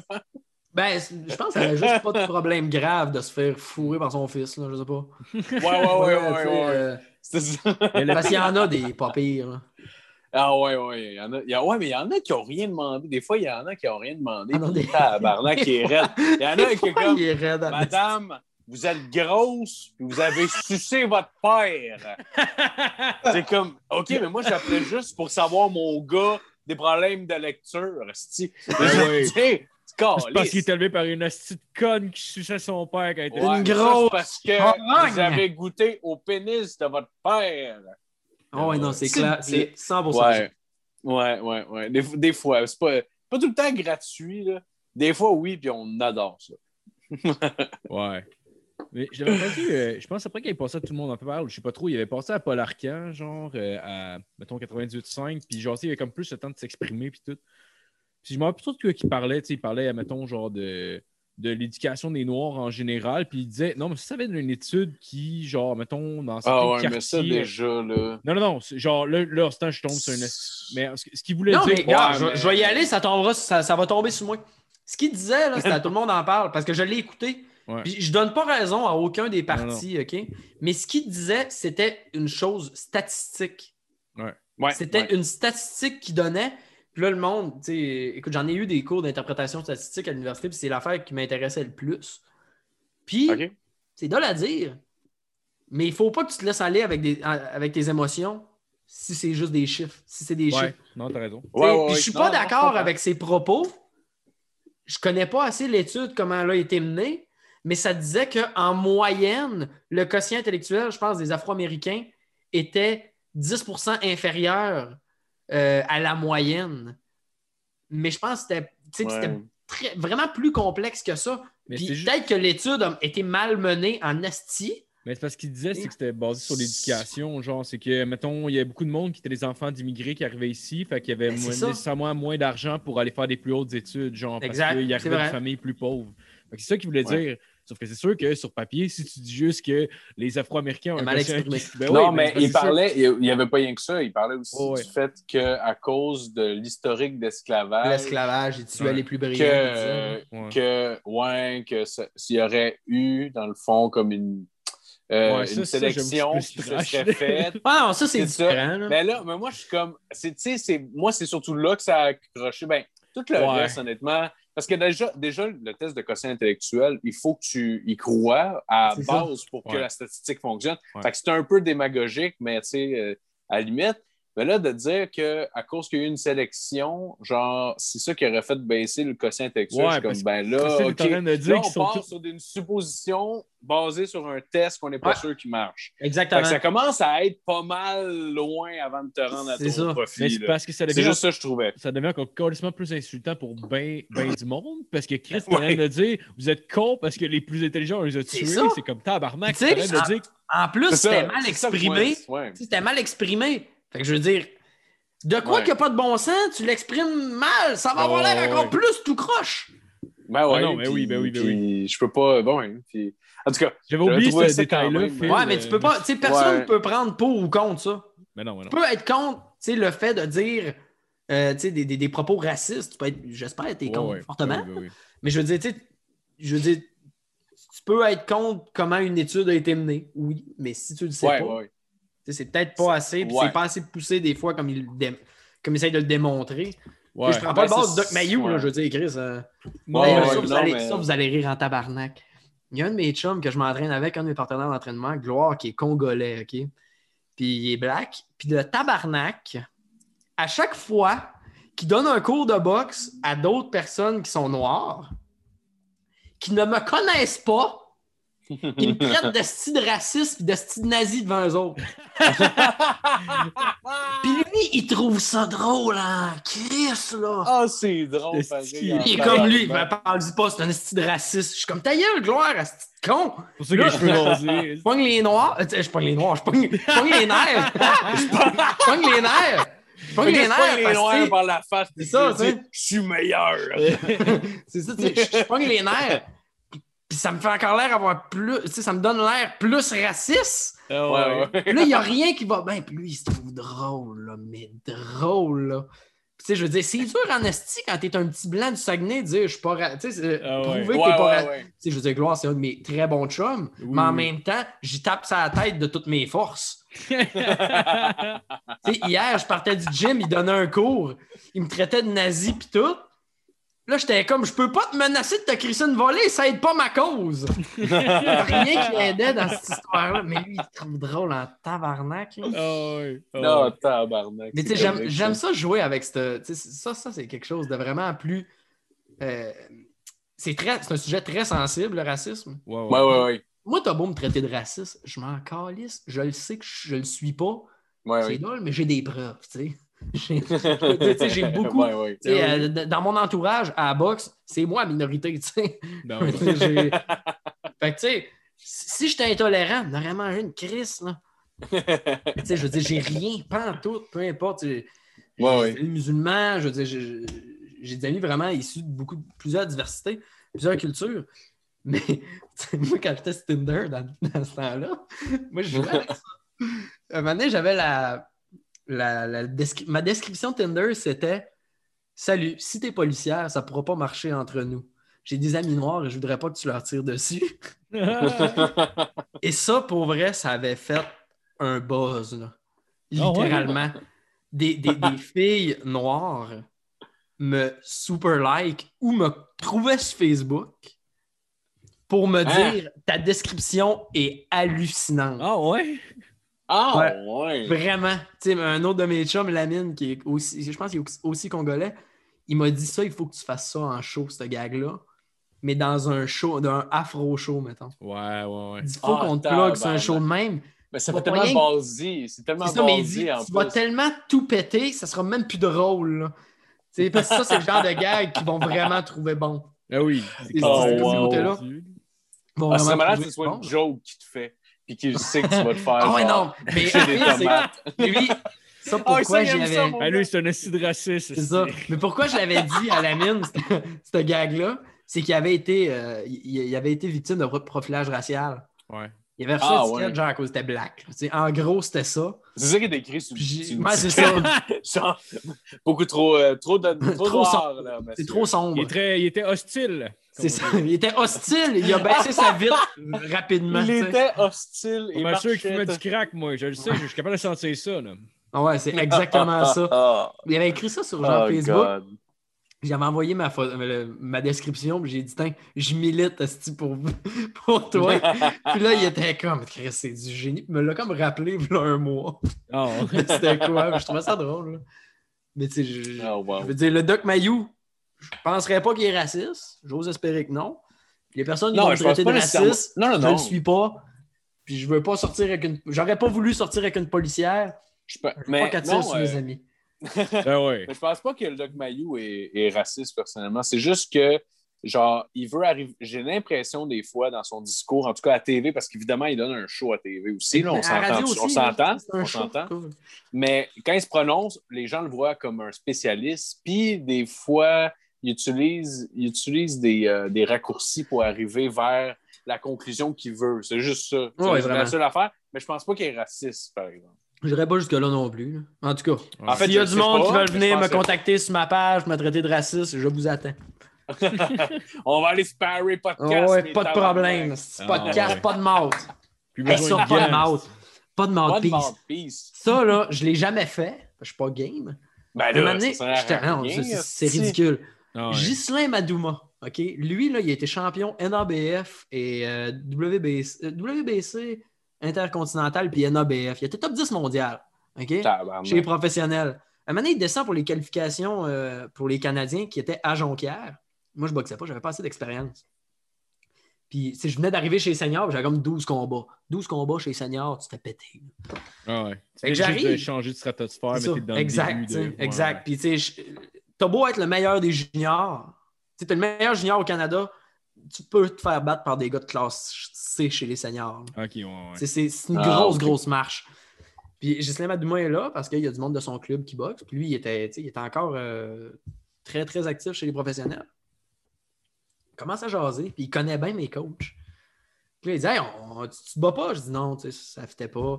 Ben, je pense qu'elle a juste pas de problème grave de se faire fourrer par son fils, là, je sais pas. Ouais, ouais, ouais, ouais, ouais. euh, ça. Parce qu'il y en a des pas pires, là. Ah ouais, ouais. Il y en a, il y a- ouais, mais il y en a qui n'ont rien demandé. Des fois, il y en a qui n'ont rien demandé. Ah non, des- Tabarnak qui est raide. Il y en a qui est comme Il est raide, Madame, vous êtes grosse, puis vous avez sucé votre père. C'est comme, OK, mais moi, j'appelais juste pour savoir mon gars des problèmes de lecture. esti. ouais. Parce qu'il est élevé par une hostie de conne qui suçait son père quand il était Ouais, Une ça, grosse parce que harangue. vous avez goûté au pénis de votre père. Oh, ouais, non, c'est C'est- clair. C'est 100% Ouais. Ouais, ouais, ouais. Des, des fois, c'est pas, pas tout le temps gratuit. Là. Des fois, oui, puis on adore ça. Ouais. Mais je l'avais entendu, euh, je pense après qu'il est passé à tout le monde en parle, je sais pas trop, il avait passé à Paul Arcan, genre euh, à, mettons, 98.5, puis genre, il avait comme plus le temps de s'exprimer, puis tout. Puis je me rappelle plus trop de quoi il parlait, tu sais, il parlait, mettons, genre de, de l'éducation des Noirs en général, puis il disait, non, mais ça, ça vient d'une étude qui, genre, mettons, dans certains Ah ouais, quartiers... mais ça, déjà, là. Non, non, non, genre, là, là, en ce temps, je tombe sur une... Mais ce qu'il voulait Non, dire... mais regarde, ouais, je, mais- je vais y aller, ça tombera, ça, ça va tomber sur moi. Ce qu'il disait, là, c'était tout le monde en parle, parce que je l'ai écouté. Ouais. Puis je donne pas raison à aucun des partis, OK? Mais ce qu'il disait, c'était une chose statistique. Ouais, C'était ouais. une statistique qui donnait. Puis là, le monde, tu sais, écoute, j'en ai eu des cours d'interprétation statistique à l'université, puis c'est l'affaire qui m'intéressait le plus. Puis, c'est dole à dire, mais il faut pas que tu te laisses aller avec, des, avec tes émotions si c'est juste des chiffres, si c'est des chiffres. Non, t'as raison. Ouais, ouais, puis je suis pas d'accord avec ses propos. Je connais pas assez l'étude, comment elle a été menée, mais ça disait qu'en moyenne, le quotient intellectuel, je pense, des Afro-Américains était 10% inférieur euh, à la moyenne. Mais je pense que c'était Ouais. très- vraiment plus complexe que ça. Mais Puis c'est juste- peut-être que l'étude a été mal menée en asti. Mais c'est parce qu'il disait c'est que c'était basé sur l'éducation. Genre, c'est que, mettons, il y a beaucoup de monde qui étaient des enfants d'immigrés qui arrivaient ici, fait qu'il y avait Ben, moins- nécessairement moins d'argent pour aller faire des plus hautes études, genre, parce Exact, qu'ils c'est arrivaient de familles plus pauvres. C'est ça qu'il voulait Ouais. dire. Sauf que c'est sûr que sur papier, si tu dis juste que les Afro-Américains ont mal exprimé. qui- Ben non, oui, ben, mais parce il parlait, il n'y avait pas rien que ça, il parlait aussi Oh, ouais. du fait qu'à cause de l'historique d'esclavage, L'esclavage, et tu Ouais. les plus brillants. que. Ouais. que, ouais, que ça- s'il y aurait eu, dans le fond, comme une, euh, Ouais, ça, une ça, sélection que qui se serait faite. Ah non, ça, c'est ça. différent. là. Mais là, mais moi, je suis comme. c'est- Tu sais, c'est- moi, c'est surtout là que ça a accroché. Ben, tout le Ouais. reste, honnêtement. Parce que déjà, déjà, le test de quotient intellectuel, il faut que tu y crois à ça. base pour que Ouais. la statistique fonctionne. Ouais. Fait que c'est un peu démagogique, mais tu sais, euh, à la limite. Mais là, de dire qu'à cause qu'il y a eu une sélection, genre, c'est ça qui aurait fait baisser le quotient intellectuel. Ouais, comme, ben c'est là, de dire Là, on part sur une supposition basée sur un test qu'on n'est pas Ouais. sûr qui marche. Exactement. ça commence à être pas mal loin avant de te rendre à ton ça. Profit. c'est parce que ça C'est devient, juste ça que je trouvais. ça devient encore carrément plus insultant pour ben, ben du monde. Parce que Chris, t'es en train de dire, vous êtes con parce que les plus intelligents, on les a C'est tués. C'est comme tabarnak. Tu sais, T'es en de dire En plus, c'était mal exprimé. Ouais. C'était mal exprimé. Fait que je veux dire, de quoi Ouais. qu'il n'y a pas de bon sens, tu l'exprimes mal. Ça va avoir Ouais, l'air encore ouais. plus tout croche. Ben ouais, Ah non, mais puis- oui, ben oui, ben puis Je peux pas. Bon, hein, puis- En tout cas, J'avais oublié ce détail-là. Ouais, mais tu peux euh, pas. Tu sais, personne ne Ouais. peut prendre pour ou contre ça. Mais non, mais non. Tu peux être contre tu sais, le fait de dire euh, tu sais, des, des- des propos racistes. Tu peux être, j'espère tu es Ouais, contre ouais. fortement. Ouais, ouais, ouais. Mais je veux dire, tu sais, je veux dire, tu peux être contre comment une étude a été menée. Oui, mais si tu le sais ouais, pas, ouais. C'est peut-être pas assez. puis Ouais. c'est pas assez poussé des fois comme il, comme il essaye de le démontrer. Ouais. Je prends pas Ben, le bas de Doc Mayou, là, je veux dire, Chris. euh, ouais, ça, vous non, allez, mais- ça, vous allez rire en tabarnak. Il y a un de mes chums que je m'entraîne avec, un de mes partenaires d'entraînement, Gloire, qui est congolais, OK? Puis il est black. Puis le tabarnak, à chaque fois qu'il donne un cours de boxe à d'autres personnes qui sont noires, qui ne me connaissent pas, il me traite de style raciste et de style nazi devant eux autres. Puis lui, il trouve ça drôle, hein? Chris, là! Ah, c'est drôle, pareil. en Il est comme lui, il me parle du pas, c'est un style raciste. Je suis comme ta gueule, gloire, à ce con. C'est pour ça que les cheveux rasés. Je pogne les noirs. Je pogne les noirs, je pogne, je les nerfs. Je pogne- je les nerfs. Je pogne les je pogne nerfs. les noirs par la face. C'est ça, je tu sais. Je suis meilleur. C'est ça, tu sais, je, je pogne les nerfs. Puis ça me fait encore l'air avoir plus. Tu sais, ça me donne l'air plus raciste. Ah Ouais, ouais. Puis là, il n'y a rien qui va bien. Puis lui, il se trouve drôle, là, mais drôle, là. Puis Tu sais, je veux dire, c'est dur en esti quand t'es un petit blanc du Saguenay de dire je suis pas ra- Tu sais, Ah prouver Ouais, que t'es pas ouais, ra- ouais. Tu sais, je veux dire, Gloire, c'est un de mes très bons chums, Oui, mais en même temps, j'y tape sa tête de toutes mes forces. Tu sais, hier, je partais du gym, il donnait un cours, il me traitait de nazi pis tout. Là, j'étais comme, je peux pas te menacer de te crisser une volée, ça aide pas ma cause. Il y a rien qui aidait dans cette histoire-là. Mais lui, il trouve drôle en tabarnak. là. Ah ouais. Ah Non, tabarnak. Mais tu sais, j'aime ça jouer avec cette. tu sais, Ça, ça c'est quelque chose de vraiment plus. euh, c'est très- c'est un sujet très sensible, le racisme. Ouais, ouais. Ouais, ouais, ouais. Moi, t'as beau me traiter de raciste, je m'en calisse. Je le sais que je, je le suis pas. Ouais, c'est drôle, mais j'ai des preuves, tu sais. J'ai beaucoup. Ouais, ouais. tu sais, euh, dans mon entourage, à la boxe, c'est moi la minorité. Ben ouais. Fait que, tu sais, si j'étais intolérant, on aurait mangé une crise, là. Je veux dire, j'ai rien, pas en tout, peu importe. Ouais, musulmans, je veux dire, j'ai- des amis vraiment issus de beaucoup, plusieurs diversités, plusieurs cultures. Mais moi, quand j'étais Tinder dans, dans ce temps-là, moi, je jouais avec ça. Un moment donné, j'avais la, la, la descri- Ma description Tinder, c'était Salut, si t'es policière, ça pourra pas marcher entre nous. J'ai des amis noirs et je voudrais pas que tu leur tires dessus. Et ça, pour vrai, ça avait fait un buzz, là. Ah ouais? Littéralement. Des, des- des filles noires me super like ou me trouvaient sur Facebook pour me Hein? dire ta description est hallucinante. Ah ouais? Ah, Ouais. ouais. Vraiment. Un autre de mes chums, Lamine, qui est aussi, je pense qu'il est aussi- congolais, il m'a dit ça, il faut que tu fasses ça en show, ce gag-là. Mais dans un show, d'un afro show, mettons. Ouais, ouais, ouais. Il faut Ah, qu'on te plug sur un show de même. Mais ça fait tellement basé. C'est tellement C'est ça, mais il dit, basé en tu vas tellement tout péter, ça sera même plus drôle. là. Parce que ça, c'est le genre de gag qu'ils vont vraiment trouver bon. Ah oui. Et Oh, cette wow. vont Ah, c'est vraiment malade que ce soit bon. une joke qu'il te fait. Puis qu'il sait que tu vas te faire. Ah ouais, genre, non. Mais des tomates. lui, ça, Ah, pourquoi je l'avais... mon Ah, lui, c'est un esti de raciste. C'est ça. Mais pourquoi je l'avais dit à la mine, ce- gag-là, c'est qu'il avait été, euh, il, avait été victime de profilage racial. Ouais. Il avait reçu Ah, un ticket ouais. genre à cause c'était black. là. Tu sais, En gros, c'était ça. C'est ça qui est écrit le Ouais, c'est ça. Genre, beaucoup trop, euh, trop, de, trop, Trop noir, là, C'est trop Il, sombre. est très, il était hostile. C'est ça. Il était hostile. Il a baissé sa vitre rapidement. Il était hostile. Je Il m'assure qu'il fumait du crack, moi. Je le sais, je suis capable de sentir ça. Là. Ah ouais, c'est exactement ça. Ah, Il avait écrit ça sur genre oh, Facebook. God. J'avais envoyé ma, ma description, puis j'ai dit, Tiens, je milite pour, pour toi. puis là, il était comme, Chris, c'est du génie. Il me l'a comme rappelé, il y a un mois. Ah, C'était quoi? Je trouvais ça drôle. là. Mais tu sais, je, je- Oh, wow. je veux dire, le Doc Mayou, je penserais pas qu'il est raciste. J'ose espérer que non. Puis les personnes qui Non, vont me je traiter de raciste, Non, non, je non. le suis pas. Puis je veux pas sortir avec une. J'aurais pas voulu sortir avec une policière. Je peux- veux Mais pas qu'elle tire non, sur euh, mes amis. ah ouais. Mais je pense pas que le Doc Mayou est, est raciste personnellement. C'est juste que, genre, il veut arriver. J'ai l'impression des fois dans son discours, en tout cas à TV, parce qu'évidemment, il donne un show à TV aussi. Là, on s'entend. On s'entend? On s'entend? cool. Mais quand il se prononce, les gens le voient comme un spécialiste. Puis des fois, il utilise, il utilise des, euh, des raccourcis pour arriver vers la conclusion qu'il veut. C'est juste ça. C'est Ouais, la seule affaire. Mais je pense pas qu'il est raciste, par exemple. J'irai pas jusque-là non plus. là. En tout cas, En fait, s'il y a je du monde pas, qui veut je venir me contacter sur ma page, me traiter de raciste, je vous attends. On va aller sparer Ah podcast. ouais, pas de problème. Ah, Podcast, ouais. pas de mouth. Plus Hey, besoin ça, de pas de mouth. Pas de mouthpiece. Ça, là, je l'ai jamais fait. Je suis pas game. Ben là, c'est- ridicule. Ah ouais. Ghislain Madouma, OK? Lui, là, il a été champion NABF et euh, WBC, euh, WBC intercontinental puis NABF. Il était top 10 mondial, OK? Tabarnak. Chez les professionnels. À un moment donné, il descend pour les qualifications euh, pour les Canadiens qui étaient à Jonquière. Moi, je boxais pas, j'avais pas assez d'expérience. Puis, si je venais d'arriver chez les seniors, j'avais comme 12 combats. 12 combats chez les seniors, tu t'es pété. Ah ouais. Fait que j'arrive. changer de stratosphère, mais t'es dans exact, le début tu sais, de... Ouais. exact. Puis, tu sais, t'as beau être le meilleur des juniors. Tu es le meilleur junior au Canada, tu peux te faire battre par des gars de classe C chez les seniors. Ok, ouais, ouais. C'est- une Ah, grosse, grosse marche. Puis Ghislain Madouma est là parce qu'il y a du monde de son club qui boxe. Puis lui, il était, tu sais, il était encore euh, très, très actif chez les professionnels. Il commence à jaser, puis il connaît bien mes coachs. Puis là, il dit Hey, on- tu, tu te bats pas? Je dis non, tu sais, ça ne fitait pas.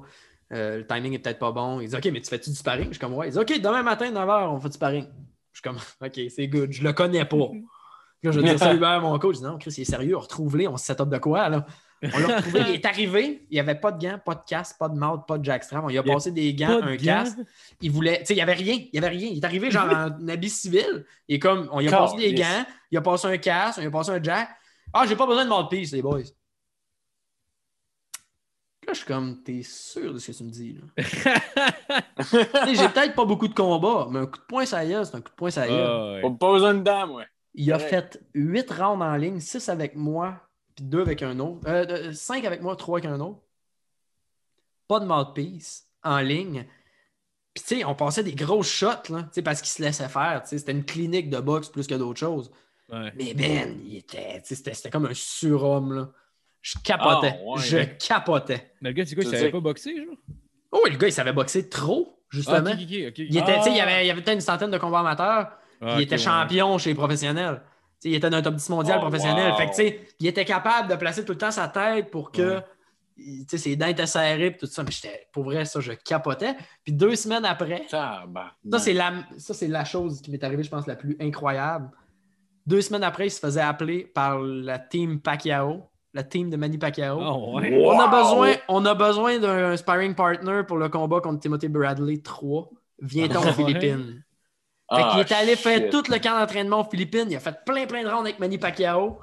Euh, le timing est peut-être pas bon. Il dit OK, mais tu fais-tu du sparring? Je suis comme Ouais. Il dit OK, demain matin, 9h, on fait du sparring. Je suis comme, OK, c'est good. Je le connais pas. Là, je dis salut à mon coach. Je dis non, Chris, il est sérieux, retrouve-les, on se set up de quoi là? On l'a retrouvé, il est arrivé, il n'y avait pas de gants, pas de casque, pas de mouth, pas de jackstrap. On lui a Il y a passé des gants, un casque. Il voulait, tu sais, il n'y avait rien, il n'y avait rien. Il est arrivé genre en habit civil. Et comme, on lui a passé des gants, il a passé un casque, on lui a passé un jack. Ah, j'ai pas besoin de mouthpiece, les boys. Là, je suis comme, t'es sûr de ce que tu me dis, là? J'ai peut-être pas beaucoup de combats, mais un coup de poing, ça y est, c'est un coup de poing, ça y est. Ouais. Pas, besoin de dame, ouais. Il a fait 8 rounds en ligne, 6 avec moi, puis 2 avec un autre. Euh, 5 avec moi, 3 avec un autre. Pas de mouthpiece en ligne. Puis, tu sais, on passait des grosses shots, là, tu sais, parce qu'il se laissait faire. tu sais, C'était une clinique de boxe plus que d'autres choses. Ouais. Mais Ben, il était, tu sais, c'était c'était comme un surhomme, là. Je capotais. Ah, ouais. Je capotais. Mais le gars, c'est quoi, il savait pas boxer, genre? Oh, le gars, il savait boxer trop, Ah, justement. ok, ok, ok, ok. Il, était, tu sais, il y Ah. avait, il avait peut-être une centaine de combats amateurs. Ah, il était ouais. champion chez les professionnels. Tu sais, il était dans un top 10 mondial Oh, professionnel. wow. Fait que, tu sais, il était capable de placer tout le temps sa tête pour que sais, ses dents étaient serrées et tout ça. Mais j'étais, pour vrai, ça, je capotais. Puis deux semaines après, ça, c'est la, ça, c'est la chose qui m'est arrivée, je pense, la plus incroyable. Deux semaines après, il se faisait appeler par la team Pacquiao, la team de Manny Pacquiao. Ah, ouais. Wow. On a besoin, on a besoin d'un sparring partner pour le combat contre Timothy Bradley 3. Viens-t'en aux Ouais. Philippines? Fait Ah, qu'il est allé faire tout le camp d'entraînement aux Philippines. Il a fait plein, plein de rounds avec Manny Pacquiao.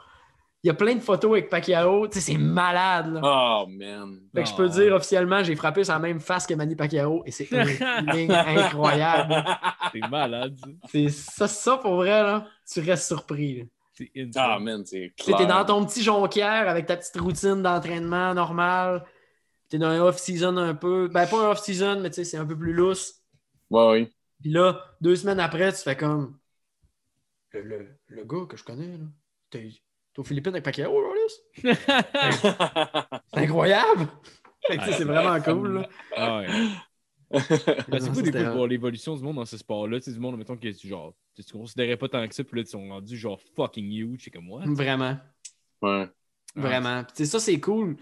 Il y a plein de photos avec Pacquiao. Tu sais, c'est malade. Là. Oh, man. Fait que je Ah, peux dire officiellement, j'ai frappé sur la même face que Manny Pacquiao et c'est incroyable. C'est malade, ça. C'est ça, ça pour vrai, là, tu restes surpris. là. Ah, man, c'est Tu sais, clair. T'es dans ton petit jonquière avec ta petite routine d'entraînement normale. T'es dans un off-season un peu. Ben, pas un off-season, mais tu sais, c'est un peu plus lousse. Ouais, oui. Puis là, deux semaines après, tu fais comme. Le, le, le gars que je connais, là. T'es aux Philippines avec Pacquiao, là, C'est incroyable! Fait que, tu sais, c'est vraiment cool, là. Ah, ouais. Ben, c'est fou des fois de voir l'évolution du monde dans ce sport-là. Tu sais, du monde, mettons, que tu, genre, tu tu considérais pas tant que ça, puis là, ils sont rendus genre fucking huge. C'est comme moi. Vraiment. ouais. Vraiment. Puis, tu sais, ça, c'est cool.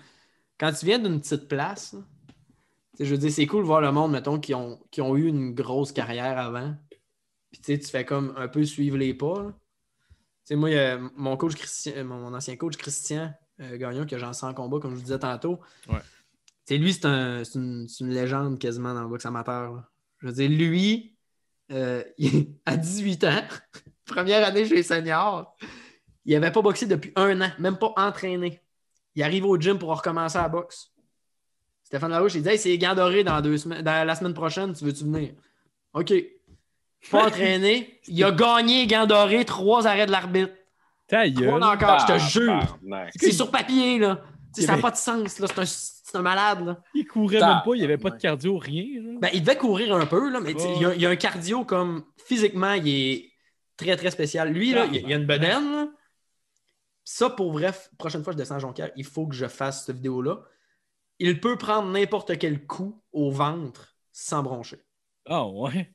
Quand tu viens d'une petite place, là, tu sais, je veux dire, c'est cool de voir le monde, mettons, qui ont, qui ont eu une grosse carrière avant. Puis, tu sais, tu fais comme un peu suivre les pas. là. Tu sais, moi, il y a mon coach Christian, euh, mon ancien coach Christian euh, Gagnon, que j'en sens en combat, comme je vous disais tantôt. Ouais. Lui, c'est un- c'est une, légende quasiment dans le boxe amateur. là. Je veux dire, lui, euh, il- à 18 ans, première année chez les seniors, il n'avait pas boxé depuis un an, même pas entraîné. Il arrive au gym pour recommencer à la boxe. Stéphane Larouche, il dit Hey, c'est les gants dorés dans, deux semaines, dans la semaine prochaine, tu veux-tu venir? OK. Pas entraîné. Il a gagné les gants dorés, trois arrêts de l'arbitre. Trois encore, je te jure. Tabarnak. C'est sur papier, là. Ça n'a pas de sens, là. C'est un, c'est un malade, là. Il courait même pas, il y avait pas de ouais. cardio, rien. Ben, il devait courir un peu, là, mais Ouais. il, y a, il y a un cardio comme physiquement, il est très, très spécial. Lui, là, il, y a- une bedaine. là. Ça, pour vrai, prochaine fois que je descends à Jonquière, il faut que je fasse cette vidéo-là. Il peut prendre n'importe quel coup au ventre sans broncher. Ah, ouais.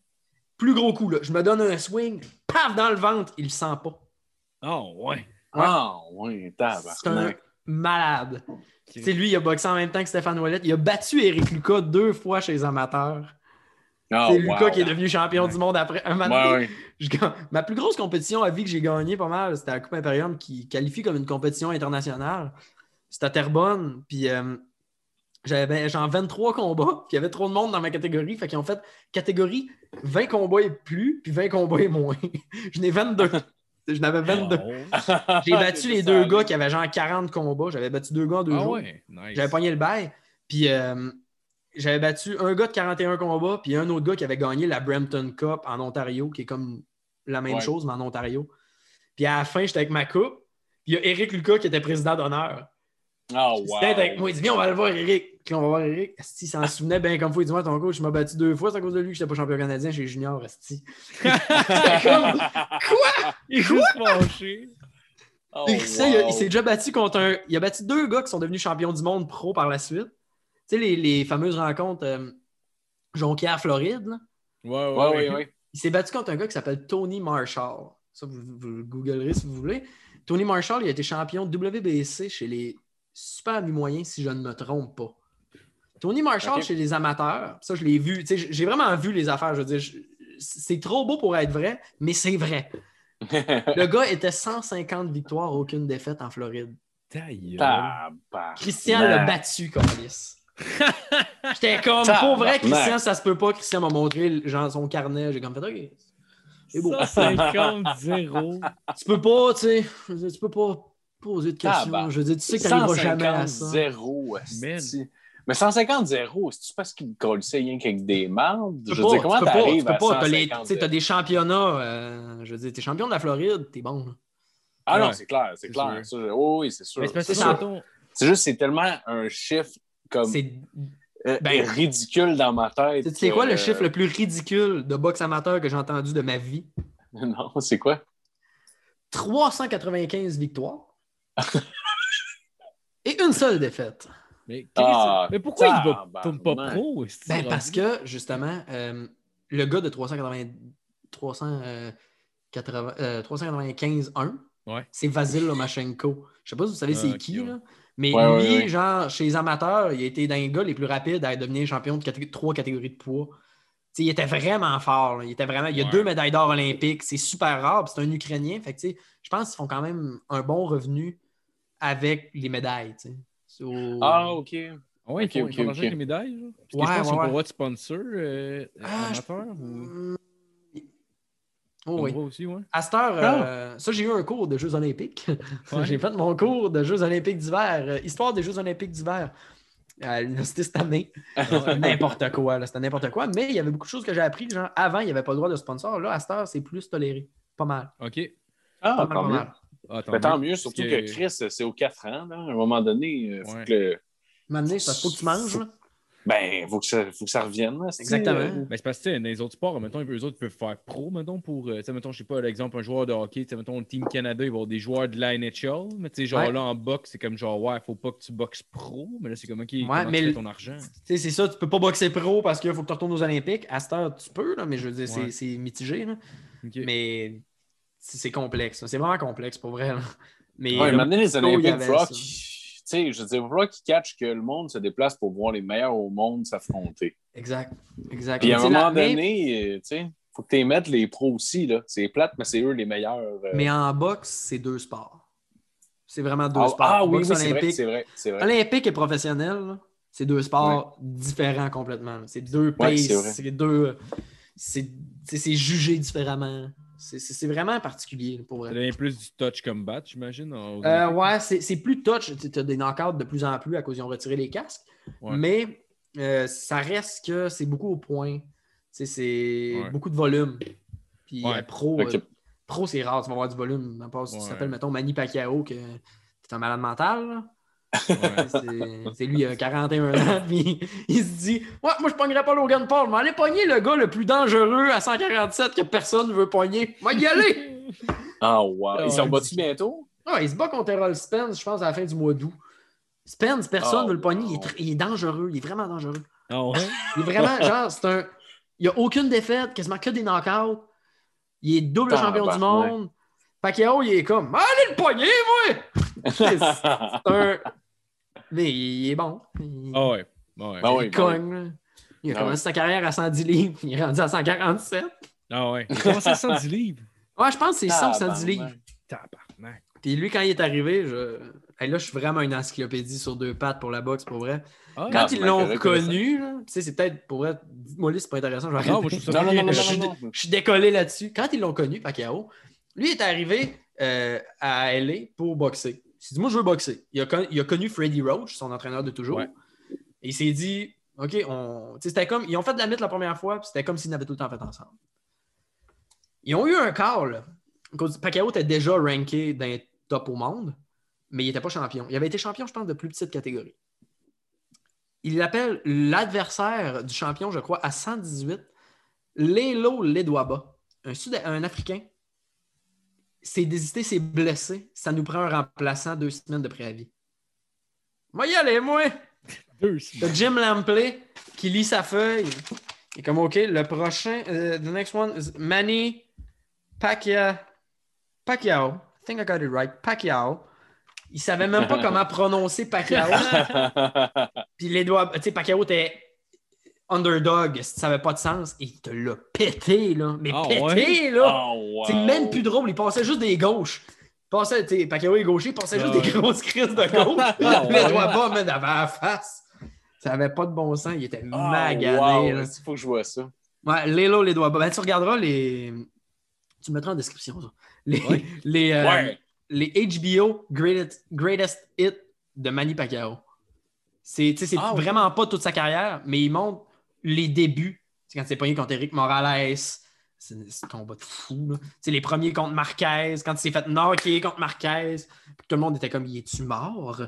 Plus gros coup, là. Je me donne un swing, paf, dans le ventre, il le sent pas. Ah, ouais. Ah, ouais, C'est un tabarnak. Malade. Sais, lui, il a boxé en même temps que Stéphane Ouellet. Il a battu Eric Lucas deux fois chez les amateurs. Ah, c'est wow. Lucas qui est devenu champion du monde après un. Ouais, ouais. gagne- Ma plus grosse compétition à vie que j'ai gagnée pas mal, c'était la Coupe Imperium qui qualifie comme une compétition internationale. C'était à Terrebonne. Puis euh, j'avais genre 23 combats. Puis il y avait trop de monde dans ma catégorie. Fait qu'ils ont fait catégorie 20 combats et plus, puis 20 combats et moins. Je n'ai 22. Je n'avais 22. Wow. J'ai battu les deux gars qui avaient genre 40 combats. J'avais battu deux gars en deux Ah, jours. ouais. Nice. J'avais pogné le bail. Puis euh, j'avais battu un gars de 41 combats, puis un autre gars qui avait gagné la Brampton Cup en Ontario, qui est comme la même Ouais. chose, mais en Ontario. Puis à la fin, j'étais avec ma coupe. Puis il y a Eric Lucas qui était président d'honneur. Ah, Il wow. avec moi. Il dit Viens, on va aller voir Eric. Puis on va voir Eric. Asti, il s'en souvenait bien comme faut. Il dit Moi, ton coach, je m'as battu deux fois. C'est à cause de lui que j'étais pas champion canadien chez Junior. Asti. comme- Il est juste fâché. Oh, il, a- wow. il s'est déjà battu contre un. Il a battu deux gars qui sont devenus champions du monde pro par la suite. Tu sais, les, les fameuses rencontres euh, Jonquière, Floride. là. Ouais, ouais, Ouais, ouais. ouais, ouais. Il s'est battu contre un gars qui s'appelle Tony Marshall. Ça, vous, vous le googlerez si vous voulez. Tony Marshall, il a été champion WBC chez les super mi-moyens, si je ne me trompe pas. Tony Marshall, chez les amateurs, ça, je l'ai vu. J'ai vraiment vu les affaires. Je veux dire, je- c'est trop beau pour être vrai, mais c'est vrai. Le gars était 150 victoires, aucune défaite en Floride. Christian l'a battu, Carlis. J'étais comme, pour vrai. Christian, ça se peut pas. Christian m'a montré genre, son carnet. J'ai comme fait, OK. C'est beau. 150-0. Tu peux pas, tu sais, tu peux pas poser de questions. Tabarnak. Je veux dire, tu sais que t'arriveras jamais à 150 ça. 0 Man. esti. Mais 150 0 c'est-tu parce qu'il colle rien qu'avec des mardes? Tu Je veux dire, comment tu t'arrives à pas. T'as les- 150 tu sais, t'as des championnats. euh, je veux dire, t'es champion de la Floride, t'es bon. là. Ah non, c'est clair, c'est C'est clair. Ça, oh oui, c'est sûr. C'est C'est C'est juste, c'est tellement un chiffre comme C'est euh, ben- ridicule dans ma tête. Tu sais quoi le chiffre le plus ridicule de boxe amateur que j'ai entendu de ma vie? Non, c'est quoi? 395 victoires et une seule défaite. Mais, Ah, mais pourquoi il va tabarnak. tourne pas pro? Ben, c'est parce que, justement, euh, le gars de 380, 380, euh, 395-1, Ouais. c'est Vasil Lomachenko. Je sais pas si vous savez c'est Ah, qui, ok, ouais. là. mais Ouais, lui, ouais, ouais. genre, chez les amateurs, il a été dans les gars les plus rapides à devenir champion de catég- trois catégories de poids. Tu sais, il était vraiment fort. là. Il, était vraiment... il y a deux médailles d'or olympiques. C'est super rare. puis C'est un Ukrainien. Fait que, tu sais, je pense qu'ils font quand même un bon revenu avec les médailles. tu sais. So- Ah, OK. Ah ouais, ils Ok, font, ok, ils font de l'argent ok. avec les médailles. Que Ouais, je pense qu'ils ouais, le droit de sponsor euh, Ah, amateur ou Oh, oui. aussi, ouais. À cette heure, Ah. euh, ça, j'ai eu un cours de Jeux olympiques. Ouais. j'ai fait mon cours de Jeux olympiques d'hiver, euh, histoire des Jeux olympiques d'hiver à l'université cette année. C'était n'importe quoi, là, c'était n'importe quoi. Mais il y avait beaucoup de choses que j'ai appris. Genre, avant, il n'y avait pas le droit de sponsor. Là, à cette heure, c'est plus toléré. Pas mal. OK. Ah, Pas mal, pas mal. Ah, Ben, tant mieux, surtout que... Chris, c'est aux 4 ans. Là. À un moment donné, il faut Ouais. que le- faut que tu manges. là. Ben, faut que ça, faut que ça revienne. là, Exactement. euh, Ben, c'est parce que dans les autres sports, mettons, eux autres peuvent faire pro, mettons, pour. euh, mettons, je sais pas, l'exemple, un joueur de hockey, mettons, le Team Canada, il va avoir des joueurs de la NHL, mais tu sais, genre Ouais. là, en boxe, c'est comme genre, ouais, faut pas que tu boxes pro, mais là, c'est comme, OK, comment mais tu fais ton argent? Tu sais, c'est ça, tu peux pas boxer pro parce qu'il faut que tu retournes aux Olympiques. À cette heure, tu peux, là, mais je veux dire, c'est- Ouais. c'est mitigé. là. Mais c'est complexe. C'est vraiment complexe, pour vrai. là. Mais Ouais, le- maintenant, les Olympiques, qu'ils- tu sais, je veux dire, falloir qu'ils catchent que le monde se déplace pour voir les meilleurs au monde s'affronter. Exact. Exact. Puis à un moment donné, euh, tu sais, faut que tu mettes les pros aussi. là. C'est plate, mais c'est eux les meilleurs. euh. Mais en boxe, c'est deux sports. C'est vraiment deux ah, sports. ah oui, c'est vrai, c'est vrai. Olympique et professionnel, c'est deux sports différents complètement. C'est deux Ouais, paces, c'est deux. C'est jugé différemment. C'est- vraiment particulier pour vrai. Ça devient plus du touch combat, j'imagine. Euh, ouais, c'est c'est plus touch. Tu as des knockouts de plus en plus à cause qu'ils ont retiré les casques. Ouais. Mais euh, ça reste que c'est beaucoup au point. C'est Ouais. beaucoup de volume. Puis Ouais. euh, pro, euh, pro c'est rare, tu vas avoir du volume. Ouais. t'appelles, mettons, Manny Pacquiao, que t'es un malade mental. là. Ouais. C'est lui, il a 41 ans, puis il se dit Ouais, moi, je pognerais pas Logan Paul, mais allez pogner le gars le plus dangereux à 147 que personne ne veut pogner. Moi, y aller Ah, wow. Ils sont Ouais. battus bientôt? Ah, il se bat contre Errol Spence, je pense, à la fin du mois d'août. Spence, personne ne Oh, veut le pogner. Il est, wow. tr- il est dangereux. Il est vraiment dangereux. Ah ouais? Il est vraiment, genre, c'est un. Il n'y a aucune défaite, quasiment que des knockouts. Il est double champion du monde. Pacquiao, il est comme Allez le pogner, moi! c'est un. Mais il est bon. Il, Ah ouais. Ouais. Ben oui, il ben cogne. Il a Ah commencé ouais. sa carrière à 110 livres. Il est rendu à 147. Ah ouais. Il commence à 110 livres. Ouais, je pense que c'est ça, Ah, 110 ben, livres. Tabarnak. Puis lui, quand il est arrivé, je... Hey, là, je suis vraiment une encyclopédie sur deux pattes pour la boxe, pour vrai. Ah, Quand Ah, ils c'est l'ont sais, c'est peut-être pour vrai. Dis-moi, là, c'est pas intéressant. Je vais Non, moi, je trouve ça Non, non, non, non, je, non, suis, je suis décollé là-dessus. Quand ils l'ont connu, Pacquiao, lui est arrivé euh, à LA pour boxer. Il s'est dit, moi, je veux boxer. Il a, con- il a connu Freddie Roach, son entraîneur de toujours. Ouais. Et il s'est dit, OK, on... c'était comme. Ils ont fait de la mythe la première fois, puis c'était comme s'ils n'avaient tout le temps fait ensemble. Ils ont eu un call. Pacquiao était déjà ranké dans les top au monde, mais il n'était pas champion. Il avait été champion, je pense, de plus petite catégorie. Il l'appelle l'adversaire du champion, je crois, à 118, Lelo Ledwaba, un, Sud un Africain. C'est désisté, c'est blessé. Ça nous prend un remplaçant deux semaines de préavis. Moi, y aller, moi! deux T'as Jim Lampley qui lit sa feuille. Il est comme, OK, le prochain, euh, the next one is Manny Pacquiao. Pacquiao. I think I got it right. Pacquiao. Il savait même pas comment prononcer Pacquiao. Puis les doigts, tu sais, Pacquiao était underdog, ça n'avait pas de sens. Et il te l'a pété, là. Mais Ah, pété, ouais? là. Oh, C'est même plus drôle. Il passait juste des gauches. Il passait, tu sais, Pacquiao est gaucher, il passait juste Ah, des ouais. grosses crises de gauche. Ah, les ouais. doigts bas, man, avait la face. Ça avait pas de bon sens. Il était Ah, magané. wow. là. Il faut que je vois ça. Ouais, Lélo, les doigts bas. Ben, tu regarderas les. Tu me mettras en description, ça. Les, Ouais. les, euh, Ouais. les HBO Greatest, Greatest Hit de Manny Pacquiao. C'est Ah, ouais. vraiment pas toute sa carrière, mais il montre les débuts. C'est quand il s'est pogné contre Eric Morales. C'est c'est un combat de fou. sais, les premiers contre Marquez, quand il s'est fait knocker contre Marquez. Puis tout le monde était comme, il est-tu mort?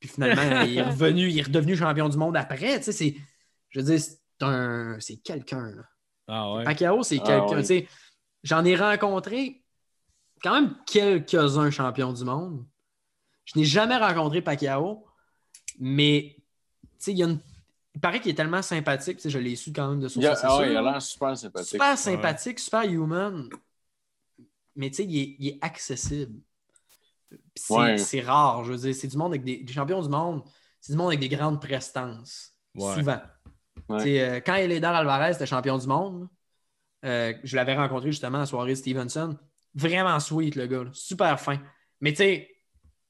Puis finalement, il est revenu, il est redevenu champion du monde après. Tu sais, c'est, je veux dire, c'est un, c'est quelqu'un. Ah ouais. Pacquiao, c'est Ah, quelqu'un. J'en ai rencontré quand même quelques-uns champions du monde. Je n'ai jamais rencontré Pacquiao, mais il, y a une- il paraît qu'il est tellement sympathique. tu sais, Je l'ai su quand même de sources Il a, assez ah ouais, sûres, il a l'air super sympathique. Super sympathique, super human. Mais tu sais, il est, il est accessible. C'est Ouais. rare, je veux dire. C'est du monde avec des, des champions du monde. C'est du monde avec des grandes prestances. Ouais. Souvent. Ouais. Tu sais, euh, quand Elédar Alvarez était champion du monde, euh, je l'avais rencontré justement à la soirée de Stevenson. Vraiment sweet, le gars. là. Super fin. Mais tu sais,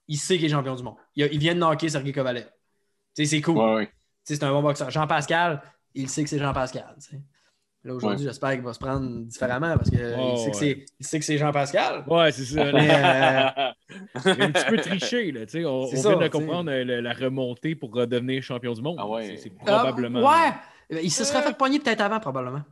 il sait qu'il est champion du monde. Il, a- il vient de knocker Sergei Kovalev. Tu sais, c'est cool. Ouais, ouais. C'est un bon boxeur. Jean-Pascal, il sait que c'est Jean-Pascal. Là, aujourd'hui, Ouais. j'espère qu'il va se prendre différemment parce qu'il Oh, sait que ouais. c'est- il sait que c'est Jean-Pascal. Ouais, c'est ça. Mais, euh, Il a un petit peu triché, là. tu sais. On, on ça, vient de comprendre euh, la remontée pour redevenir champion du monde. Ah ouais. C'est- C'est Ah, probablement. ouais. Il se serait Euh. fait pogner peut-être avant, probablement.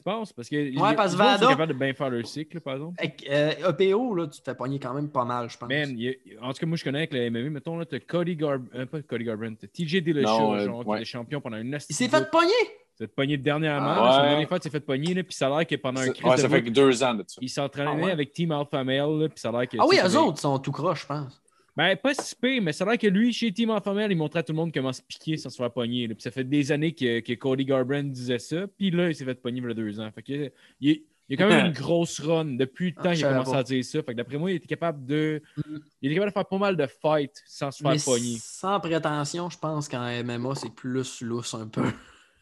Tu penses? Parce que. les- parce Vada- sont capables de bien faire leur cycle, par exemple. Avec, euh, EPO, là, tu te fais pogner quand même pas mal, je pense. Man, il y a- en tout cas, moi, je connais avec le MMA, mettons, là, t'as Cody Garbrandt, euh, pas Cody Garbrandt, t'as TJ Dillashaw, euh, genre, qui ouais. était champion pendant une Il s'est fait pogner! Il s'est fait pogner dernièrement. Ah, Son ouais. dernière fois, il s'est fait pogner, là, puis ça a l'air que pendant un crise ouais, de ça fait deux ans de ça. il s'entraînait Ah, ouais. avec Team Alpha Male, là, puis ça a l'air que. Ah oui, eux c'est- autres sont tout croche, je pense. Ben, pas si pire, mais a l'air que lui, chez Team Male, il montrait à tout le monde comment se piquer sans se faire pogner. Puis ça fait des années que, que Cody Garbrandt disait ça, puis là, il s'est fait pogner il y a deux ans. Fait que, il, il y a quand même une grosse run depuis le Ah, temps je qu'il a commencé à dire ça. Fait que d'après moi, il était capable de. Mm. Il était capable de faire pas mal de fights sans se faire Mais pogner. sans prétention, je pense qu'en MMA, c'est plus lousse un peu.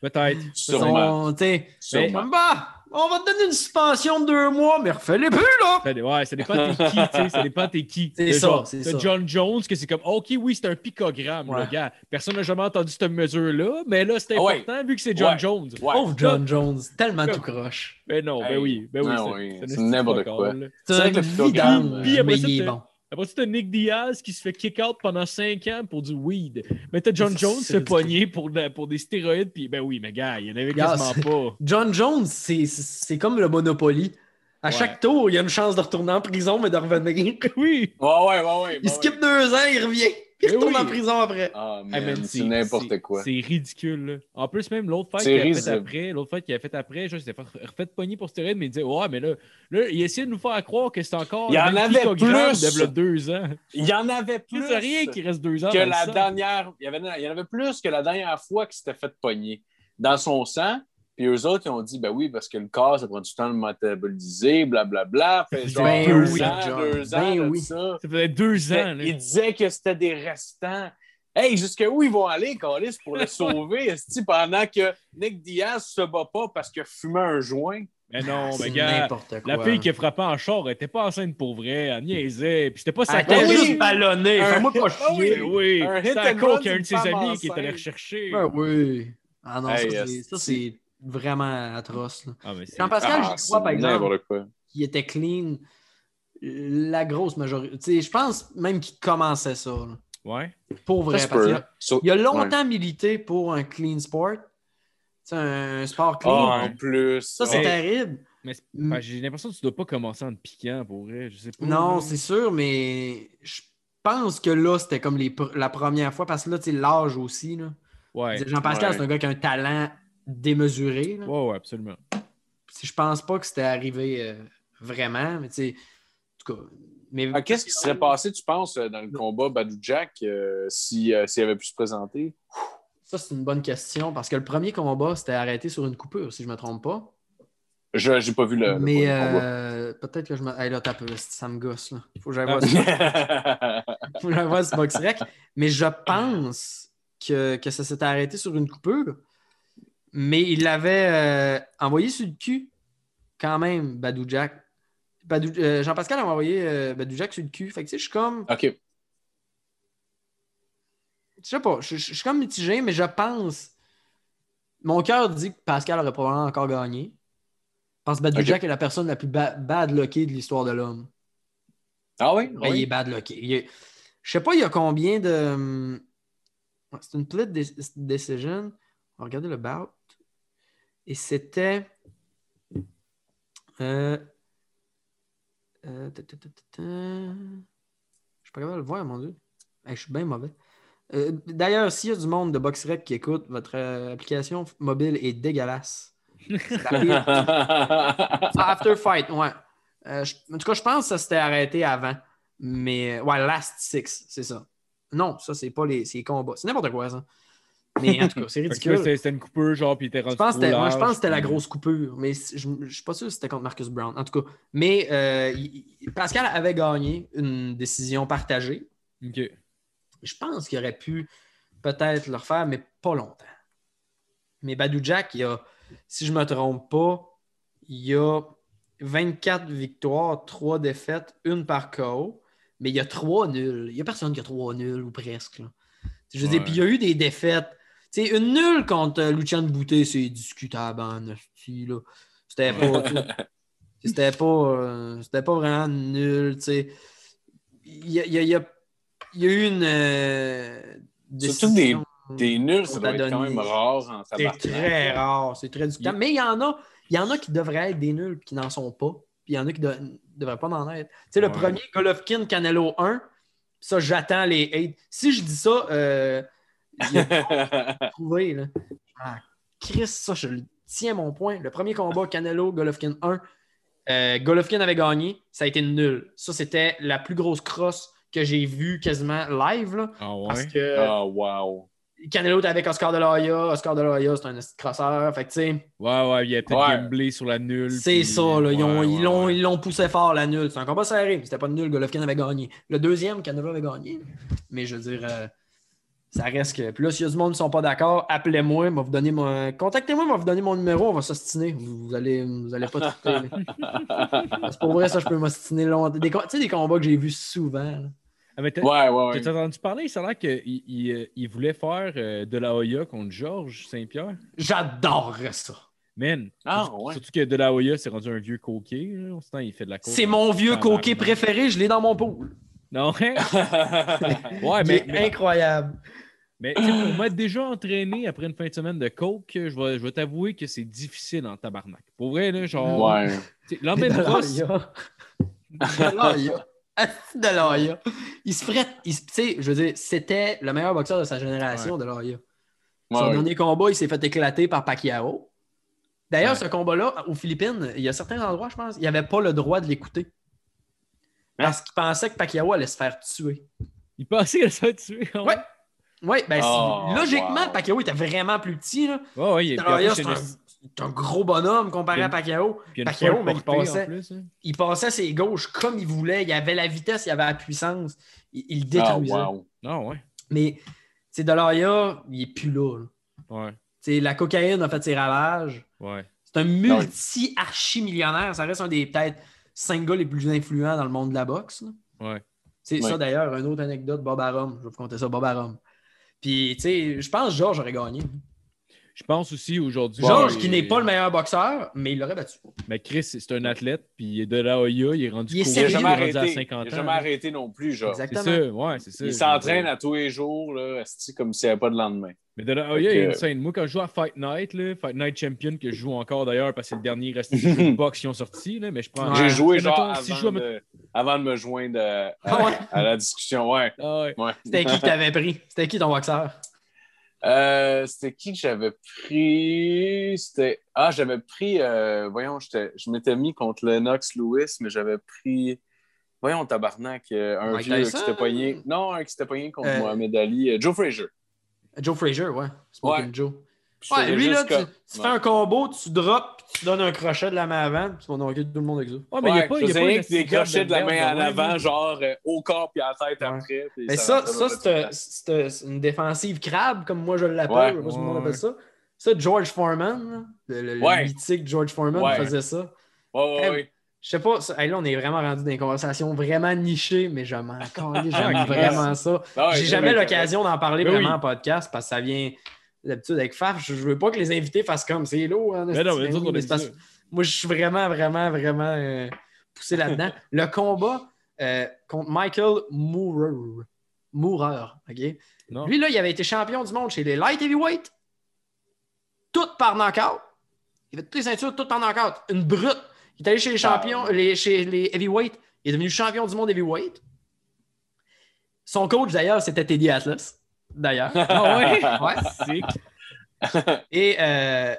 Peut-être. Sûrement. T'sais, Sûrement. On va te donner une suspension de deux mois, mais refais-les plus, là! Ouais, ça dépend t'es qui, tu sais. Ça dépend t'es qui. C'est ça, c'est t'as ça. John Jones, que c'est comme, OK, oui, c'est un picogramme, Ouais. le gars. Personne n'a jamais entendu cette mesure-là, mais là, c'est Ah ouais. important vu que c'est John Ouais. Jones. Ouais. Pauvre John Jones, tellement tout croche. Ben non, ben Hey. oui, ben oui. Ah c'est- n'importe quoi. C'est vrai un que le picogramme, mais ça, il est bon. Après ça, t'as Nick Diaz qui se fait kick-out pendant 5 ans pour du weed. Mais t'as John Jones se pogner pour, de- pour des stéroïdes, puis ben oui, mais gars, il y en avait Gars, quasiment pas. John Jones, c'est- c'est comme le Monopoly. À Ouais. chaque tour, il y a une chance de retourner en prison, mais de revenir. Oui! Ouais, ouais, ouais, ouais. Il ouais, skip deux ans, il revient. Il Eh retourne oui. en prison après. Ah, man, c'est n'importe quoi. C'est ridicule. là. En plus, même l'autre C'est qu'il a fait risible. après, l'autre fight qu'il a fait après, s'est fait refait pogner pour stéroïdes, mais il disait Ouais, mais là, là, il essayait de nous faire croire que c'est encore Il y en avait plus. de deux ans. Il y en avait plus rien qui reste deux ans. que la sang. dernière. Il y, avait, il y en avait plus que la dernière fois qu'il s'était fait pogner dans son sang. Puis eux autres, ils ont dit, ben oui, parce que le corps, ça prend du temps de le métaboliser, blablabla. Fait genre Ben deux oui, ans, John. deux ans Ben oui. ça. Ça faisait deux ans. Fait- là. Il disait que c'était des restants. Hey, jusqu'où ils vont aller, Carlis, pour le sauver, esti, pendant que Nick Diaz se bat pas parce qu'il a fumé un joint? Mais non, mais C'est gars, n'importe quoi. la fille qui a frappé en char, elle était pas enceinte pour vrai, elle niaisait, puis c'était pas sa Elle était Ah, oui. juste ballonnée. Un- Fais-moi pas Ah oui. chier. Ben oui, à run cause qu'il y a un de ses amis qui est allé rechercher. Ben oui. Ah non, c'est- ça, c'est vraiment atroce. là. Ah, mais c'est- Jean-Pascal, Ah, je crois, par c'est exemple, qu'il était clean la grosse majorité. Je pense même qu'il commençait ça. là. Ouais. Pour vrai. Ça se parce qu'il peut. a- So- il a ouais. longtemps milité pour un clean sport. Sais, un sport clean. Ah, en plus. ça, c'est Ouais. terrible. Mais c'est- Mm. ben, j'ai l'impression que tu dois pas commencer en te piquant pour vrai, je sais pas. Non, c'est sûr, mais je pense que là, c'était comme les pr- la première fois parce que là, tu sais, l'âge aussi. là. Ouais. Jean-Pascal, Ouais. c'est un gars qui a un talent démesuré. là. Ouais, ouais, absolument. Puis Je pense pas que c'était arrivé euh, vraiment, mais tu sais, en tout cas. Mais Ah, Qu'est-ce qui serait passé, tu penses, euh, dans le combat Badou Jack euh, si, euh, s'il avait pu se présenter? Ça, c'est une bonne question parce que le premier combat, c'était arrêté sur une coupure, si je me trompe pas. Je n'ai pas vu le, mais euh, peut-être que je me. Hey, là, tape, ça me gosse. Là. Faut que j'aille voir, ça. Faut que j'aille voir ce box rec. Mais je pense que, que ça s'était arrêté sur une coupure. Mais il l'avait euh, envoyé sur le cul, quand même, Badou Jack. Badou- euh, Jean-Pascal a envoyé euh, Badou Jack sur le cul. Fait que, tu sais, je suis comme. OK. Je sais pas, je, je- je suis comme mitigé, mais je pense. Mon cœur dit que Pascal aurait probablement encore gagné. Je pense que Badou. Jack est la personne la plus ba- bad luckée de l'histoire de l'homme. Ah oui? Ben, Il est bad lucké. Est- Je sais pas, il y a combien de. hum, C'est une split dec- decision. On va regarder le bout. Et c'était. Euh... euh, ta, ta, ta, ta, ta. Je suis pas capable de le voir, mon Dieu. Hey, je suis bien mauvais. Euh, D'ailleurs, s'il y a du monde de BoxRec qui écoute, votre euh, application mobile est dégueulasse. After Fight, ouais. Euh, je- en tout cas, je pense que ça s'était arrêté avant. Mais, ouais, Last Six, c'est ça. Non, ça, c'est pas les combats. C'est n'importe quoi, ça. Mais en tout cas, c'est ridicule. c'était une coupure, genre, puis il était rendu Je pense, que trop c'était- moi, je pense que c'était la grosse coupure, mais je ne suis pas sûr que c'était contre Marcus Brown. En tout cas, mais euh, il- Pascal avait gagné une décision partagée. Ok. Je pense qu'il aurait pu peut-être le refaire, mais pas longtemps. Mais Badou Jack, il y a, si je ne me trompe pas, il y a 24 victoires, 3 défaites, une par KO, mais il y a 3 nuls. Il n'y a personne qui a 3 nuls ou presque. là. Je veux dire, puis il y a eu des défaites. Tu sais, une nulle contre euh, Lucien Boutet, c'est discutable en hostie, là. C'était pas. C'était pas, euh, c'était pas vraiment nul. Il y a, il y a- il y a- il y a eu une. euh, Surtout des- Des nuls, ça doit être quand même rare en C'est très rare, c'est très discutable. Mais il y en a, il y en a qui devraient être des nuls qui n'en sont pas. Puis il y en a qui ne devraient pas en être. Tu sais, le Ouais. premier, Golovkin, Canelo 1, ça, j'attends les hates. Si je dis ça, euh, il a trouvé, là. Ah, Chris, ça, je le tiens mon point. Le premier combat, Canelo, Golovkin 1, euh, Golovkin avait gagné, ça a été nul. Ça, c'était la plus grosse crosse que j'ai vue quasiment live, là, Ah parce ouais? que Ah, wow. Canelo était avec Oscar de la Hoya. Oscar de la Hoya, c'est un crosseur. Fait que, tu sais, Ouais, ouais, il a peut-être Ouais. gamblé sur la nulle. c'est puis- ça, là. Ils l'ont Ouais, ils ouais, l'ont- ouais. ils l'ont poussé fort, la nulle. C'est un combat serré, mais c'était pas nul. Golovkin avait gagné. Le deuxième, Canelo avait gagné. Mais je veux dire, euh, ça reste que. Puis là, s'il y a du monde qui ne sont pas d'accord, appelez-moi, moi vous donner mon... contactez-moi, moi vous donner mon numéro, on va s'ostiner. Vous, vous allez, vous allez pas tout C'est pour vrai, ça, je peux m'ostiner longtemps. Tu sais, des combats que j'ai vus souvent. là. Ah, mais t'as- Ouais, ouais, ouais. T'as entendu parler, ça a l'air qu'il il, euh, il voulait faire euh, de la Hoya contre Georges Saint-Pierre? J'adorerais ça. Man! Ah, surtout, ouais. surtout que de la Hoya, c'est rendu un vieux coquet. Là. Il fait de la. C'est mon vieux coquet préféré, je l'ai dans mon pool. Non, hein? ouais, mais, mais, incroyable. mais, tu sais, pour m'être déjà entraîné après une fin de semaine de coke, je vais, je vais t'avouer que c'est difficile en tabarnak. Pour vrai, là, genre. Ouais. L'emmène. Delaria. Asti Delaria. Il se ferait. il se- Tu sais, je veux dire, c'était le meilleur boxeur de sa génération, Delaria. Son Ouais, ouais. dernier combat, il s'est fait éclater par Pacquiao. D'ailleurs, Ouais. ce combat-là, aux Philippines, il y a certains endroits, je pense, il n'y avait pas le droit de l'écouter. Parce qu'il pensait que Pacquiao allait se faire tuer. Il pensait qu'elle se fait tuer. Ouais. Oui, ben, Oh, logiquement, wow. Pacquiao était vraiment plus petit. Là. Ouais, ouais, il est un, plus, c'est c'est un gros bonhomme comparé Puis à Pacquiao. Pacquiao, mais il passait- plus, hein. il passait ses gauches comme il voulait. Il avait la vitesse, il avait la puissance. Il, il Ah, détruisait. wow. Ah, ouais. Mais c'est Delaria, il est plus là. là. Ouais. T'sais, la cocaïne a fait ses ravages. Ouais. C'est un multi-archi-millionnaire. Ça reste un des peut-être cinq gars les plus influents dans le monde de la boxe. là. Ouais. C'est Ouais. ça d'ailleurs, une autre anecdote, Bob Arum. Je vais vous conter ça, Bob Arum. Puis, tu sais, je pense que Georges aurait gagné. Je pense aussi aujourd'hui. Georges, il- qui n'est pas le meilleur boxeur, mais il l'aurait battu. Mais Chris, c'est un athlète, puis de la Hoya, il est rendu Il est Il jamais il est rendu à arrêté. 50 Il n'a jamais arrêté non plus, genre. C'est Exactement. ça, ouais, c'est ça. Il s'entraîne à tous les jours, là, comme s'il n'y avait pas de lendemain. Mais de Hoya, il Fait est que- insane. Moi, quand je joue à Fight Night, là, Fight Night Champion, que je joue encore d'ailleurs, parce que c'est le dernier resté de jeu de boxe qui ont sorti, là, mais je prends. J'ai joué genre mettons, avant, si je joue à- de, avant de me joindre à, Ah ouais? à la discussion. Ouais. Ah ouais. ouais. C'était qui que t'avais pris? C'était qui ton boxeur? Euh, c'était qui que j'avais pris? C'était. Ah, j'avais pris. euh, voyons, j'étais- je m'étais mis contre Lennox Lewis, mais j'avais pris. Voyons, tabarnak, euh, un Mike vieux qui s'était pogné. Non, un qui s'était pogné contre Euh, Mohamed Ali. Joe Frazier. Joe Frazier, ouais. Smoking Ouais. Joe. Ouais, lui, là, tu, comme- tu Ouais. fais un combo, tu drops, puis tu donnes un crochet de la main avant, puis tu vas knocker tout le monde avec ça. Ouais, mais il n'y a pas, y a pas des crochets de la main en avant, genre euh, au corps puis à la tête Ouais. après. Mais ça, ça, rentrait c'est une défensive crabe, comme moi je l'appelle, Ouais. je sais pas si tout le monde Ouais. appelle ça. Ça, George Foreman, là, le, le- mythique George Foreman Ouais. faisait ça. Ouais, ouais, ouais. Je sais pas, ça- hey, là, on est vraiment rendu dans des conversations vraiment nichées, mais je m'en j'aime Ah, vraiment ça. J'ai jamais l'occasion d'en parler vraiment oui. en podcast parce que ça vient d'habitude avec Faf. Je, veux pas que les invités fassent comme c'est lourd. hein, Mais non, mais nous mais parce-. Moi, je suis vraiment, vraiment, vraiment euh, poussé là-dedans. Le combat euh, contre Michael Moorer. Moorer, OK? Non. Lui, là, il avait été champion du monde chez les light heavyweight. Tout par knockout. Il avait toutes les ceintures, tout par knockout. Une brute. Il est allé chez les champions, Ah. les, chez les heavyweight. Il est devenu champion du monde heavyweight. Son coach, d'ailleurs, c'était Teddy Atlas. D'ailleurs. Ah ouais? Ouais. Et euh,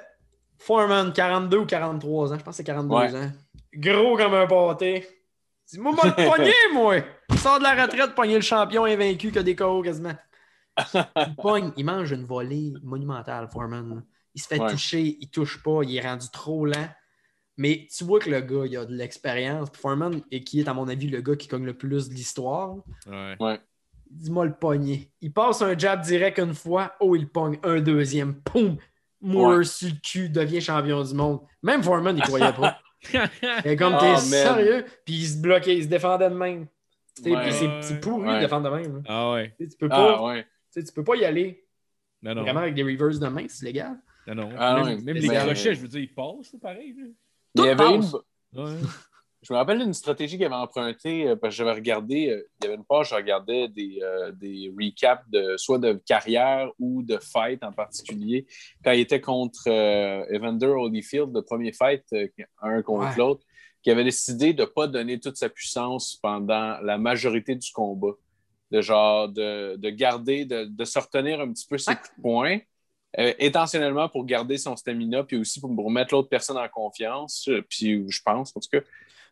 Foreman, 42 ou 43 ans? Je pense que c'est 42 Ouais. ans. Gros comme un pâté. Dis-moi, moi, le poignet, moi! Il sort de la retraite, pogner le champion invaincu que des KO quasiment. Il pogne, il mange une volée monumentale, Foreman. Il se fait Ouais. toucher, il touche pas, il est rendu trop lent. Mais tu vois que le gars, il a de l'expérience. Foreman, et qui est, à mon avis, le gars qui cogne le plus de l'histoire. Ouais. Dis-moi le pogner. Il passe un jab direct une fois. Oh, il pogne un deuxième. Poum! Moore Ouais. sur le cul, devient champion du monde. Même Foreman, il croyait pas. Et comme Ah, t'es man. sérieux, puis il se bloquait, il se défendait de même. Ouais. c'est- c'est pourri de défendre de même. là. ah ouais. Tu peux pas, Ah ouais. tu peux pas y aller Non, non. vraiment avec des reverse de main, c'est légal. Non, non. Ah même même les crochets, je veux dire, ils passent, pareil. là. Il y avait une. Ouais. Je me rappelle d'une stratégie qu'il avait empruntée, euh, parce que j'avais regardé, euh, il y avait une page, je regardais des, euh, des recaps de soit de carrière ou de fight en particulier. Quand il était contre euh, Evander Holyfield, le premier fight, euh, un contre Ouais. l'autre, qui avait décidé de ne pas donner toute sa puissance pendant la majorité du combat. De genre, de, de garder, de, de se retenir un petit peu ses Ouais. coups de poing. Euh, intentionnellement pour garder son stamina, puis aussi pour remettre l'autre personne en confiance. euh, Puis je pense, en tout cas.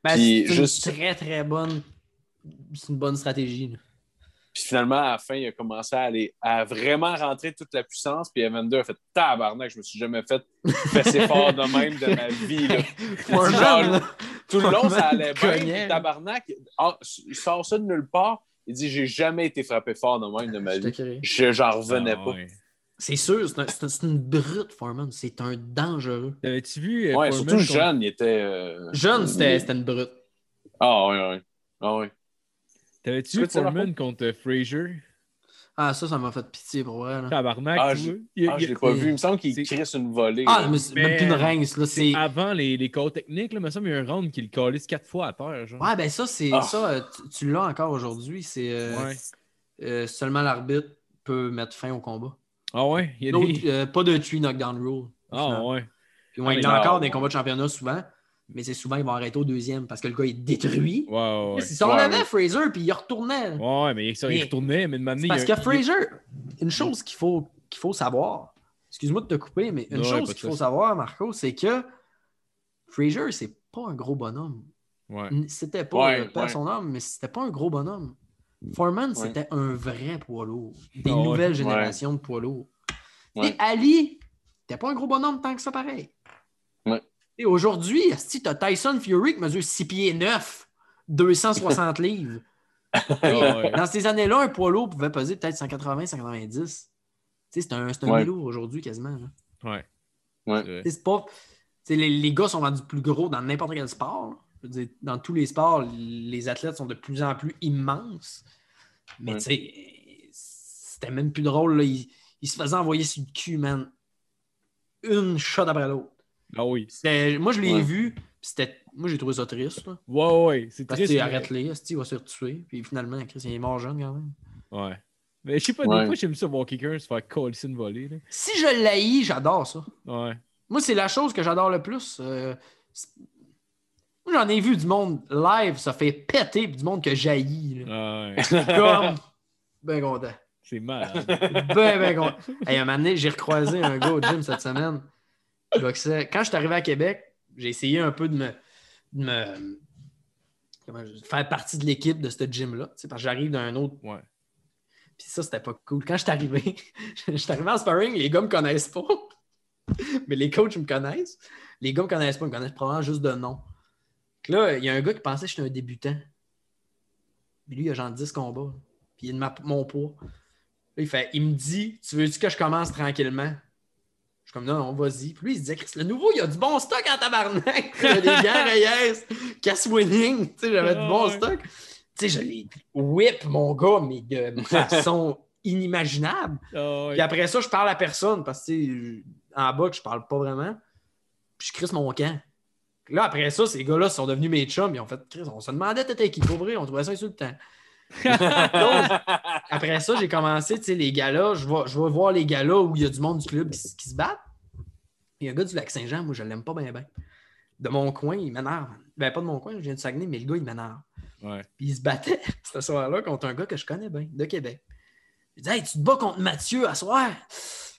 Ben, Puis c'est juste- une très très bonne. C'est une bonne stratégie. là. Puis finalement, à la fin, il a commencé à aller à vraiment rentrer toute la puissance. Puis Evander a fait tabarnak, je me suis jamais fait fesser fort de même de ma vie. là. Genre. Tout le long, ça allait bien. tabarnak, ah, il sort ça de nulle part. Il dit J'ai jamais été frappé fort de même de ma vie. j'en revenais Ah pas. ouais. C'est sûr, c'est un- c'est un- c'est une brute, Foreman. C'est un dangereux. T'avais-tu vu. euh, Ouais, Foreman surtout contre- jeune, il était. euh, Jeune, c'était il- c'était une brute. Ah, ouais, ouais. Ah, ouais. T'avais-tu Tu vu Foreman contre euh, Frazier? Ah, ça, ça m'a fait pitié pour vrai. là. Tabarnak, Ah, je-. Il- Ah, il- je l'ai pas vu. Il me semble qu'il crisse une volée. Ah, là. mais c'est même plus une rince, là. C'est. Avant les, les calls techniques, là, il me semble qu'il y a un round qui le calisse quatre fois à terre. Genre. Ouais, ben ça, c'est Ah. ça, euh, tu, tu l'as encore aujourd'hui. C'est euh, Ouais. euh, seulement l'arbitre peut mettre fin au combat. Ah ouais? Il y a des... euh, pas de three knockdown rule. Ah ouais. Puis ouais, Ah, il y a encore des combats de championnat souvent, mais c'est souvent ils vont arrêter au deuxième parce que le gars est détruit. Ouais, ouais. ouais. Il s'en Ouais, allait ouais. Fraser puis il retournait. Ouais, mais il Mais- retournait, mais de m'amener. Parce il que Fraser, une chose qu'il faut, qu'il faut savoir, excuse-moi de te couper, mais une pas chose qu'il faut savoir, Marco, c'est que Fraser, c'est pas un gros bonhomme. Ouais. C'était pas euh, ouais. son homme, mais c'était pas un gros bonhomme. Foreman, Ouais. c'était un vrai poids lourd. Des Ah nouvelles Ouais. générations de poids lourds. Ouais. Et Ali, t'es pas un gros bonhomme tant que ça pareil. Ouais. Et aujourd'hui, tu as Tyson Fury qui mesure 6 pieds 9, 260 livres. Ah. Dans ces années-là, un poids lourd pouvait peser peut-être 180, 190. Tu sais, C'est un, c'est un Ouais. lourd aujourd'hui quasiment. là. Ouais. Ouais. C'est pas. les, les gars sont rendus plus gros dans n'importe quel sport. Là. Je veux dire, dans tous les sports, les athlètes sont de plus en plus immenses. Mais Ouais. tu sais, c'était même plus drôle. Là. Ils, ils se faisaient envoyer sur le cul, man. Une shot après l'autre. Ah oui. Moi, je l'ai Ouais. vu. puis c'était- Moi, j'ai trouvé ça triste. Là. Ouais, ouais. C'est Parce que triste. mais- arrête-les, il va se faire tuer. Puis finalement, Chris, il est mort jeune quand même. Ouais. Mais je sais pas, Ouais. des fois, j'aime ça voir quelqu'un se faire coller une volée. Là. Si je l'haïs, j'adore ça. Ouais. Moi, c'est la chose que j'adore le plus. Euh, j'en ai vu du monde live, ça fait péter, puis du monde que jaillit. Ah ouais. Comme. Ben content. C'est mal. Ben, ben content. Hey, un moment donné, j'ai recroisé un gars au gym cette semaine. Quand je suis arrivé à Québec, j'ai essayé un peu de me. de me- comment je- de faire partie de l'équipe de ce gym-là. Parce que j'arrive d'un autre. Ouais. Puis ça, c'était pas cool. Quand je suis arrivé, je suis arrivé en sparring, les gars me connaissent pas. Mais les coachs me connaissent. Les gars me connaissent pas, ils me connaissent probablement juste de nom. Puis là, il y a un gars qui pensait que j'étais un débutant. Mais lui, il a genre 10 combats. Puis il est de mon poids. Là, il, fait, il me dit Tu veux-tu que je commence tranquillement? Je suis comme, non, non, vas-y. Puis lui, il se disait, Chris, le nouveau, il y a du bon stock en tabarnak. Il y a des gants Reyes, casse winning. Tu sais, j'avais du bon stock. Tu sais, je l'ai whip, mon gars, mais de façon inimaginable. Ah. Puis après ça, je parle à personne parce que, en bas, je parle pas vraiment. Puis je crisse mon camp. Là, après ça, ces gars-là sont devenus mes chums. Ils ont fait, Chris, on se demandait t'étais qui, pour vrai, on trouvait ça insultant. Donc, après ça, j'ai commencé, tu sais, les gars-là, je vais, je vais voir les gars-là où il y a du monde du club qui, se battent. Il y a un gars du Lac-Saint-Jean, moi, je l'aime pas bien, bien. De mon coin, il m'énerve. Ben, pas de mon coin, je viens de Saguenay, mais le gars, il m'énerve. Ouais. Puis il se battait ce soir-là contre un gars que je connais bien, de Québec. Il dit Hey, tu te bats contre Mathieu à soir?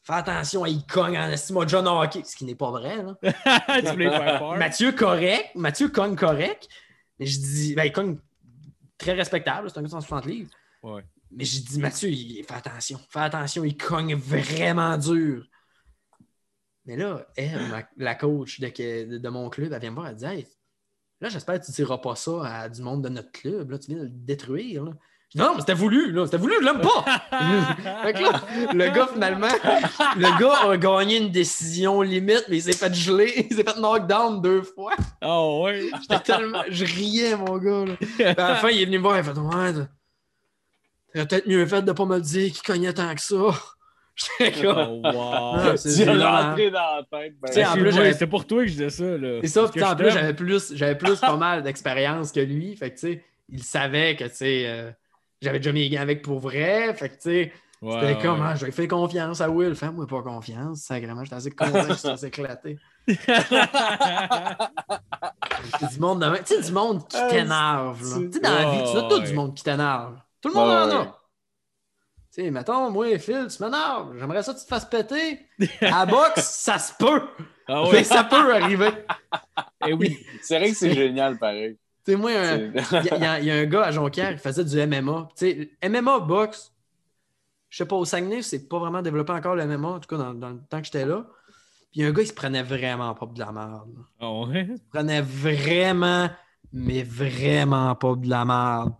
Fais attention, il cogne en estime John Hockey. Ce qui n'est pas vrai, là. tu voulais faire peur? Mathieu correct, Mathieu cogne correct. Mais je dis, ben, il cogne très respectable, c'est un gars de 160 livres. Ouais. Mais je dis, Mathieu, il, fais attention, fais attention, il cogne vraiment dur. Mais là, elle, ma- la coach de, de, de mon club, elle vient me voir, elle dit, hey, là, j'espère que tu ne diras pas ça à du monde de notre club, là, tu viens de le détruire. Là. Non, mais c'était voulu, là, c'était voulu, je l'aime pas. Fait que là, le gars, finalement, le gars a gagné une décision limite, mais il s'est fait geler, il s'est fait knockdown deux fois. Ah ouais. J'étais tellement. Je riais, mon gars. Là. Puis à la fin, il est venu me voir, il a fait Ouais, t'as- t'aurais peut-être mieux fait de pas me le dire qu'il cognait tant que ça. J'étais comme. Oh, wow. Ah, c'est rentré dans la tête. ben, C'était pour toi que je disais ça. Là. C'est ça, puis en plus, j'avais plus, j'avais plus pas mal d'expérience que lui. Fait que, tu sais, il savait que, tu sais, euh, j'avais déjà mis les gants avec pour vrai. Fait que, tu sais, Ouais, c'était ouais. comme, je faire confiance à Will. Fais-moi pas confiance. Sacrément, j'étais assez content que éclaté. C'est du monde de même. Tu sais, du monde qui Ah, t'énerve. Tu sais, dans la vie, tu as tout du monde qui t'énerve. Tout le monde en a. Tu sais, mettons, moi, Phil, tu m'énerves. J'aimerais ça que tu te fasses péter. À la boxe, ça se peut. Ah Mais ouais. ça peut arriver. Eh oui. C'est vrai que c'est génial, pareil. Sais, moi, il y, y a- il y a un gars à Jonquière qui faisait du MMA. Tu sais, MMA boxe, je sais pas, au Saguenay, c'est pas vraiment développé encore le MMA, en tout cas dans, dans le temps que j'étais là. Puis il y a un gars, il se prenait vraiment pas de la merde. Ah ouais? Il se prenait vraiment, mais vraiment pas de la merde.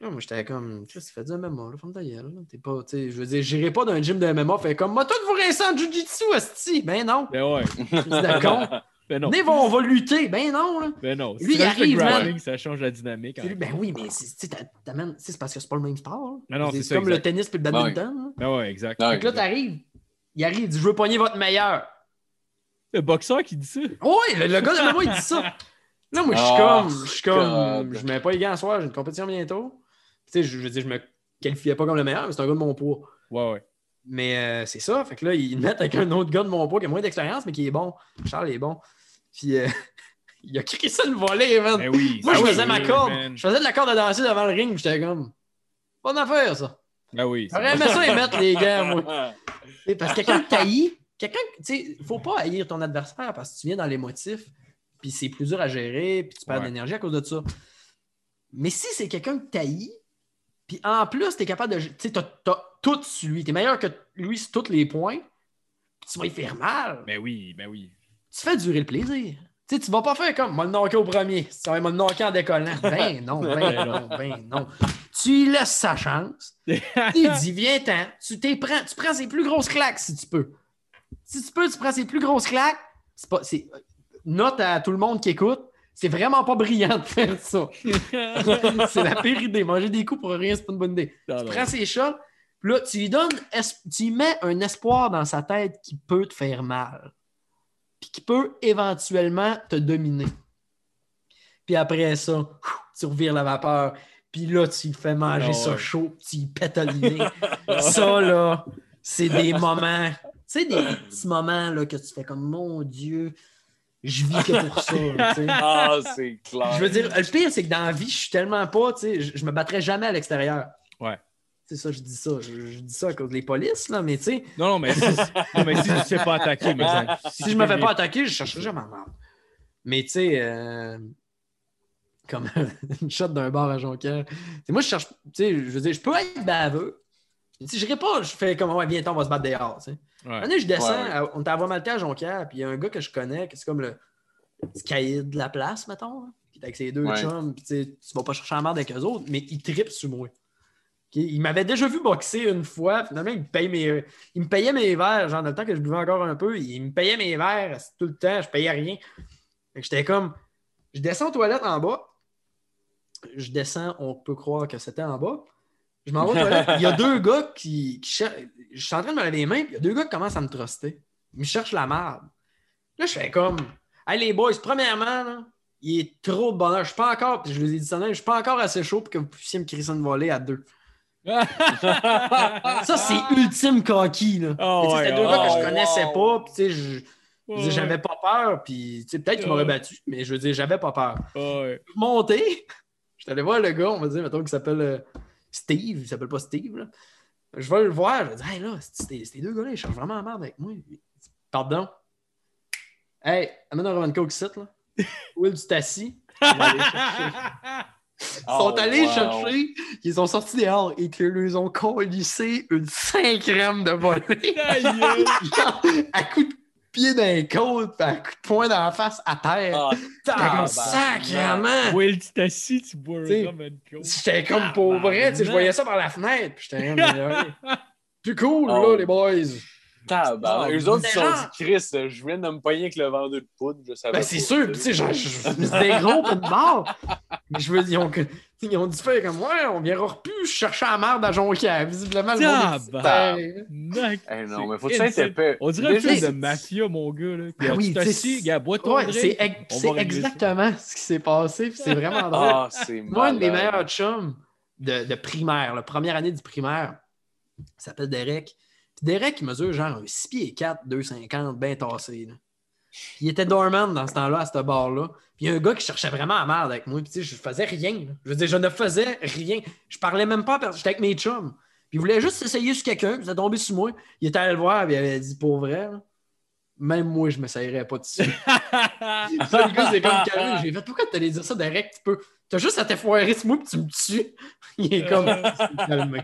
Moi, j'étais comme, tu fais du MMA, là, ferme ta gueule, là. T'es pas, tu sais, je veux dire, j'irai pas dans un gym de MMA, fait comme, moi, tout vous rincer en Jiu-Jitsu, esti. Ben non. Ben ouais. C'est d'accord. Ben non. Venez, on va lutter. Ben non, là. Ben non. Lui, il arrive, le man. grappling, ça change la dynamique. Lui, ben oui, mais c'est, parce que c'est pas le même sport. non, c'est ça, comme le exact. tennis puis le badminton. là. Ben ouais, exact. Ouais. Fait que là, t'arrives, il arrive, il dit Je veux pogner votre meilleur. Le boxeur qui dit ça. Oui, le, le gars de moi, il dit ça. Là, moi, je suis Ah, comme, je suis comme, je mets pas les gants à soir, j'ai une compétition bientôt. Tu sais, je, je veux dire, je me qualifiais pas comme le meilleur, mais c'est un gars de mon poids. Ouais, ouais. Mais euh, c'est ça, fait que là, ils mettent avec un autre gars de mon poids qui a moins d'expérience, mais qui est bon. Charles est bon. Puis euh, il a crié ça le volet, man. Ben oui. Moi, je oui, faisais ma corde. man. Je faisais de la corde à danser devant le ring, j'étais comme, bonne affaire, ça. Ben oui. J'aurais aimé ça les mettre, les gars, moi. Parce que quelqu'un que t'haïs, quelqu'un, tu sais, faut pas haïr ton adversaire parce que tu viens dans l'émotif, puis c'est plus dur à gérer, puis tu perds de Ouais. l'énergie à cause de ça. Mais si c'est quelqu'un que t'haïs, puis en plus, t'es capable de. Tu sais, tout sur lui, t'es meilleur que lui sur tous les points, tu vas y faire mal. Ben oui, ben oui. Tu fais durer le plaisir. Tu sais, tu vas pas faire comme, moi le knocker au premier, ça va me knocker en décollant. Ben non, ben non, ben non. Tu laisses sa chance. Tu dis, viens-t'en. Tu, t'es prends, tu prends ses plus grosses claques si tu peux. Si tu peux, tu prends ses plus grosses claques. C'est pas, c'est, note à tout le monde qui écoute, c'est vraiment pas brillant de faire ça. c'est la pire idée. Manger des coups pour rien, c'est pas une bonne idée. Non, Tu prends ses shots, là, tu lui donnes, es- tu lui mets un espoir dans sa tête qui peut te faire mal. Puis qui peut éventuellement te dominer. Puis après ça, tu revires la vapeur. Puis là, tu lui fais manger Ah ça ouais. chaud, puis tu lui pètes le nez. ça, là, c'est des moments. Tu sais, des petits moments là, que tu fais comme mon Dieu, je vis que pour ça. Ah, c'est clair. Je veux dire, le pire, c'est que dans la vie, je suis tellement pas, tu sais, je, je me battrais jamais à l'extérieur. C'est ça, je dis ça. Je, je dis ça à cause des polices, là, mais tu sais, Non, non, mais si, non, mais si tu ne sais pas attaquer, mais exemple, si je me fais pas attaquer, je chercherai jamais à mort. Mais tu sais, euh, comme une shot d'un bar à Jonquière. Moi, je cherche, tu sais, je veux dire, je peux être baveux. Si je pas, je fais comme, ouais, viens, on va se battre dehors, tu sais. Ouais. Je descends, Ouais, ouais. à- on était à Vomalté à Jonquière, puis il y a un gars que je connais, que c'est comme le, petit caïd de la place, mettons, qui est avec ses deux Ouais. chums, puis tu sais, tu vas pas chercher la merde avec eux autres, mais il tripe sur moi. Il m'avait déjà vu boxer une fois. Finalement, il me, paye mes... il me payait mes verres. Genre, dans le temps que je buvais encore un peu, il me payait mes verres tout le temps. Je payais rien. J'étais comme. Je descends aux toilettes en bas. Je descends, on peut croire que c'était en bas. Je m'en vais aux toilettes. Il y a deux gars qui, qui Je suis en train de me laver les mains, puis il y a deux gars qui commencent à me truster. Ils me cherchent la merde. Là, je fais comme. Hey, les boys, premièrement, là, il est trop de bonheur. Je suis pas encore. Je vous ai dit ça, je suis pas encore assez chaud pour que vous puissiez me crisser une volée à deux. Ça, c'est ultime coquille, là. Oh, ouais, C'était deux oh, gars que je wow. connaissais pas, puis tu sais, je- je j'avais pas peur, puis tu sais, peut-être qu'il m'aurait Ouais. battu, mais je veux dire, j'avais pas peur. Ouais. Monté, je suis allé voir le gars, on va dire, mettons, qu'il s'appelle euh, Steve, il s'appelle pas Steve, là. Je vais le voir, je vais dire, hey là, ces deux gars-là, ils cherchent vraiment la merde avec moi. Pardon. Hey, amène un Roman Coke ici, là. Will, tu t'assis. Ils sont Oh, allés wow. chercher, ils sont sortis dehors et qu'ils leur ont collissé une 5 grammes de volée. Genre, à coup de pied côtes, puis à coup de poing dans la face à terre. Comme tabarnak. sacrément! Will, tu t'assis, tu bois un T'sais, rum and coke. J'étais comme pour vrai, tu sais, je voyais ça par la fenêtre, puis j'étais comme, mais, plus cool, Oh. là, les boys. Tabarnak. Oh, Eux autres, ils se sont dit, Chris, euh, je viens de me pogner avec le vendeur de poudre. Je savais Ben, c'est sûr, tu sais, c'était gros, pas de mort. Mais je veux dire, ils ont, ils ont dû faire comme, ouais, on viendra plus chercher la merde à Jonquière. Visiblement, le monde est. Eh non, mais faut que ça. On dirait un film de mafia, mon gars. Là. Ah oui, tu tu sais, t'assis, gars, bois ton c'est exactement ce qui s'est passé, c'est vraiment drôle. Ah, c'est Moi, un de mes malade. meilleurs chums de, primaire, la première année du primaire, il s'appelle Derek. Puis Derek, il mesure genre un 6 pieds 4, 2,50, bien tassé. là. Puis il était dormant dans ce temps-là, à ce bar-là. Puis il y a un gars qui cherchait vraiment à merde avec moi. Puis tu sais, je faisais rien. là. Je veux dire, je ne faisais rien. Je parlais même pas à personne. J'étais avec mes chums. Puis il voulait juste essayer sur quelqu'un. Puis ça tombé sur moi. Il était allé le voir. Puis il avait dit, pour vrai, là, même moi, je ne m'essayerais pas dessus. Ça, le gars, c'est comme calme. J'ai fait pourquoi t'allais dire ça direct? Tu peux. T'as juste à t'effoirer ce mot puis tu me tues. Il est comme calmé.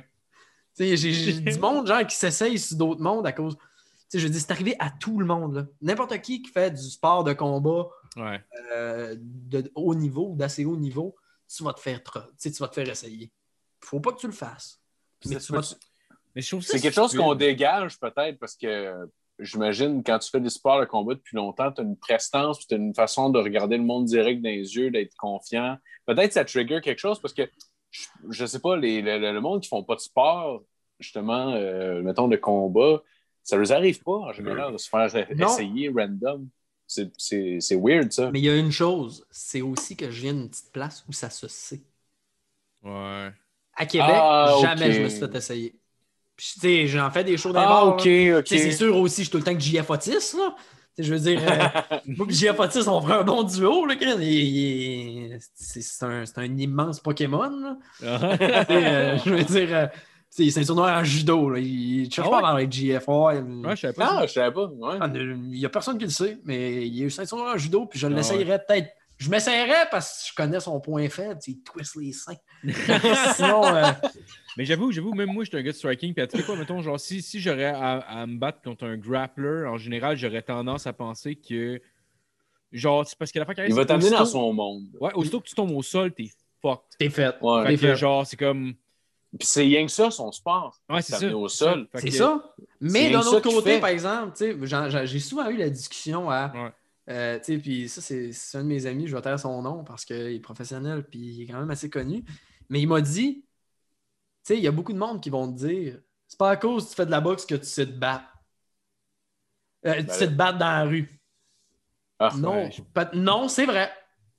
Tu sais, j'ai du monde genre qui s'essaye sur d'autres mondes à cause. Tu sais, je dis, c'est arrivé à tout le monde. N'importe qui qui fait du sport de combat Ouais. euh, de haut niveau, d'assez haut niveau, tu vas te faire tu sais, tu vas te faire essayer. Faut pas que tu le fasses. Mais C'est- tu vas- Mais je trouve ça C'est quelque chose qu'on dégage peut-être parce que j'imagine quand tu fais des sports de combat depuis longtemps, tu as une prestance, tu as une façon de regarder le monde direct dans les yeux, d'être confiant. Peut-être ça trigger quelque chose parce que je, sais pas, les, le, le monde qui font pas de sport, justement, euh, mettons de combat, ça leur arrive pas en général de se faire Non. essayer random. C'est- C'est c'est weird ça. Mais il y a une chose, c'est aussi que je viens d'une petite place où ça se sait. Ouais. À Québec, Ah, jamais je me suis fait essayer. Puis, tu sais, j'en fais des shows les Ah, bars, ok, là. ok. Tu sais, C'est sûr aussi, je suis tout le temps que JF Otis, là. Je veux dire, euh, moi et Otis, on ferait un bon duo, là. Chris. Il- il- C'est un, c'est un immense Pokémon, là. Ah. Euh, je veux dire, euh, c'est un tournoi en judo, là. Il ne cherche Ah pas ouais? à avec JF. Ouais, Ouais, je savais pas. Ah, je savais pas. Ouais. Il n'y a personne qui le sait, mais il eu ceinture en judo, puis je Ah l'essayerais peut-être. Je m'essayerais parce que je connais son point faible, il twist les seins. Sinon, euh, Mais j'avoue, j'avoue, même moi, je suis un gars de striking. Puis tu sais quoi, mettons, genre, si, si j'aurais à, à me battre contre un grappler, en général, j'aurais tendance à penser que. Genre, c'est parce que la fois Il va t'amener dans son monde. Ouais, aussitôt que tu tombes au sol, t'es fucked. t'es fait. Ouais. Fait T'es que, fait. genre, c'est comme. Puis c'est rien que ça, son sport. Ouais, c'est ça. T'amener au sol. C'est que- ça. Mais d'un autre côté, par exemple, j'ai souvent eu la discussion à. Ouais. euh, tu sais, puis ça, c'est c'est un de mes amis, je vais taire son nom parce qu'il est professionnel, puis il est quand même assez connu. Mais il m'a dit, tu sais, il y a beaucoup de monde qui vont te dire, c'est pas à cause que tu fais de la boxe que tu sais te battre. Euh, tu Ben sais te battre dans la rue. Ah, Non, ouais, non, c'est vrai.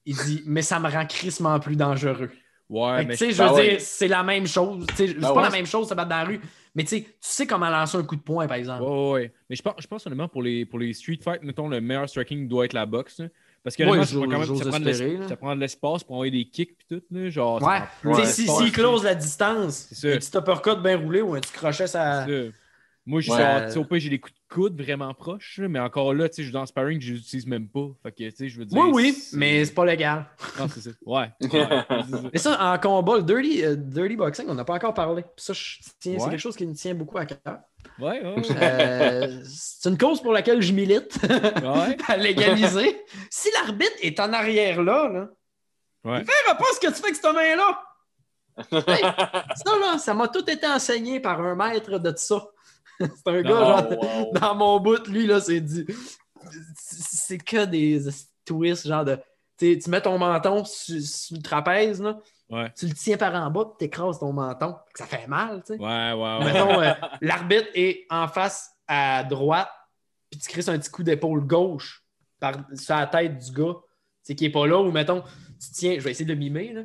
Il dit, mais ça me rend crissement plus dangereux. Ouais, mais tu sais, je- je veux Ben ouais. dire, c'est la même chose. C'est Ben pas ouais. la même chose se battre dans la rue, mais tu sais, tu sais comment lancer un coup de poing, par exemple. Ouais, ouais. Mais je pense, je pense honnêtement, pour les, pour les street fights, mettons, le meilleur striking doit être la boxe. Parce que Ouais, honnêtement, j'ose- ça, prend quand même- ça, prend de espérer, l'es- là. ça prend de l'espace pour envoyer des kicks puis tout. Là, genre, Ouais. Ouais, si, là. close la distance, un petit uppercut bien roulé ou un petit crochet, ça. Moi, je suis Ouais. au pire, j'ai des coups de coude vraiment proches, là, mais encore là, tu sais, je suis dans le sparring, je les utilise même pas. Fait que, tu sais, je veux dire. Oui, oui, mais c'est pas légal. Non, c'est ça. Ouais. ouais. Mais ça, en combat, le dirty, euh, dirty boxing, on n'a pas encore parlé. Puis ça, je tiens- c'est Ouais. quelque chose qui me tient beaucoup à cœur. Ouais, ouais, ouais. Euh, c'est une cause pour laquelle je milite Ouais. à légaliser. si l'arbitre est en arrière là, là Ouais. il verra pas ce que tu fais avec cette main-là. Ça, là, ça m'a tout été enseigné par un maître de ça. c'est un gars, genre, wow. dans mon bout, lui, là, c'est du. C'est que des twists, genre de. tu mets ton menton sur, sur le trapèze, là, Ouais. tu le tiens par en bas, puis t'écrases ton menton. Ça fait mal, tu sais. Ouais, ouais, ouais. Mettons, euh, l'arbitre est en face à droite, puis tu crisses un petit coup d'épaule gauche par, sur la tête du gars, c'est qui est pas là, ou mettons, tu tiens, je vais essayer de le mimer, là.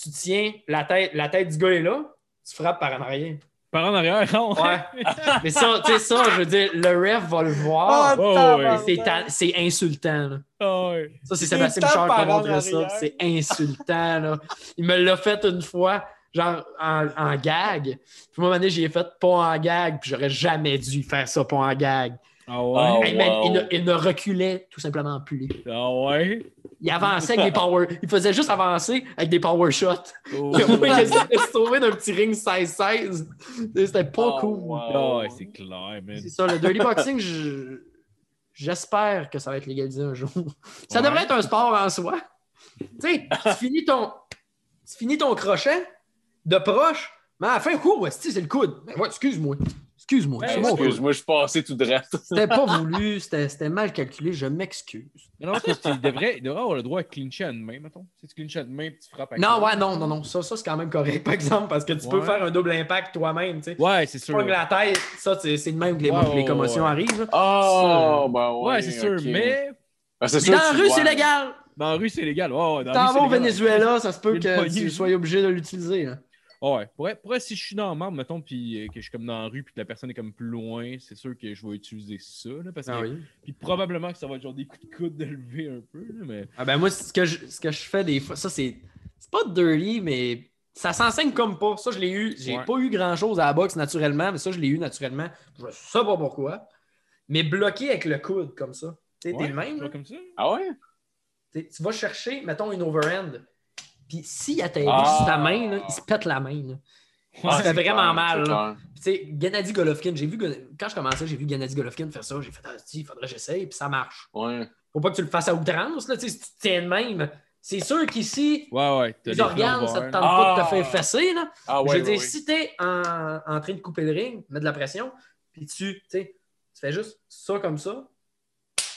Tu tiens la tête, la tête du gars est là, tu frappes par en arrière. Par en arrière, non? Ouais. Mais ça, tu sais, ça, je veux dire, le ref va le voir. Oh, tabarnak. ouais. C'est ta- C'est insultant, là. Ah ouais. Ça, c'est C'est Sébastien Bouchard qui montré ça. C'est insultant, là. Il me l'a fait une fois, genre en, en gag. Puis moi, à un moment donné, j'ai fait pas en gag, puis j'aurais jamais dû faire ça pas en gag. Ah Oh, ouais? Hey, man, wow. il, ne, il ne reculait tout simplement plus. Ah ouais? Il avançait avec des power. Il faisait juste avancer avec des power shots. Oh. De se sauver d'un petit ring 16-16. C'était pas Oh, cool. wow. Ah c'est clair, man. C'est ça, le dirty boxing, je- j'espère que ça va être légalisé un jour. Ça Ouais. devrait être un sport en soi. Tu sais, tu finis ton, tu finis ton crochet de proche, mais à la fin, c'est le coude. Ouais, excuse-moi. Excuse-moi. Coude. Excuse-moi, je suis passé tout droit. C'était pas voulu, c'était mal calculé, je m'excuse. Mais non, parce que tu devrais, il devrait avoir le droit à clincher à une main, mettons. Si tu clinches à une main puis tu frappes avec Non, ouais, non, non, non. Ça, ça c'est quand même correct, par exemple, parce que tu peux faire un double impact toi-même. Tu sais. Ouais, c'est Tu sûr. pognes la tête, ça, c'est c'est de même que les, Ouais, les commotions ouais. arrivent. Oh, ben ouais. Ouais, c'est sûr, mais Ben, sûr dans la tu rue, c'est légal. dans la rue, c'est légal. Ouais, ouais, dans T'en vas au. Venezuela, ça se peut Il que tu sois obligé de l'utiliser. là. Ouais, pour être, pour être- si je suis dans le marbre, mettons, puis euh, que je suis comme dans la rue, puis que la personne est comme plus loin, c'est sûr que je vais utiliser ça, là, parce que, Ah oui. puis probablement que ça va être genre des coups de coude de lever un peu, là, mais Ah ben moi, ce que je, ce que je fais des fois, ça c'est. C'est pas dirty, mais ça s'enseigne comme pas. Ça, je l'ai eu. J'ai Ouais. pas eu grand chose à la boxe naturellement, mais ça, je l'ai eu naturellement. Je sais pas pourquoi. Mais bloqué avec le coude comme ça. Tu sais, t'es ouais, le même. comme ça. Ah ouais? T'sais, tu vas chercher, mettons, une overhand. Puis s'il atterrit Ah. sur ta main, là, il se pète la main. là. Ça fait vraiment clair, mal. tu sais, Gennady Golovkin, j'ai vu, quand je commençais, j'ai vu Gennady Golovkin faire ça. J'ai fait, ah, il faudrait que j'essaye, puis ça marche. Ouais. Faut pas que tu le fasses à outrance, là, tu sais, si tu te tiens de même. C'est sûr qu'ici, Ouais, les organes, ça te tente Ah. pas de te faire fesser, là. Ah je ouais. veux dire, si t'es en, en train de couper le ring, mettre de la pression, puis tu, tu sais, tu fais juste ça comme ça,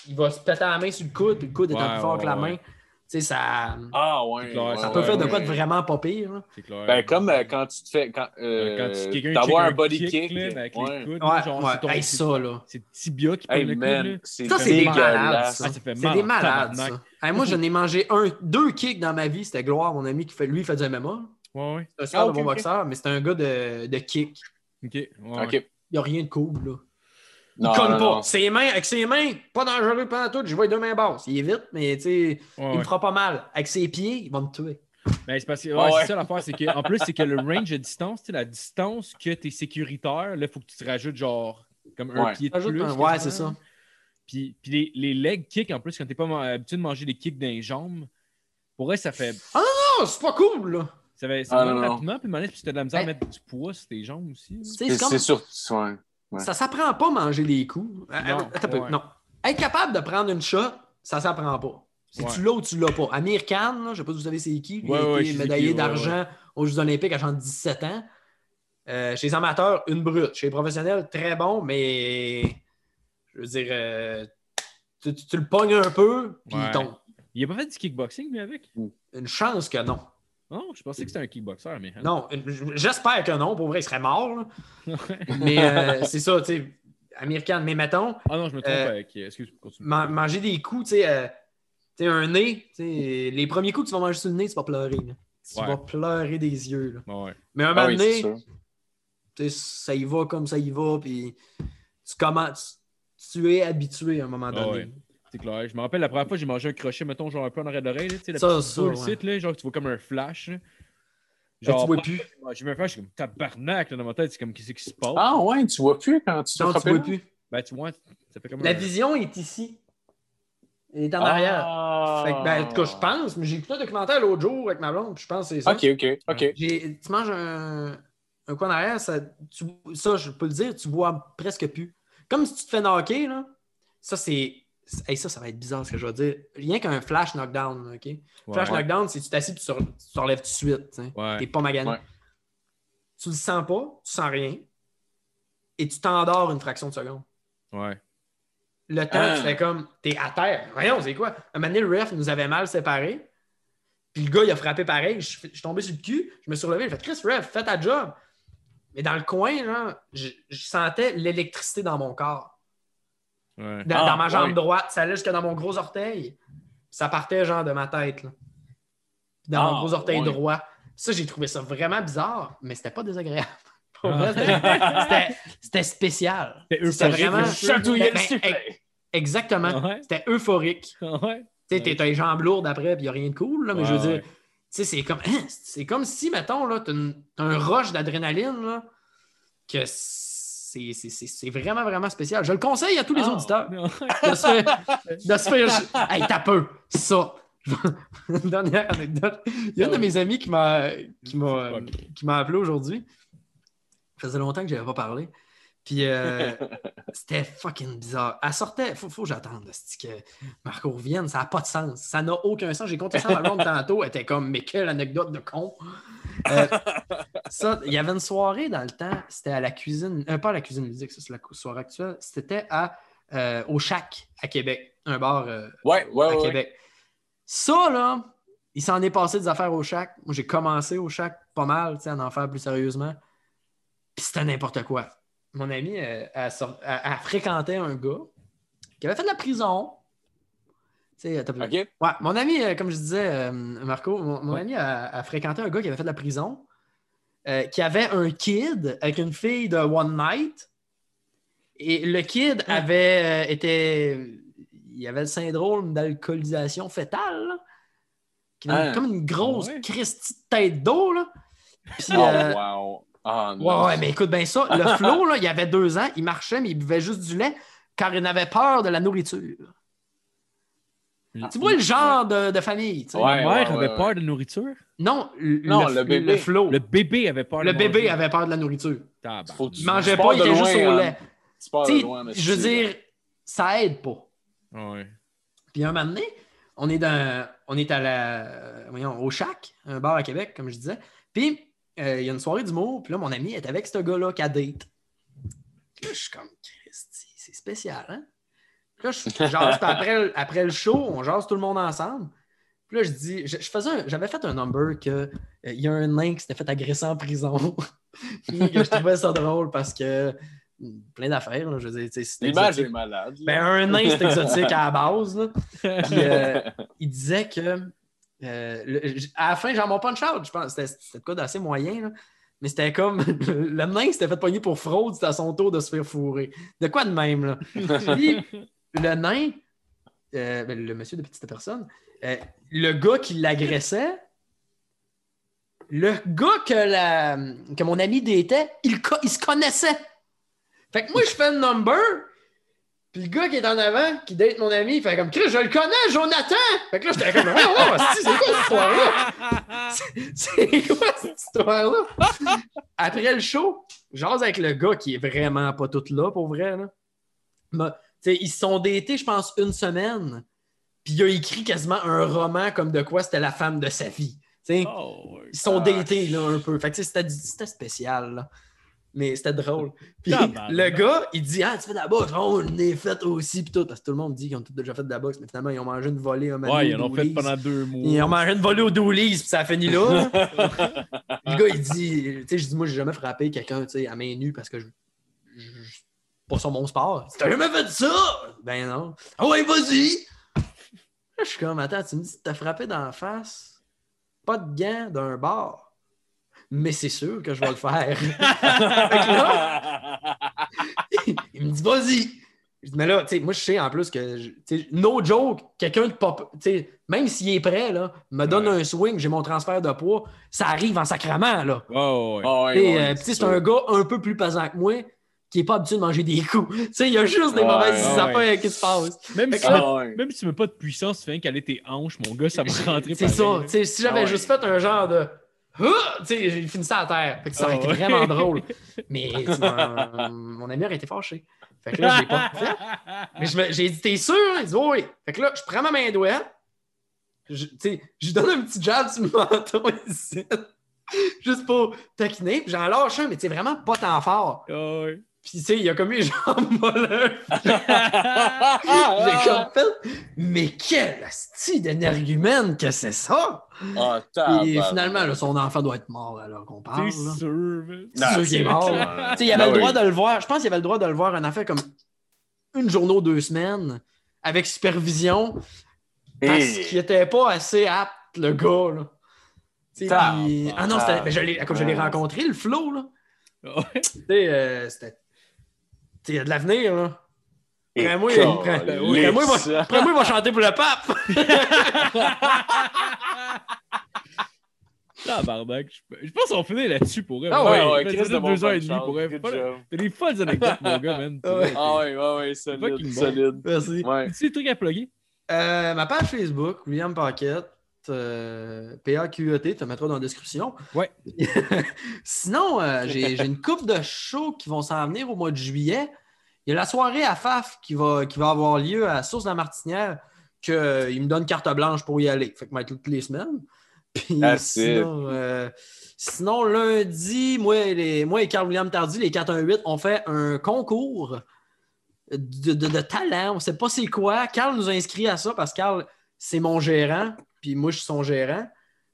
il va se péter la main sur le coude, puis le coude Ouais, plus fort ouais, que la ouais. main. Tu sais, ça, Ah ouais. C'est clair, ouais, ça ouais, peut faire de ouais, quoi de vraiment pas pire, là. C'est clair. Ben, comme euh, quand tu te fais. Quand, Euh, quand tu- quelqu'un d'avoir check un body kick. là, ben, avec ouais. les coudes, Ouais, genre, ouais. c'est ton- Hey, c'est- ça, là. C'est le tibia qui prend Hey le coude, man, là. c'est Ça, c'est des malades, ça. Ah, ça fait C'est des malades, ça. Hey, moi, j'en ai mangé un, deux kicks dans ma vie. C'était Gloire, mon ami, qui fait, lui, il fait du MMA. Ouais, ouais. C'est un Ah, de ok, bon boxeur, mais c'est un gars de, de kick. Ok. Il n'y a rien de cool, là. Il Non, cogne non, pas. non. Ses mains, avec ses mains, pas dangereux pendant tout. Je vois les deux mains basses. Il est vite, mais Ouais, il me ouais. fera pas mal. Avec ses pieds, il va me tuer. Ben, c'est parce que, ouais, Ah ouais. c'est ça l'affaire, c'est que, en plus, c'est que le range de distance, la distance que tu es sécuritaire, là, il faut que tu te rajoutes genre comme un Ouais. pied de plus. un- ouais, c'est ça. Puis, puis les, les leg kicks, en plus, quand t'es pas habitué de manger des kicks dans les jambes, pour vrai, ça fait. Oh, c'est pas cool, là. Ça fait ça Ah, va non, non. rapidement, puis demander, puis tu as de la misère à Hey. mettre du poids sur tes jambes aussi. C'est comme- c'est sûr. ouais. Ouais. Ça s'apprend pas à manger des coups. Euh, Non, ouais. Être capable de prendre une shot, ça s'apprend pas. Si Ouais. tu l'as ou tu l'as pas. Amir Khan, là, je sais pas si vous savez c'est qui, lui, a ouais, été médaillé d'argent aux Jeux Olympiques à genre 17 ans. Euh, chez les amateurs, une brute. Chez les professionnels, très bon, mais je veux dire, euh, tu, tu- tu le pognes un peu, puis Ouais. il tombe. Il a pas fait du kickboxing, lui, avec? Une chance que non. Non, je pensais que c'était un kickboxer, mais. hein. Non, j'espère que non. Pour vrai, il serait mort. Mais euh, c'est ça, tu sais, Amir Khan. Mais mettons, Ah non, je me trompe Euh, avec. Excuse, continue. man- manger des coups, tu sais, euh, un nez, les premiers coups que tu vas manger sur le nez, tu vas pleurer. là. Tu Ouais. vas pleurer des yeux. là. Ouais. Mais un Ah moment donné, ça y va comme ça y va, puis tu commences, tu, es habitué à un moment Ah donné. ouais. C'est clair. Je me rappelle la première fois, j'ai mangé un crochet, mettons, genre un peu en arrière de l'oreille, tu sais, la Ça, petite ça, ouais. là, genre tu vois comme un flash. là. Là, Genre, tu vois plus. j'ai vu un flash, je suis comme tabarnak là, dans ma tête, c'est comme qu'est-ce qui se passe? Ah ouais, tu vois plus quand tu te Non, tu vois plus. Ben, tu vois, ça fait comme La un. vision est ici. Elle est en Ah. arrière. Fait que, ben, en tout cas, je pense, mais j'ai écouté un documentaire l'autre jour avec ma blonde, puis je pense que c'est ça. Ok, ok, ok. Tu manges un, un coin arrière, ça, tu- ça, je peux le dire, tu vois presque plus. Comme si tu te fais knocker, là, ça, c'est Hey, ça, ça va être bizarre ce que je vais dire. Rien qu'un flash knockdown, OK? Ouais. Flash Ouais. knockdown, c'est que tu t'assis et tu, te- tu te relèves tout de suite. Ouais. T'es pas magané. Ouais. Tu le sens pas, tu sens rien. Et tu t'endors une fraction de seconde. Ouais. Le temps, Ah. tu fais comme, t'es à terre. Voyons, c'est quoi? Un moment donné, le ref nous avait mal séparés. Puis le gars, il a frappé pareil. Je, je suis tombé sur le cul. Je me suis relevé. J'ai fait, Chris, ref, fais ta job. Mais dans le coin, là, je, je sentais l'électricité dans mon corps. Ouais. Dans, Ah, dans ma jambe ouais. droite. Ça allait jusque dans mon gros orteil. Ça partait, genre, de ma tête. Là. Dans mon Ah, gros orteil ouais. droit. Ça, j'ai trouvé ça vraiment bizarre, mais c'était pas désagréable. Ah. c'était- spécial. C'était vraiment. Chatouiller le Ben, sifflet. Exactement. C'était euphorique. Tu sais, t'es- les jambes lourdes après, puis il n'y a rien de cool, là, mais je veux dire, ouais. tu sais, c'est comme, hein, comme si, mettons, là, t'as un rush d'adrénaline, là, que c'est vraiment, vraiment spécial. Je le conseille à tous les Ah. auditeurs de se faire. De se faire hey, t'as peu, ça. Une dernière anecdote. Il y a une de mes amis qui m'a appelé aujourd'hui. Ça faisait longtemps que je n'avais pas parlé. Puis euh, c'était fucking bizarre. Elle sortait, faut, faut que j'attende c'est que Marco revienne, ça n'a pas de sens. Ça n'a aucun sens. J'ai compté ça à ma blonde tantôt, elle était comme, mais quelle anecdote de con. Euh, ça, il y avait une soirée dans le temps, c'était à la cuisine, euh, pas à la cuisine musique, ça c'est la soirée actuelle, c'était à au Chac à Québec, un bar Ouais, ouais, à ouais. Québec. Ça, là, il s'en est passé des affaires au Chac. Moi, j'ai commencé au Chac pas mal, tu sais, à en faire plus sérieusement. Puis c'était n'importe quoi. Mon ami, euh, elle, sort- elle- elle fréquentait un gars qui avait fait de la prison. Tu sais, t'as- OK. Ouais, mon ami, euh, comme je disais, euh, Marco, mon, mon ami a, a fréquenté un gars qui avait fait de la prison, euh, qui avait un kid avec une fille de One Night. Et le kid avait euh, été. Il avait le syndrome d'alcoolisation fétale. là, qui avait Ah. comme une grosse Ouais. Christie de tête d'eau. là. Puis, Oh, euh, wow. Ah, non. Ouais, ouais, mais écoute bien ça. Le Flo, là, il avait deux ans, il marchait, mais il buvait juste du lait car il avait peur de la nourriture. Tu vois le genre de, de famille, tu sais. Ouais, La mère ouais, avait ouais, peur de nourriture. Non, le, Non, le bébé. Flo. Le bébé avait peur Le de bébé manger. avait peur de la nourriture. Tabarnak. Faut que tu- Il mangeait pas, il était juste au hein. lait. Sais, loin, mais je veux dire, ça aide pas. Ouais. Puis un moment donné, on est, dans, on est à la, voyons, au Chac, un bar à Québec, comme je disais. Puis euh, il y a une soirée d'humour, puis là, mon ami est avec ce gars-là qu'à date. Puis là, je suis comme, Christy, c'est spécial, hein? Puis là, je jase, puis après, le- après le show, on jase tout le monde ensemble. Puis là, je dis, je, je faisais j'avais fait un number que euh, il y a un nain qui s'était fait agresser en prison. Puis que je trouvais ça drôle parce que hmm, plein d'affaires, là, je veux dire, L'image est malade. Ben, un nain, c'est exotique à la base. là. Puis, euh, il disait que. Euh, le- à la fin, genre mon punch out, je pense. C'était quoi d'assez moyen. là. Mais c'était comme. le nain s'était fait pogner pour fraude, c'était à son tour de se faire fourrer. De quoi de même, là? Puis, le nain, euh, ben, le monsieur de petite personne, euh, le gars qui l'agressait, le gars que, la, que mon ami datait, il, il se connaissait. Fait que moi, je fais le number, puis le gars qui est en avant, qui date mon ami, il fait comme Chris, je le connais, Jonathan! Fait que là, j'étais comme, oh, oh, c'est quoi cette histoire-là? C'est quoi cette histoire-là? Après le show, j'ose avec le gars qui est vraiment pas tout là, pour vrai. Là. Mais, ils se sont datés, je pense, une semaine. Puis il a écrit quasiment un roman comme de quoi c'était la femme de sa vie. Oh, ils sont datés là, un peu. Fait que c'était spécial. Là. Mais c'était drôle. Puis le gars, il dit Ah, tu fais de la boxe, oh, on est fait aussi. Puis tout, parce que tout le monde dit qu'ils ont tous déjà fait de la boxe, mais finalement, ils ont mangé une volée un Ouais, ils en ont fait pendant deux mois. Ils ont mangé une volée au Doolies, puis ça a fini là. le gars, il dit, tu sais, je dis, moi, j'ai jamais frappé quelqu'un, à main nue parce que je, pas sur mon sport. T'as jamais fait ça? Ben non. Ah ouais, vas-y! Je suis comme, attends, tu me dis t'as frappé dans la face, pas de gants d'un bar. Mais c'est sûr que je vais le faire. Fait que là, il me dit, vas-y. Je dis, mais là, tu sais, moi, je sais en plus que, je- tu sais, no joke, quelqu'un de pop, tu sais, même s'il est prêt, là, me donne Ouais. un swing, j'ai mon transfert de poids, ça arrive en sacrament, là. Oh, ouais. Ah ouais, euh, c'est un gars un peu plus pesant que moi qui n'est pas habitué de manger des coups. Tu sais, il y a juste des Ouais, mauvaises ouais. affaires qui se passent. Même, si Ah ouais. même si tu mets pas de puissance, tu fais qu'aller tes hanches, mon gars, ça va rentrer C'est ça. là. tu sais, si j'avais Ah ouais. juste fait un genre de Ah! Tu sais, j'ai fini ça à terre. Fait que ça aurait Ah été vraiment drôle. Mais mon, mon ami aurait été fâché. Fait que là, je l'ai pas fait. Mais j'ai dit, t'es sûr? Il dit, oui, oui. Fait que là, je prends ma main droite. Je, tu sais, je lui donne un petit jab sur le menton ici. Juste pour taquiner. Puis j'en lâche un, mais sais, vraiment pas tant fort. Ah. Puis tu sais, il a comme eu les jambes molleuses. J'ai comme fait, mais quel style d'énergumène que c'est ça? Ah, Et finalement, là, son enfant doit être mort alors qu'on parle. T'es là. sûr? C'est sûr qu'il est mort. Tu sais, il avait Ben le droit oui. de le voir. Je pense qu'il avait le droit de le voir un affaire comme une journée ou deux semaines avec supervision parce Et- qu'il était pas assez apte, le gars. Là. Puis- Ah non, je l'ai- comme je l'ai rencontré, le flow, là. Ouais. Tu sais, euh, c'était. Tu sais, il y a de l'avenir, là. Et Après moi, il- va- chanter pour le pape. Ah, barbac. Je pense qu'on finit là-dessus pour elle. Ah ouais, ouais, déjà de deux heures et demie pour job. T'as des folles anecdotes, mon gars, man. Ah ouais. Ah ouais, ouais, ouais, solide, solide. Merci. Ouais. Tu des trucs à plugger? Euh, ma page Facebook, William Paquette, euh, PAQET, tu te mettras dans la description. Ouais. Sinon, euh, j'ai j'ai une coupe de shows qui vont s'en venir au mois de juillet. Il y a la soirée à FAF qui va, qui va avoir lieu à Source de la Martinière, qu'il me donne carte blanche pour y aller. Fait que moi, toutes les semaines. Puis Ah, sinon, euh, sinon, lundi, moi et, les- moi et Carl William Tardy, les 418, on fait un concours de, de- de talent. On ne sait pas c'est quoi. Carl nous a inscrits à ça parce que Carl, c'est mon gérant, puis moi, je suis son gérant.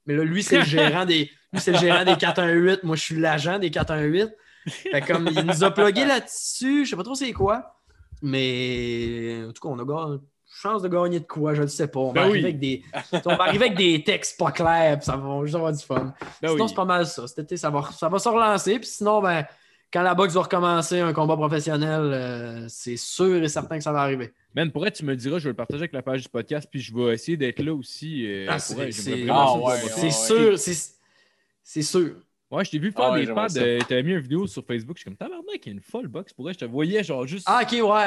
Mais là, lui, c'est le gérant des. Lui, c'est le gérant des 418. Moi, je suis l'agent des 418. Fait comme il nous a plugué là-dessus, je sais pas trop c'est quoi. Mais en tout cas, on a ga- chance de gagner de quoi, je ne sais pas. On va, Ben oui. avec des... on va arriver avec des textes pas clairs, puis ça va juste avoir du fun. Ben sinon, oui. c'est pas mal ça. Cet été, ça va, ça va se relancer. Puis sinon, ben, quand la boxe va recommencer, un combat professionnel, euh, c'est sûr et certain que ça va arriver. Man, pour être, tu me diras, je vais le partager avec la page du podcast, puis je vais essayer d'être là aussi. euh, Ah, c'est- Ah, ouais, ouais, c'est ouais. sûr, c'est sûr. Ouais, je t'ai vu faire Ah ouais, des pads. ça. euh, T'avais mis une vidéo sur Facebook. Je suis comme, tabarnak, il y a une folle box. Pour elle, je te voyais, genre, juste. Ah, ok, ouais, je voyais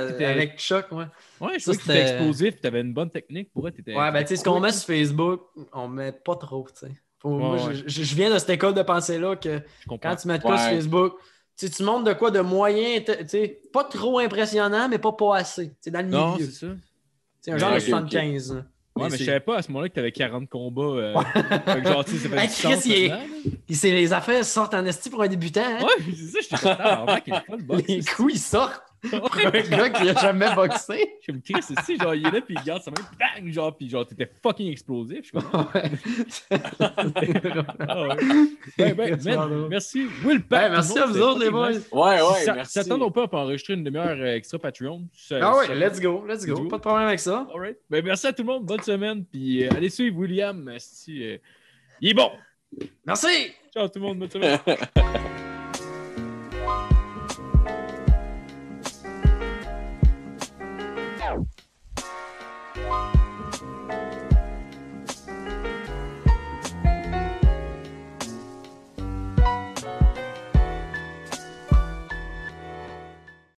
euh, que t'étais- avec choc, ouais. ouais, je ça, vois que t'étais c'était- explosif, t'avais une bonne technique. Pour elle, t'étais. Ouais, ben, tu sais, ce qu'on met sur Facebook, on met pas trop, tu sais. Faut- ouais. je, je- je viens de cette école de pensée-là que Je comprends. quand tu mets de quoi sur Ouais. Facebook, tu tu montres de quoi de moyen, tu sais, pas trop impressionnant, mais pas pas assez. C'est dans le Non, milieu. c'est ça. C'est un genre Ouais, de ok, 75. là. Ouais, mais je c'est- savais pas à ce moment-là que t'avais 40 combats. euh, fait genre, tu sais, fait Hey, Chris, il est- les affaires sortent en esti pour un débutant. Hein? Ouais, c'est ça, je t'ai fait tabarnak, il folle box. Les coups, ils sortent un gars qui a jamais boxé. Je suis comme Chris, c'est genre, il est là, puis il garde sa main, bang, genre, puis genre, t'étais fucking explosif. Je suis comme, ah ouais. Ben, ben, man, merci. Will Pack, tout merci à vous autres, les boys. Ouais, ouais, Si ça- merci. Si ça tente, on peut en enregistrer une demi-heure euh, extra Patreon. Ça- Ah ouais, ça- let's go, let's go. Pas de problème avec ça. Alright. Ben, merci à tout le monde. Bonne semaine. Puis euh, allez suivre William. asti, euh, il est bon. Merci! Ciao tout le monde. Bonne semaine.